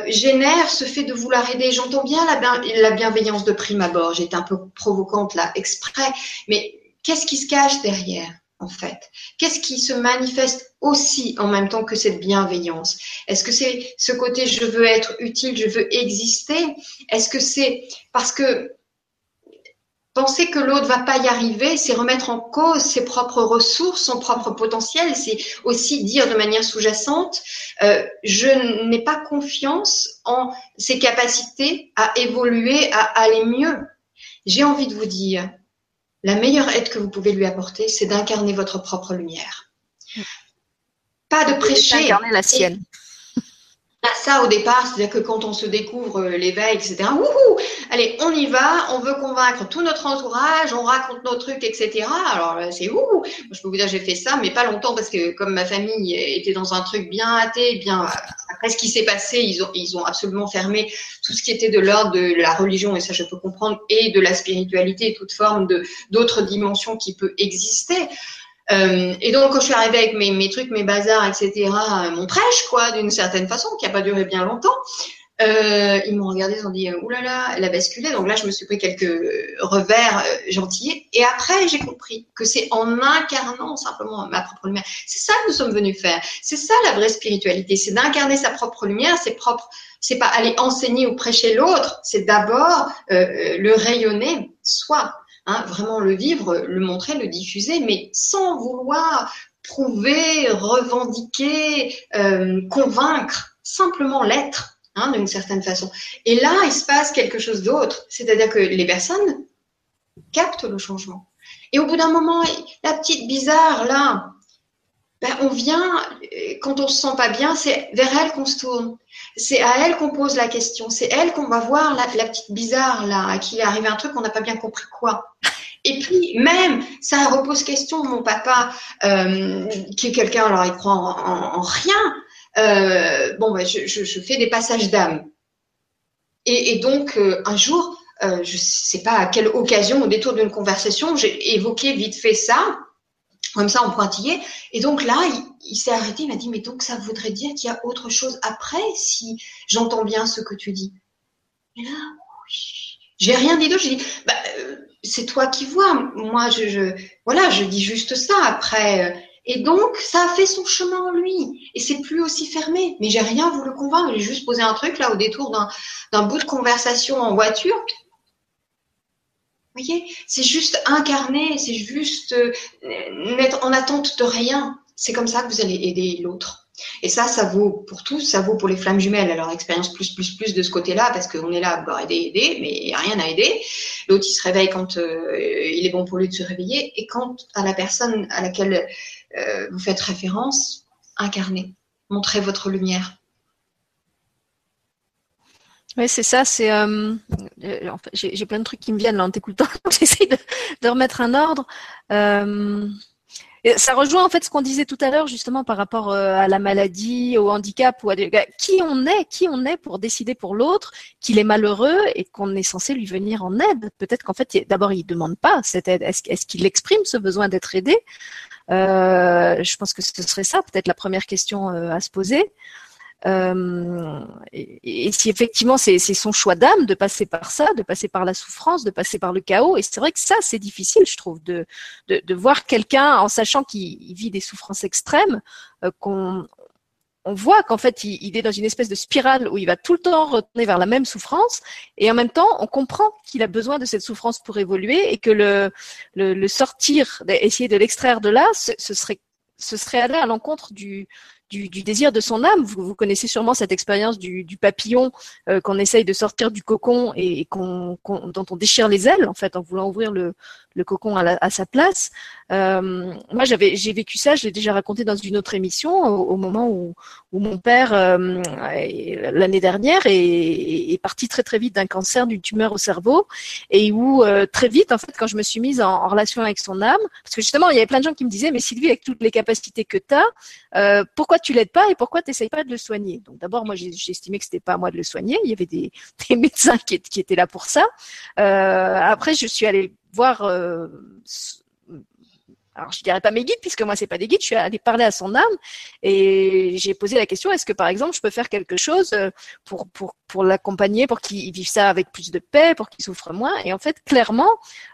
génère ce fait de vouloir aider? J'entends bien la, la bienveillance de prime abord. J'étais un peu provocante là, exprès. Mais qu'est-ce qui se cache derrière? En fait Qu'est-ce qui se manifeste aussi en même temps que cette bienveillance? Est-ce que c'est ce côté je veux être utile, je veux exister Est-ce que c'est parce que penser que l'autre va pas y arriver, c'est remettre en cause ses propres ressources, son propre potentiel, c'est aussi dire de manière sous-jacente, euh, je n'ai pas confiance en ses capacités à évoluer, à aller mieux. J'ai envie de vous dire, la meilleure aide que vous pouvez lui apporter, c'est d'incarner votre propre lumière. Pas de prêcher. Incarner la sienne ça au départ, c'est-à-dire que quand on se découvre euh, l'éveil, etc. Wouhou Allez, on y va, on veut convaincre tout notre entourage, on raconte nos trucs, etc. Alors là, c'est ouh Je peux vous dire, j'ai fait ça, mais pas longtemps parce que comme ma famille était dans un truc bien athée, bien après ce qui s'est passé, ils ont absolument fermé tout ce qui était de l'ordre de la religion et ça je peux comprendre et de la spiritualité, toute forme d'autres dimensions qui peut exister. Euh, et donc, quand je suis arrivée avec mes, trucs, mes bazars, etc., euh, mon prêche, quoi, d'une certaine façon, qui a pas duré bien longtemps, euh, ils m'ont regardé, ils ont dit, oulala, là là, elle a basculé. Donc là, je me suis pris quelques revers euh, gentillés. Et après, j'ai compris que c'est en incarnant simplement ma propre lumière. C'est ça que nous sommes venus faire. C'est ça la vraie spiritualité. C'est d'incarner sa propre lumière, ses propres. C'est pas aller enseigner ou prêcher l'autre. C'est d'abord euh, le rayonner soi. Hein, vraiment le vivre, le montrer, le diffuser, mais sans vouloir prouver, revendiquer, euh, convaincre, simplement l'être, hein, d'une certaine façon. Et là, il se passe quelque chose d'autre, c'est-à-dire que les personnes captent le changement. Et au bout d'un moment, la petite bizarre, là, ben, on vient, quand on se sent pas bien, c'est vers elle qu'on se tourne. C'est à elle qu'on pose la question. C'est elle qu'on va voir, la, petite bizarre, là, à qui est arrivé un truc, on n'a pas bien compris quoi. Et puis, même, ça repose question, mon papa, euh, qui est quelqu'un, alors il croit en, rien. Euh, bon, ben, je, je, je, fais des passages d'âme. Et, et, donc, euh, un jour, euh, je sais pas à quelle occasion, au détour d'une conversation, j'ai évoqué vite fait ça comme ça en pointillé. Et donc là, il, s'est arrêté, il m'a dit, mais donc ça voudrait dire qu'il y a autre chose après si j'entends bien ce que tu dis? Et là, j'ai rien dit d'autre, j'ai dit, bah, euh, c'est toi qui vois. Moi, je, je, voilà, je dis juste ça après. Et donc, ça a fait son chemin en lui. Et c'est plus aussi fermé. Mais j'ai rien voulu convaincre. J'ai juste posé un truc là au détour d'un bout de conversation en voiture voyez, c'est juste incarner, c'est juste euh, mettre en attente de rien. C'est comme ça que vous allez aider l'autre. Et ça, ça vaut pour tous, ça vaut pour les flammes jumelles, alors expérience plus, plus, plus de ce côté-là, parce qu'on est là vouloir aider, aider, mais il n'y a rien à aider. L'autre, il se réveille quand euh, il est bon pour lui de se réveiller, et quand à la personne à laquelle euh, vous faites référence, incarnez, montrez votre lumière. Oui, c'est ça. C'est, euh, euh j'ai plein de trucs qui me viennent là en t'écoutant. J'essaie de, de, remettre un ordre. Ça rejoint en fait ce qu'on disait tout à l'heure justement par rapport à la maladie, au handicap ou à des... qui on est, qui on est pour décider pour l'autre qu'il est malheureux et qu'on est censé lui venir en aide. Peut-être qu'en fait d'abord il demande pas cette aide. Est-ce, qu'il exprime ce besoin d'être aidé? Je pense que ce serait ça peut-être la première question euh, à se poser. Euh, et, si effectivement c'est son choix d'âme de passer par ça, de passer par la souffrance, de passer par le chaos, et c'est vrai que ça c'est difficile, je trouve, de, de, de voir quelqu'un en sachant qu'il vit des souffrances extrêmes, euh, qu'on on voit qu'en fait il, est dans une espèce de spirale où il va tout le temps retourner vers la même souffrance, et en même temps on comprend qu'il a besoin de cette souffrance pour évoluer et que le, le, le sortir, essayer de l'extraire de là, ce, serait ce serait aller à l'encontre du, du, du, désir de son âme. Vous, vous connaissez sûrement cette expérience du, du, papillon euh, qu'on essaye de sortir du cocon et, qu'on, dont on déchire les ailes en fait en voulant ouvrir le, le cocon à, à, sa place. Euh, moi, j'avais, j'ai vécu ça, je l'ai déjà raconté dans une autre émission, au, moment où, où, mon père, euh, l'année dernière, est, parti très très vite d'un cancer, d'une tumeur au cerveau, et où euh, très vite, en fait, quand je me suis mise en, relation avec son âme, parce que justement, il y avait plein de gens qui me disaient, mais Sylvie, avec toutes les capacités que tu as, euh, pourquoi tu l'aides pas et pourquoi tu n'essayes pas de le soigner? Donc d'abord, moi, j'ai, estimé que c'était pas à moi de le soigner, il y avait des, médecins qui, étaient là pour ça. après, je suis allée voir euh, alors je dirais pas mes guides puisque moi c'est pas des guides, je suis allée parler à son âme et j'ai posé la question est-ce que par exemple je peux faire quelque chose euh, pour l'accompagner, pour qu'il vive ça avec plus de paix, pour qu'il souffre moins? Et en fait clairement,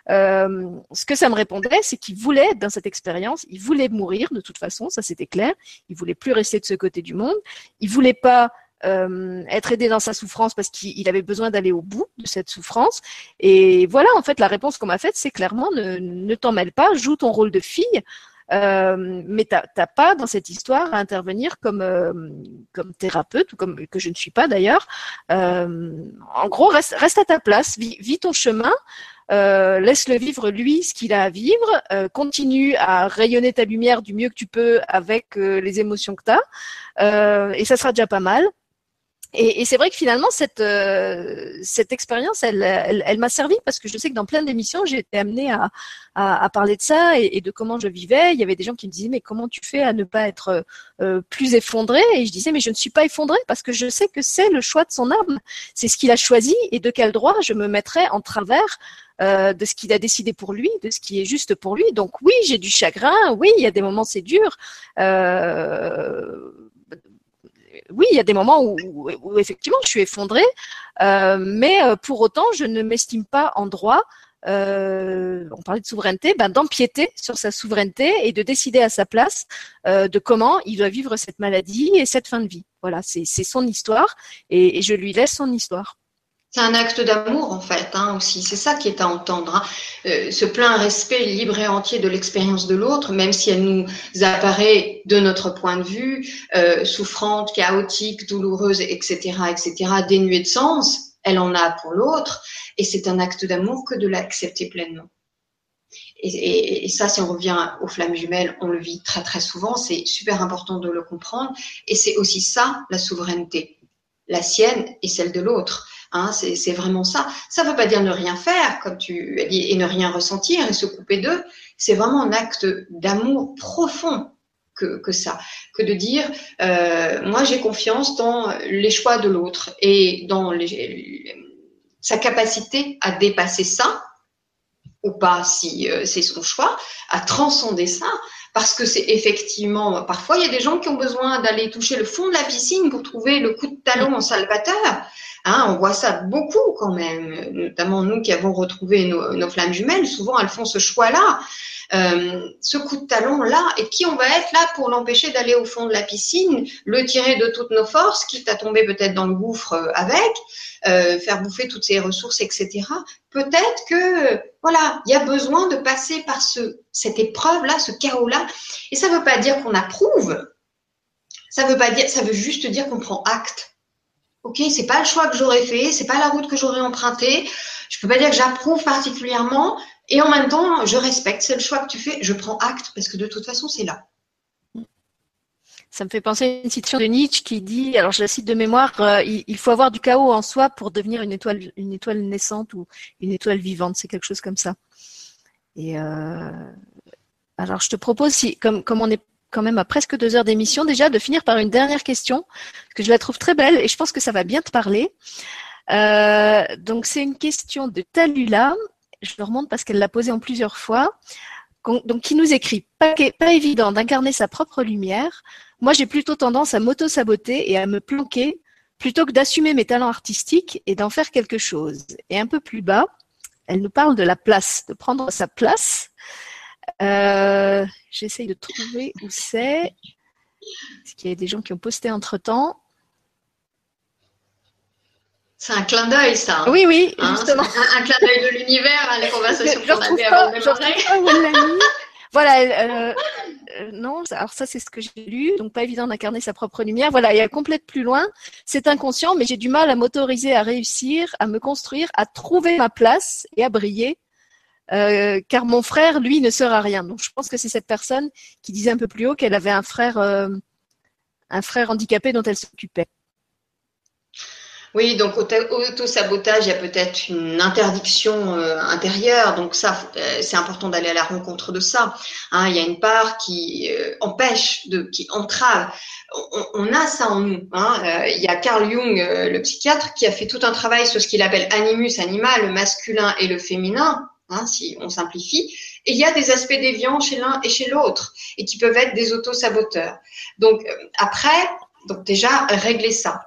euh, ce que ça me répondait, c'est qu'il voulait dans cette expérience, il voulait mourir de toute façon, ça c'était clair, il voulait plus rester de ce côté du monde, il voulait pas euh, être aidé dans sa souffrance parce qu'il avait besoin d'aller au bout de cette souffrance. Et voilà, en fait, la réponse qu'on m'a faite, c'est clairement ne, ne t'en mêle pas, joue ton rôle de fille. Euh, mais t'as pas dans cette histoire à intervenir comme euh, comme thérapeute ou comme que je ne suis pas d'ailleurs. Euh, en gros, reste, reste à ta place, vis, vis ton chemin, euh, laisse-le vivre lui ce qu'il a à vivre, euh, continue à rayonner ta lumière du mieux que tu peux avec les émotions que tu as, et ça sera déjà pas mal. Et, et c'est vrai que finalement, cette, euh, cette expérience, elle, elle, elle m'a servi parce que je sais que dans plein d'émissions, j'ai été amenée à, à, à, parler de ça et, et, de comment je vivais. Il y avait des gens qui me disaient, mais comment tu fais à ne pas être euh, plus effondré Et je disais, mais je ne suis pas effondrée parce que je sais que c'est le choix de son âme. C'est ce qu'il a choisi et de quel droit je me mettrais en travers euh, de ce qu'il a décidé pour lui, de ce qui est juste pour lui. Donc oui, j'ai du chagrin, oui, il y a des moments c'est dur. Euh, oui, il y a des moments où, effectivement je suis effondrée, euh, mais euh, pour autant, je ne m'estime pas en droit. Euh, on parlait de souveraineté, ben, d'empiéter sur sa souveraineté et de décider à sa place de comment il doit vivre cette maladie et cette fin de vie. Voilà, c'est son histoire et je lui laisse son histoire. C'est un acte d'amour en fait hein, aussi. C'est ça qui est à entendre. Hein. Euh, ce plein respect libre et entier de l'expérience de l'autre, même si elle nous apparaît de notre point de vue euh, souffrante, chaotique, douloureuse, etc., etc., dénuée de sens, elle en a pour l'autre. Et c'est un acte d'amour que de l'accepter pleinement. Et, et, et, ça, si on revient aux flammes jumelles, on le vit très très souvent. C'est super important de le comprendre. Et c'est aussi ça la souveraineté, la sienne et celle de l'autre. Hein, c'est vraiment ça. Ça ne veut pas dire ne rien faire, comme tu as dit, et ne rien ressentir et se couper d'eux. C'est vraiment un acte d'amour profond que, ça, que de dire euh, moi j'ai confiance dans les choix de l'autre et dans sa capacité à dépasser ça ou pas si euh, c'est son choix, à transcender ça, parce que c'est effectivement, parfois il y a des gens qui ont besoin d'aller toucher le fond de la piscine pour trouver le coup de talon en salvateur. Hein, on voit ça beaucoup quand même, notamment nous qui avons retrouvé nos, nos flammes jumelles. Souvent, elles font ce choix-là, euh, ce coup de talon-là, et qui on va être là pour l'empêcher d'aller au fond de la piscine, le tirer de toutes nos forces, quitte à tomber peut-être dans le gouffre euh, avec, euh, faire bouffer toutes ses ressources, etc. Peut-être que voilà, il y a besoin de passer par ce, cette épreuve-là, ce chaos-là, et ça ne veut pas dire qu'on approuve. Ça veut pas dire, ça veut juste dire qu'on prend acte ok, c'est pas le choix que j'aurais fait, c'est pas la route que j'aurais empruntée. Je peux pas dire que j'approuve particulièrement, et en même temps, je respecte. C'est le choix que tu fais. Je prends acte parce que de toute façon, c'est là. Ça me fait penser à une citation de Nietzsche qui dit, alors je la cite de mémoire, euh, il, faut avoir du chaos en soi pour devenir une étoile, une étoile naissante ou une étoile vivante. C'est quelque chose comme ça. Et euh, alors je te propose, si, comme, comme on est quand même à presque deux heures d'émission déjà, de finir par une dernière question, que je la trouve très belle et je pense que ça va bien te parler. Euh, donc c'est une question de Talula, je le remonte parce qu'elle l'a posée en plusieurs fois, donc qui nous écrit pas, pas évident d'incarner sa propre lumière. Moi j'ai plutôt tendance à m'auto-saboter et à me planquer plutôt que d'assumer mes talents artistiques et d'en faire quelque chose. Et un peu plus bas, elle nous parle de la place, de prendre sa place euh, J'essaye de trouver où c'est. Est-ce qu'il y a des gens qui ont posté entre temps c'est un clin d'œil, ça. Oui, oui, hein, justement. Un, clin d'œil de l'univers, hein, les conversations qu'on avait avant de démarrer. voilà, euh, euh, non, alors ça c'est ce que j'ai lu, donc pas évident d'incarner sa propre lumière. Voilà, il y a complète plus loin. C'est inconscient, mais j'ai du mal à m'autoriser à réussir, à me construire, à trouver ma place et à briller euh, car mon frère, lui, ne sera rien. Donc, je pense que c'est cette personne qui disait un peu plus haut qu'elle avait un frère, un frère handicapé dont elle s'occupait. Oui, donc auto-sabotage, il y a peut-être une interdiction euh, intérieure, donc ça, c'est important d'aller à la rencontre de ça. Hein, il y a une part qui empêche, de, qui entrave. On, a ça en nous. Hein. il y a Carl Jung, le psychiatre, qui a fait tout un travail sur ce qu'il appelle animus animal, le masculin et le féminin hein, si on simplifie. Et il y a des aspects déviants chez l'un et chez l'autre, et qui peuvent être des auto-saboteurs. Donc euh, après, donc déjà régler ça.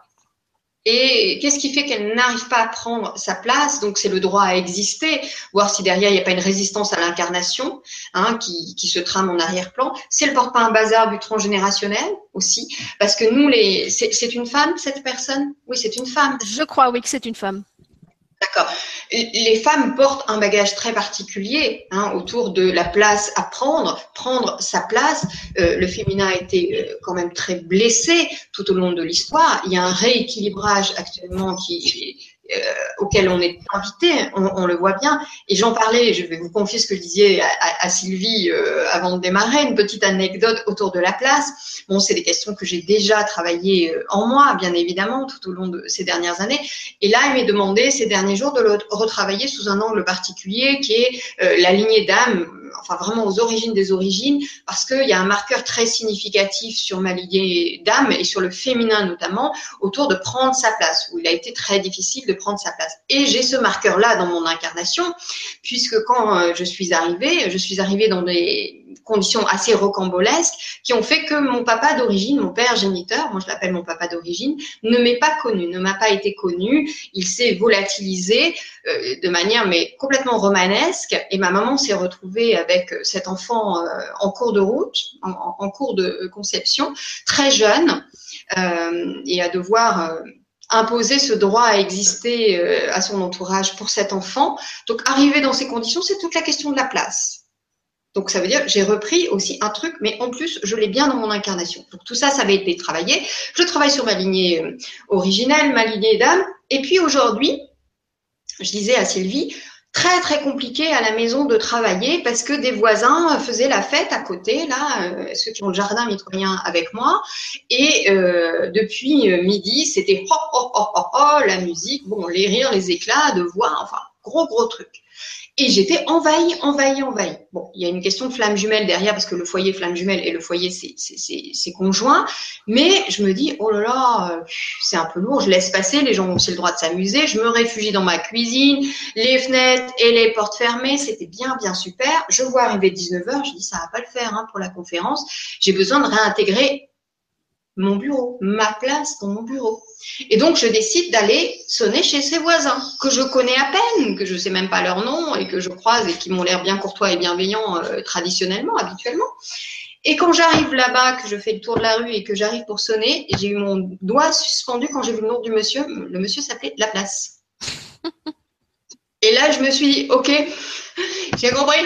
Et qu'est-ce qui fait qu'elle n'arrive pas à prendre sa place? Donc c'est le droit à exister, voir si derrière il n'y a pas une résistance à l'incarnation hein, qui, se trame en arrière-plan. C'est le porte pas un bazar du transgénérationnel aussi, parce que nous les, c'est une femme cette personne? Oui, c'est une femme. Je crois oui que c'est une femme. D'accord. Les femmes portent un bagage très particulier hein, autour de la place à prendre, prendre sa place. Euh, le féminin a été euh, quand même très blessé tout au long de l'histoire. Il y a un rééquilibrage actuellement qui euh, auquel on est invité, on, le voit bien. Et j'en parlais, je vais vous confier ce que je disais à, Sylvie euh, avant de démarrer, une petite anecdote autour de la place. Bon, c'est des questions que j'ai déjà travaillées euh, en moi, bien évidemment, tout au long de ces dernières années. Et là, il m'est demandé ces derniers jours de le retravailler sous un angle particulier qui est la lignée d'âme enfin vraiment aux origines des origines, parce qu'il y a un marqueur très significatif sur ma lignée d'âme et sur le féminin notamment, autour de prendre sa place, où il a été très difficile de prendre sa place. Et j'ai ce marqueur-là dans mon incarnation, puisque quand euh, je suis arrivée, je suis arrivée dans des conditions assez rocambolesques qui ont fait que mon papa d'origine, mon père géniteur, moi je l'appelle mon papa d'origine, ne m'est pas connu, ne m'a pas été connu. Il s'est volatilisé euh, de manière mais complètement romanesque et ma maman s'est retrouvée avec cet enfant euh, en cours de route, en, cours de conception, très jeune euh, et à devoir imposer ce droit à exister à son entourage pour cet enfant. Donc arriver dans ces conditions, c'est toute la question de la place. Donc ça veut dire j'ai repris aussi un truc, mais en plus je l'ai bien dans mon incarnation. Donc tout ça, ça avait été travaillé. Je travaille sur ma lignée euh, originelle, ma lignée d'âme. Et puis aujourd'hui, je disais à Sylvie, très très compliqué à la maison de travailler parce que des voisins faisaient la fête à côté, là, euh, ceux qui ont le jardin mitoyen avec moi. Et euh, depuis midi, c'était oh, oh, oh, oh, oh, la musique, bon, les rires, les éclats de voix, enfin, gros gros truc. Et j'étais envahie, envahie, envahie. Bon, il y a une question de flamme jumelle derrière parce que le foyer flamme jumelle et le foyer c'est conjoint. Mais je me dis oh là là, c'est un peu lourd. Je laisse passer. Les gens ont aussi le droit de s'amuser. Je me réfugie dans ma cuisine, les fenêtres et les portes fermées. C'était bien, bien super. Je vois arriver 19 h Je dis ça va pas le faire hein, pour la conférence. J'ai besoin de réintégrer mon bureau, ma place dans mon bureau. Et donc, je décide d'aller sonner chez ses voisins, que je connais à peine, que je sais même pas leur nom et que je croise et qui m'ont l'air bien courtois et bienveillants euh, traditionnellement, habituellement. Et quand j'arrive là-bas, que je fais le tour de la rue et que j'arrive pour sonner, j'ai eu mon doigt suspendu quand j'ai vu le nom du monsieur. Le monsieur s'appelait Laplace. et là, je me suis dit, OK, j'ai compris,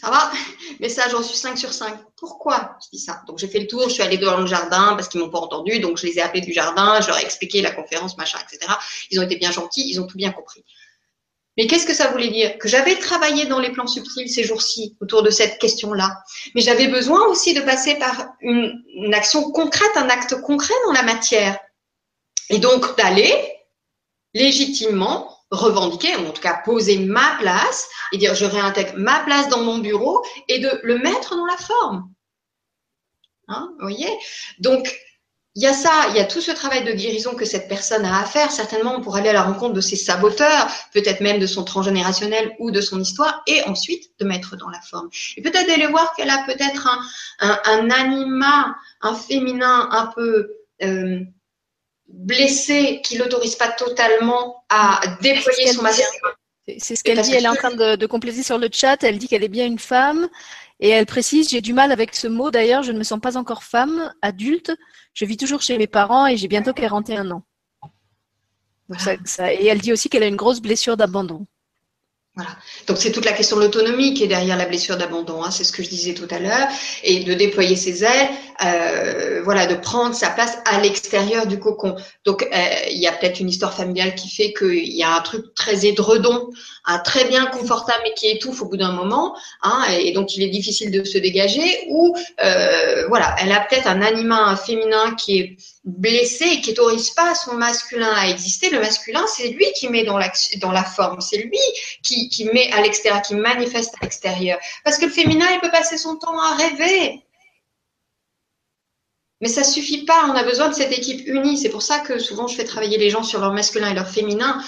ça va? Message reçu 5 sur 5. Pourquoi? Je dis ça Donc j'ai fait le tour, je suis allée dans le jardin parce qu'ils m'ont pas entendu, donc je les ai appelés du jardin, je leur ai expliqué la conférence, machin, etc. Ils ont été bien gentils, ils ont tout bien compris. Mais qu'est-ce que ça voulait dire? Que j'avais travaillé dans les plans subtils ces jours-ci autour de cette question-là. Mais j'avais besoin aussi de passer par une, une action concrète, un acte concret dans la matière. Et donc d'aller légitimement revendiquer, ou en tout cas poser ma place et dire je réintègre ma place dans mon bureau et de le mettre dans la forme. Hein, voyez? Donc, il y a ça, il y a tout ce travail de guérison que cette personne a à faire, certainement pour aller à la rencontre de ses saboteurs, peut-être même de son transgénérationnel ou de son histoire, et ensuite de mettre dans la forme. Et peut-être d'aller voir qu'elle a peut-être un, un, un, anima, un féminin un peu euh, blessée qui l'autorise pas totalement à déployer son masculin. C'est ce qu'elle dit. Elle est en train de, de compléter sur le chat. Elle dit qu'elle est bien une femme. Et elle précise, j'ai du mal avec ce mot. D'ailleurs, je ne me sens pas encore femme, adulte. Je vis toujours chez mes parents et j'ai bientôt 41 ans. et elle dit aussi qu'elle a une grosse blessure d'abandon. Voilà. Donc c'est toute la question de l'autonomie qui est derrière la blessure d'abandon, hein, c'est ce que je disais tout à l'heure, et de déployer ses ailes, euh, voilà, de prendre sa place à l'extérieur du cocon. Donc euh, il y a peut-être une histoire familiale qui fait qu'il y a un truc très édredon, très bien confortable mais qui étouffe au bout d'un moment, hein, et donc il est difficile de se dégager. Ou euh, voilà, elle a peut-être un anima féminin qui est blessé qui n'autorise pas son masculin à exister, le masculin, c'est lui qui met dans la, forme, c'est lui qui, met à l'extérieur, qui manifeste à l'extérieur. Parce que le féminin, il peut passer son temps à rêver. Mais ça suffit pas. On a besoin de cette équipe unie. C'est pour ça que souvent je fais travailler les gens sur leur masculin et leur féminin.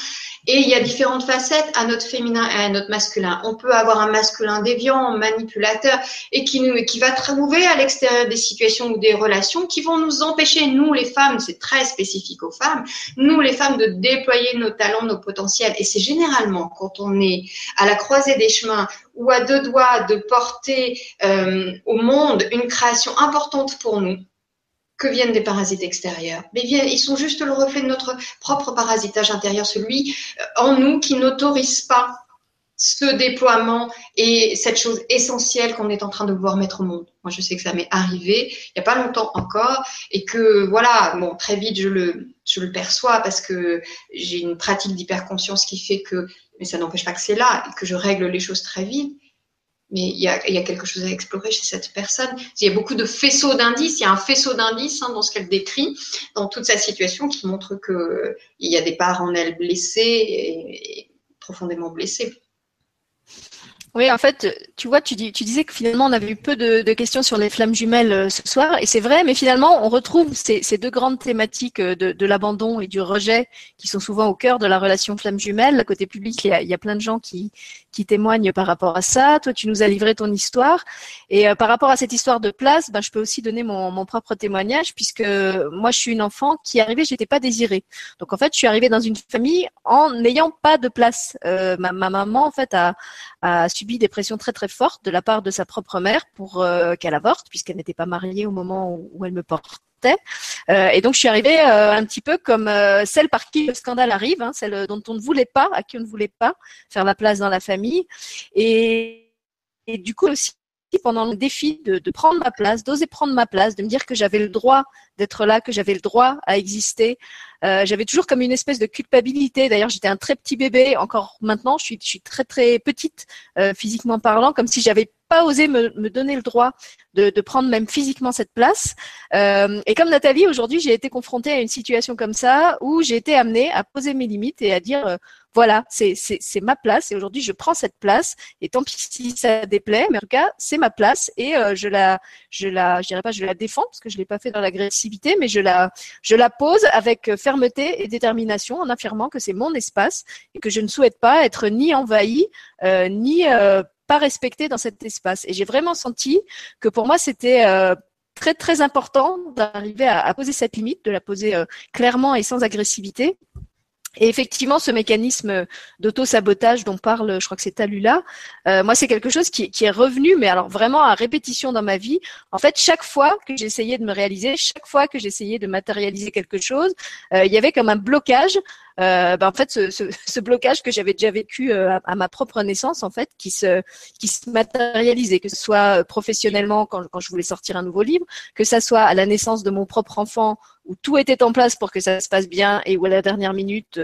Et il y a différentes facettes à notre féminin et à notre masculin. On peut avoir un masculin déviant, manipulateur, et qui, nous, qui va trouver à l'extérieur des situations ou des relations qui vont nous empêcher, nous les femmes, c'est très spécifique aux femmes, nous les femmes de déployer nos talents, nos potentiels. Et c'est généralement quand on est à la croisée des chemins ou à deux doigts de porter euh, au monde une création importante pour nous, que viennent des parasites extérieurs Mais ils sont juste le reflet de notre propre parasitage intérieur, celui euh, en nous qui n'autorise pas ce déploiement et cette chose essentielle qu'on est en train de vouloir mettre au monde. Moi, je sais que ça m'est arrivé il n'y a pas longtemps encore et que voilà, bon, très vite je le, je le perçois parce que j'ai une pratique d'hyperconscience qui fait que, mais ça n'empêche pas que c'est là et que je règle les choses très vite mais il y, a, quelque chose à explorer chez cette personne. Il y a beaucoup de faisceaux d'indices. Il y a un faisceau d'indices hein, dans ce qu'elle décrit, dans toute sa situation, qui montre qu'il y a des parts en elle blessées et profondément blessées. Oui, en fait, tu vois, tu, dis, tu disais que finalement on avait eu peu de, questions sur les flammes jumelles euh, ce soir, et c'est vrai, mais finalement on retrouve ces, deux grandes thématiques euh, de, l'abandon et du rejet qui sont souvent au cœur de la relation flamme jumelle. Côté public, il y a plein de gens qui, qui témoignent par rapport à ça. Toi, tu nous as livré ton histoire, et euh, par rapport à cette histoire de place, ben, je peux aussi donner mon, propre témoignage, puisque moi je suis une enfant qui est arrivée, j'étais pas désirée. Donc en fait, je suis arrivée dans une famille en n'ayant pas de place. ma, ma, maman en fait a, subi des pressions très très fortes de la part de sa propre mère pour euh, qu'elle avorte, puisqu'elle n'était pas mariée au moment où, elle me portait. Euh, et donc je suis arrivée euh, un petit peu comme celle par qui le scandale arrive, hein, celle dont on ne voulait pas, à qui on ne voulait pas faire la place dans la famille. Et, du coup aussi pendant le défi de, prendre ma place, d'oser prendre ma place, de me dire que j'avais le droit d'être là, que j'avais le droit à exister. Euh, j'avais toujours comme une espèce de culpabilité. D'ailleurs, j'étais un très petit bébé. Encore maintenant, je suis, très très petite euh, physiquement parlant, comme si j'avais pas osé me, donner le droit de, prendre même physiquement cette place. Euh, et comme Nathalie, aujourd'hui, j'ai été confrontée à une situation comme ça où j'ai été amenée à poser mes limites et à dire euh, voilà, c'est ma place et aujourd'hui je prends cette place et tant pis si ça déplaît, mais en tout cas c'est ma place et euh, je la, je la, je dirais pas je la défends parce que je l'ai pas fait dans l'agressivité, mais je la, je la pose avec fermeté et détermination en affirmant que c'est mon espace et que je ne souhaite pas être ni envahi euh, ni euh, pas respecté dans cet espace. Et j'ai vraiment senti que pour moi c'était très très important d'arriver à, à, poser cette limite, de la poser clairement et sans agressivité et effectivement, ce mécanisme d'auto-sabotage dont parle, je crois que c'est Talula, euh, moi, c'est quelque chose qui, qui, est revenu, mais alors vraiment à répétition dans ma vie. En fait, chaque fois que j'essayais de me réaliser, chaque fois que j'essayais de matérialiser quelque chose, euh, il y avait comme un blocage euh, ben, en fait ce, ce, ce blocage que j'avais déjà vécu euh, à, ma propre naissance en fait qui se qui se matérialisait que ce soit euh, professionnellement quand, quand je voulais sortir un nouveau livre que ça soit à la naissance de mon propre enfant où tout était en place pour que ça se passe bien et où à la dernière minute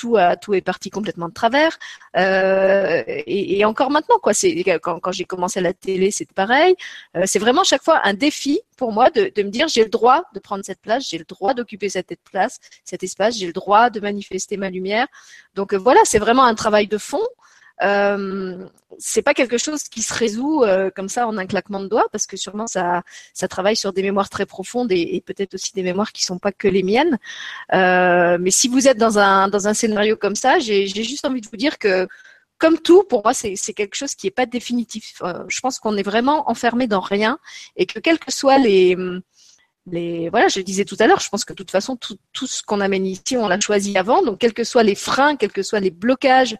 tout a, tout est parti complètement de travers. Euh, et, et, encore maintenant quoi c'est quand, quand j'ai commencé la télé c'est pareil. Euh, c'est vraiment chaque fois un défi pour moi de, de me dire j'ai le droit de prendre cette place j'ai le droit d'occuper cette place cet espace j'ai le droit de manifester ma lumière. Donc euh, voilà c'est vraiment un travail de fond euh, c'est pas quelque chose qui se résout euh, comme ça en un claquement de doigts parce que sûrement ça ça travaille sur des mémoires très profondes et, peut-être aussi des mémoires qui sont pas que les miennes. Euh, mais si vous êtes dans un dans un scénario comme ça, j'ai juste envie de vous dire que comme tout, pour moi, c'est quelque chose qui est pas définitif. Je pense qu'on est vraiment enfermé dans rien et que quels que soient les voilà, je le disais tout à l'heure, je pense que de toute façon tout, ce qu'on amène ici, on l'a choisi avant. Donc quels que soient les freins, quels que soient les blocages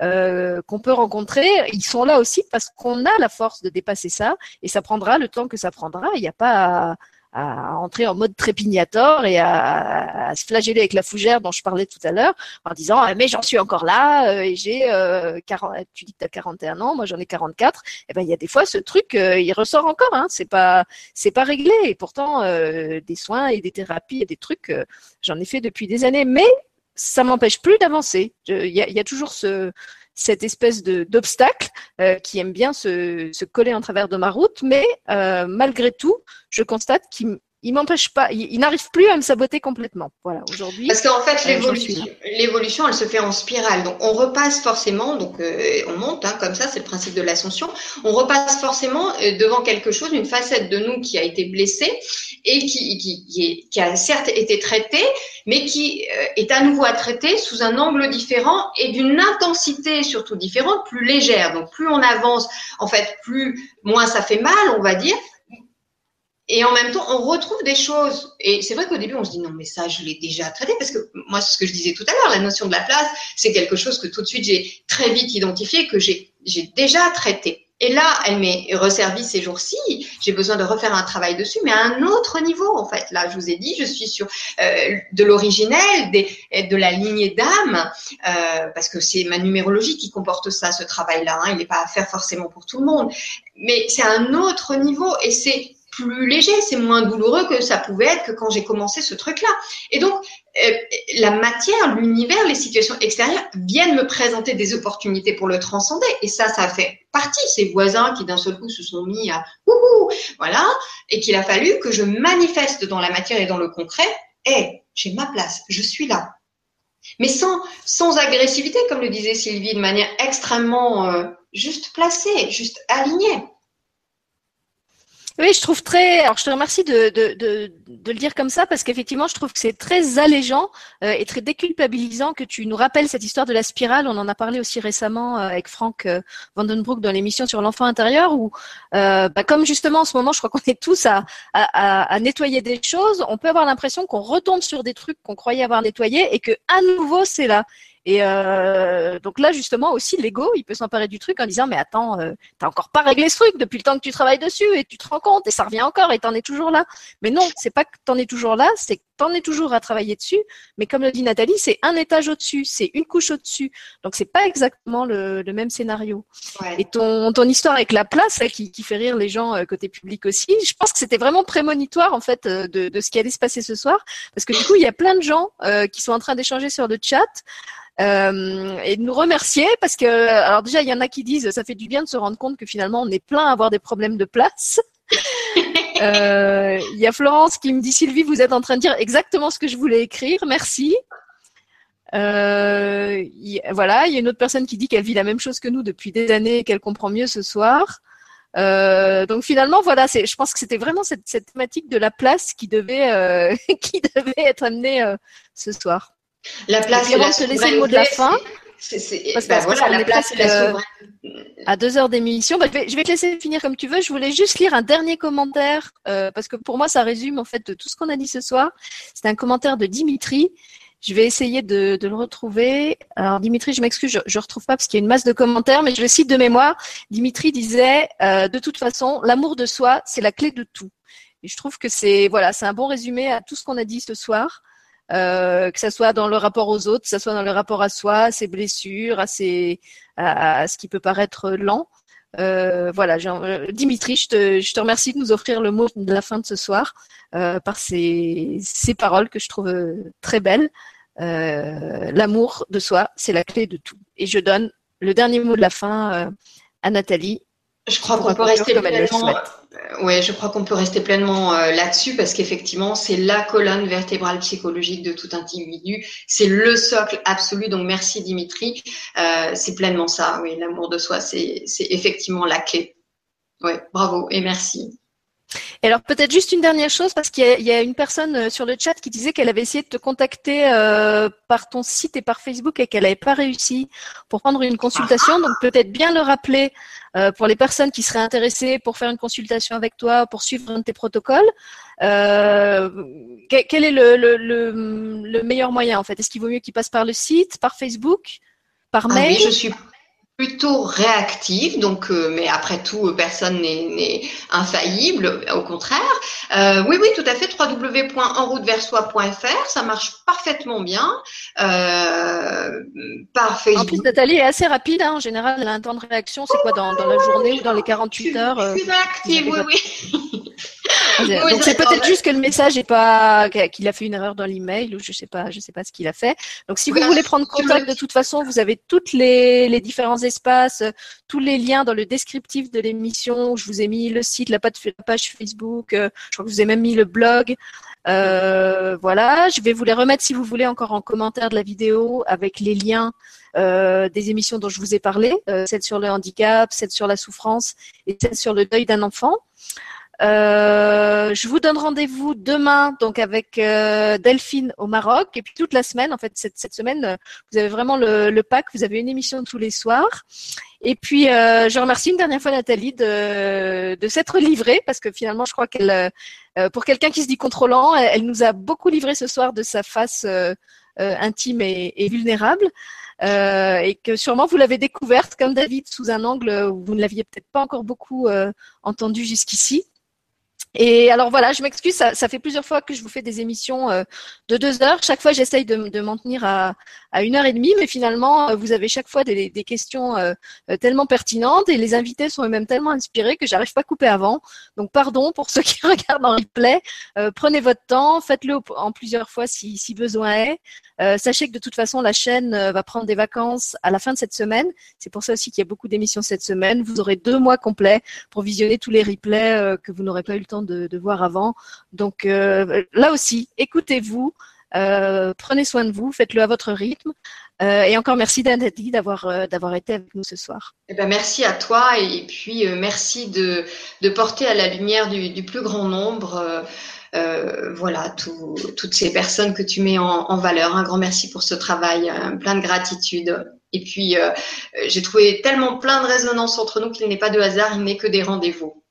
euh, qu'on peut rencontrer, ils sont là aussi parce qu'on a la force de dépasser ça et ça prendra le temps que ça prendra. Il n'y a pas à entrer en mode trépignator et à, à, se flageller avec la fougère dont je parlais tout à l'heure en disant ah, mais j'en suis encore là euh, et j'ai euh, 40 tu dis que tu as 41 ans moi j'en ai 44 et eh ben il y a des fois ce truc euh, il ressort encore hein, c'est pas c'est pas réglé. Et pourtant euh, des soins et des thérapies et des trucs euh, j'en ai fait depuis des années. Mais ça m'empêche plus d'avancer. Il y y a toujours ce cette espèce d'obstacle euh, qui aime bien se, se, coller en travers de ma route, mais euh, malgré tout, je constate qu'il il m'empêche pas, il, n'arrive plus à me saboter complètement. Voilà, aujourd'hui. Parce qu'en fait, l'évolution, l'évolution, elle se fait en spirale. Donc, on repasse forcément, donc euh, on monte, hein, comme ça, c'est le principe de l'ascension. On repasse forcément euh, devant quelque chose, une facette de nous qui a été blessée et qui, qui, qui, a certes été traitée, mais qui euh, est à nouveau à traiter sous un angle différent et d'une intensité surtout différente, plus légère. Donc, plus on avance, en fait, plus moins ça fait mal, on va dire. Et en même temps, on retrouve des choses. Et c'est vrai qu'au début, on se dit non, mais ça, je l'ai déjà traité parce que moi, ce que je disais tout à l'heure, la notion de la place, c'est quelque chose que tout de suite j'ai très vite identifié, que j'ai déjà traité. Et là, elle m'est resservie ces jours-ci. J'ai besoin de refaire un travail dessus, mais à un autre niveau, en fait. Là, je vous ai dit, je suis sur euh, de l'originel, de la lignée d'âme, euh, parce que c'est ma numérologie qui comporte ça, ce travail-là. Hein. Il n'est pas à faire forcément pour tout le monde, mais c'est un autre niveau et c'est plus léger, c'est moins douloureux que ça pouvait être que quand j'ai commencé ce truc-là. Et donc, euh, la matière, l'univers, les situations extérieures viennent me présenter des opportunités pour le transcender. Et ça, ça fait partie. Ces voisins qui d'un seul coup se sont mis à ouhou, voilà, et qu'il a fallu que je manifeste dans la matière et dans le concret. Eh, j'ai ma place, je suis là. Mais sans, sans agressivité, comme le disait Sylvie, de manière extrêmement euh, juste placée, juste alignée. Oui, je trouve très. Alors, je te remercie de, de, de, de le dire comme ça parce qu'effectivement, je trouve que c'est très allégeant euh, et très déculpabilisant que tu nous rappelles cette histoire de la spirale. On en a parlé aussi récemment euh, avec Franck euh, Vandenbroek dans l'émission sur l'enfant intérieur où, bah, comme justement en ce moment, je crois qu'on est tous à, à, à, nettoyer des choses, on peut avoir l'impression qu'on retombe sur des trucs qu'on croyait avoir nettoyés et que à nouveau c'est là. Et euh, donc là, justement, aussi, l'ego, il peut s'emparer du truc en disant, mais attends, euh, t'as encore pas réglé ce truc depuis le temps que tu travailles dessus et tu te rends compte et ça revient encore et t'en es toujours là. Mais non, c'est pas que t'en es toujours là, c'est que t'en es toujours à travailler dessus. Mais comme le dit Nathalie, c'est un étage au-dessus, c'est une couche au-dessus. Donc c'est pas exactement le, même scénario. Et ton, ton histoire avec la place, qui, qui fait rire les gens euh, côté public aussi, je pense que c'était vraiment prémonitoire en fait euh, de, de, ce qui allait se passer ce soir, parce que du coup, il y a plein de gens euh, qui sont en train d'échanger sur le chat. Euh, et de nous remercier parce que, alors déjà, il y en a qui disent, ça fait du bien de se rendre compte que finalement, on est plein à avoir des problèmes de place. Euh, il y a Florence qui me dit, Sylvie, vous êtes en train de dire exactement ce que je voulais écrire. Merci. Euh, voilà, il y a une autre personne qui dit qu'elle vit la même chose que nous depuis des années et qu'elle comprend mieux ce soir. Euh, donc finalement, voilà, c'est, je pense que c'était vraiment cette, cette, thématique de la place qui devait, euh, qui devait être amenée euh, ce soir. La place. Et avant se laisser le mot de la fin. Parce ben voilà, la place euh, à deux heures d'émission. Bah, je, vais, je, vais, te laisser finir comme tu veux. Je voulais juste lire un dernier commentaire euh, parce que pour moi, ça résume en fait tout ce qu'on a dit ce soir. C'est un commentaire de Dimitri. Je vais essayer de, de le retrouver. Alors Dimitri, je m'excuse, je, je retrouve pas parce qu'il y a une masse de commentaires, mais je le cite de mémoire. Dimitri disait euh, de toute façon, l'amour de soi, c'est la clé de tout. Et je trouve que c'est voilà, c'est un bon résumé à tout ce qu'on a dit ce soir. Euh, que ce soit dans le rapport aux autres, que ce soit dans le rapport à soi, à ses blessures, à, ses, à, ce qui peut paraître lent. Euh, voilà, euh, Dimitri, je te, remercie de nous offrir le mot de la fin de ce soir par ces, paroles que je trouve très belles. L'amour de soi, c'est la clé de tout. Et je donne le dernier mot de la fin à Nathalie. Je crois qu'on peut rester souhaite. Euh, ouais, je crois qu'on peut rester pleinement euh, là-dessus parce qu'effectivement, c'est la colonne vertébrale psychologique de tout individu. C'est le socle absolu. Donc, merci Dimitri. Euh, c'est pleinement ça. Oui, l'amour de soi, c'est effectivement la clé. Ouais, bravo et merci. Et alors peut-être juste une dernière chose, parce qu'il y, a une personne euh, sur le chat qui disait qu'elle avait essayé de te contacter euh, par ton site et par Facebook et qu'elle n'avait pas réussi pour prendre une consultation. Donc peut-être bien le rappeler euh, pour les personnes qui seraient intéressées pour faire une consultation avec toi, pour suivre un de tes protocoles. Euh, quel est le, le, le, meilleur moyen en fait? Est-ce qu'il vaut mieux qu'il passe par le site, par Facebook, par ah mail? oui, je suis plutôt réactive, donc euh, mais après tout euh, personne n'est infaillible, au contraire. Euh, oui oui tout à fait www.enrouteversoi.fr, ça marche parfaitement bien euh, par Facebook. En plus Nathalie est assez rapide hein, en général, elle a un temps de réaction, c'est quoi dans, dans, la journée ou dans les 48 heures Je suis réactive, oui oui. Donc c'est peut-être juste que le message est pas qu'il a fait une erreur dans l'email ou je sais pas, je sais pas ce qu'il a fait. Donc si vous voulez prendre contact, de toute façon, vous avez toutes les, les différents espaces, tous les liens dans le descriptif de l'émission. Je vous ai mis le site, la page Facebook. Euh, je crois que je vous ai même mis le blog. Euh, voilà, je vais vous les remettre si vous voulez encore en commentaire de la vidéo avec les liens euh, des émissions dont je vous ai parlé, euh, celle sur le handicap, celle sur la souffrance et celle sur le deuil d'un enfant. Euh, je vous donne rendez-vous demain donc avec euh, Delphine au Maroc. Et puis toute la semaine en fait cette, semaine vous avez vraiment le, le, pack vous avez une émission tous les soirs. Et puis euh, je remercie une dernière fois Nathalie de, de s'être livrée parce que finalement je crois qu'elle pour quelqu'un qui se dit contrôlant elle, nous a beaucoup livré ce soir de sa face intime et, et vulnérable. Euh, et que sûrement vous l'avez découverte comme David sous un angle où vous ne l'aviez peut-être pas encore beaucoup euh, entendu jusqu'ici. Et alors voilà, je m'excuse, ça, fait plusieurs fois que je vous fais des émissions euh, de deux heures. Chaque fois, j'essaye de, de m'en tenir à, à, une heure et demie, mais finalement, euh, vous avez chaque fois des, des questions euh, tellement pertinentes et les invités sont eux-mêmes tellement inspirés que j'arrive pas à couper avant. Donc pardon pour ceux qui regardent en replay. prenez votre temps, faites-le en plusieurs fois si, si besoin est. sachez que de toute façon, la chaîne va prendre des vacances à la fin de cette semaine. C'est pour ça aussi qu'il y a beaucoup d'émissions cette semaine. Vous aurez deux mois complets pour visionner tous les replays que vous n'aurez pas eu le temps de, voir avant. Donc euh, là aussi, écoutez-vous, euh, prenez soin de vous, faites-le à votre rythme. Euh, et encore merci Dandy d'avoir d'avoir été avec nous ce soir. Eh ben, merci à toi et puis merci de, de porter à la lumière du, plus grand nombre. voilà, toutes ces personnes que tu mets en, valeur. Un grand merci pour ce travail, plein de gratitude. Et puis, j'ai trouvé tellement plein de résonance entre nous qu'il n'est pas de hasard, il n'est que des rendez-vous.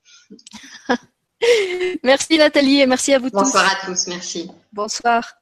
merci Nathalie et merci à vous tous. Bonsoir à tous, merci. Bonsoir.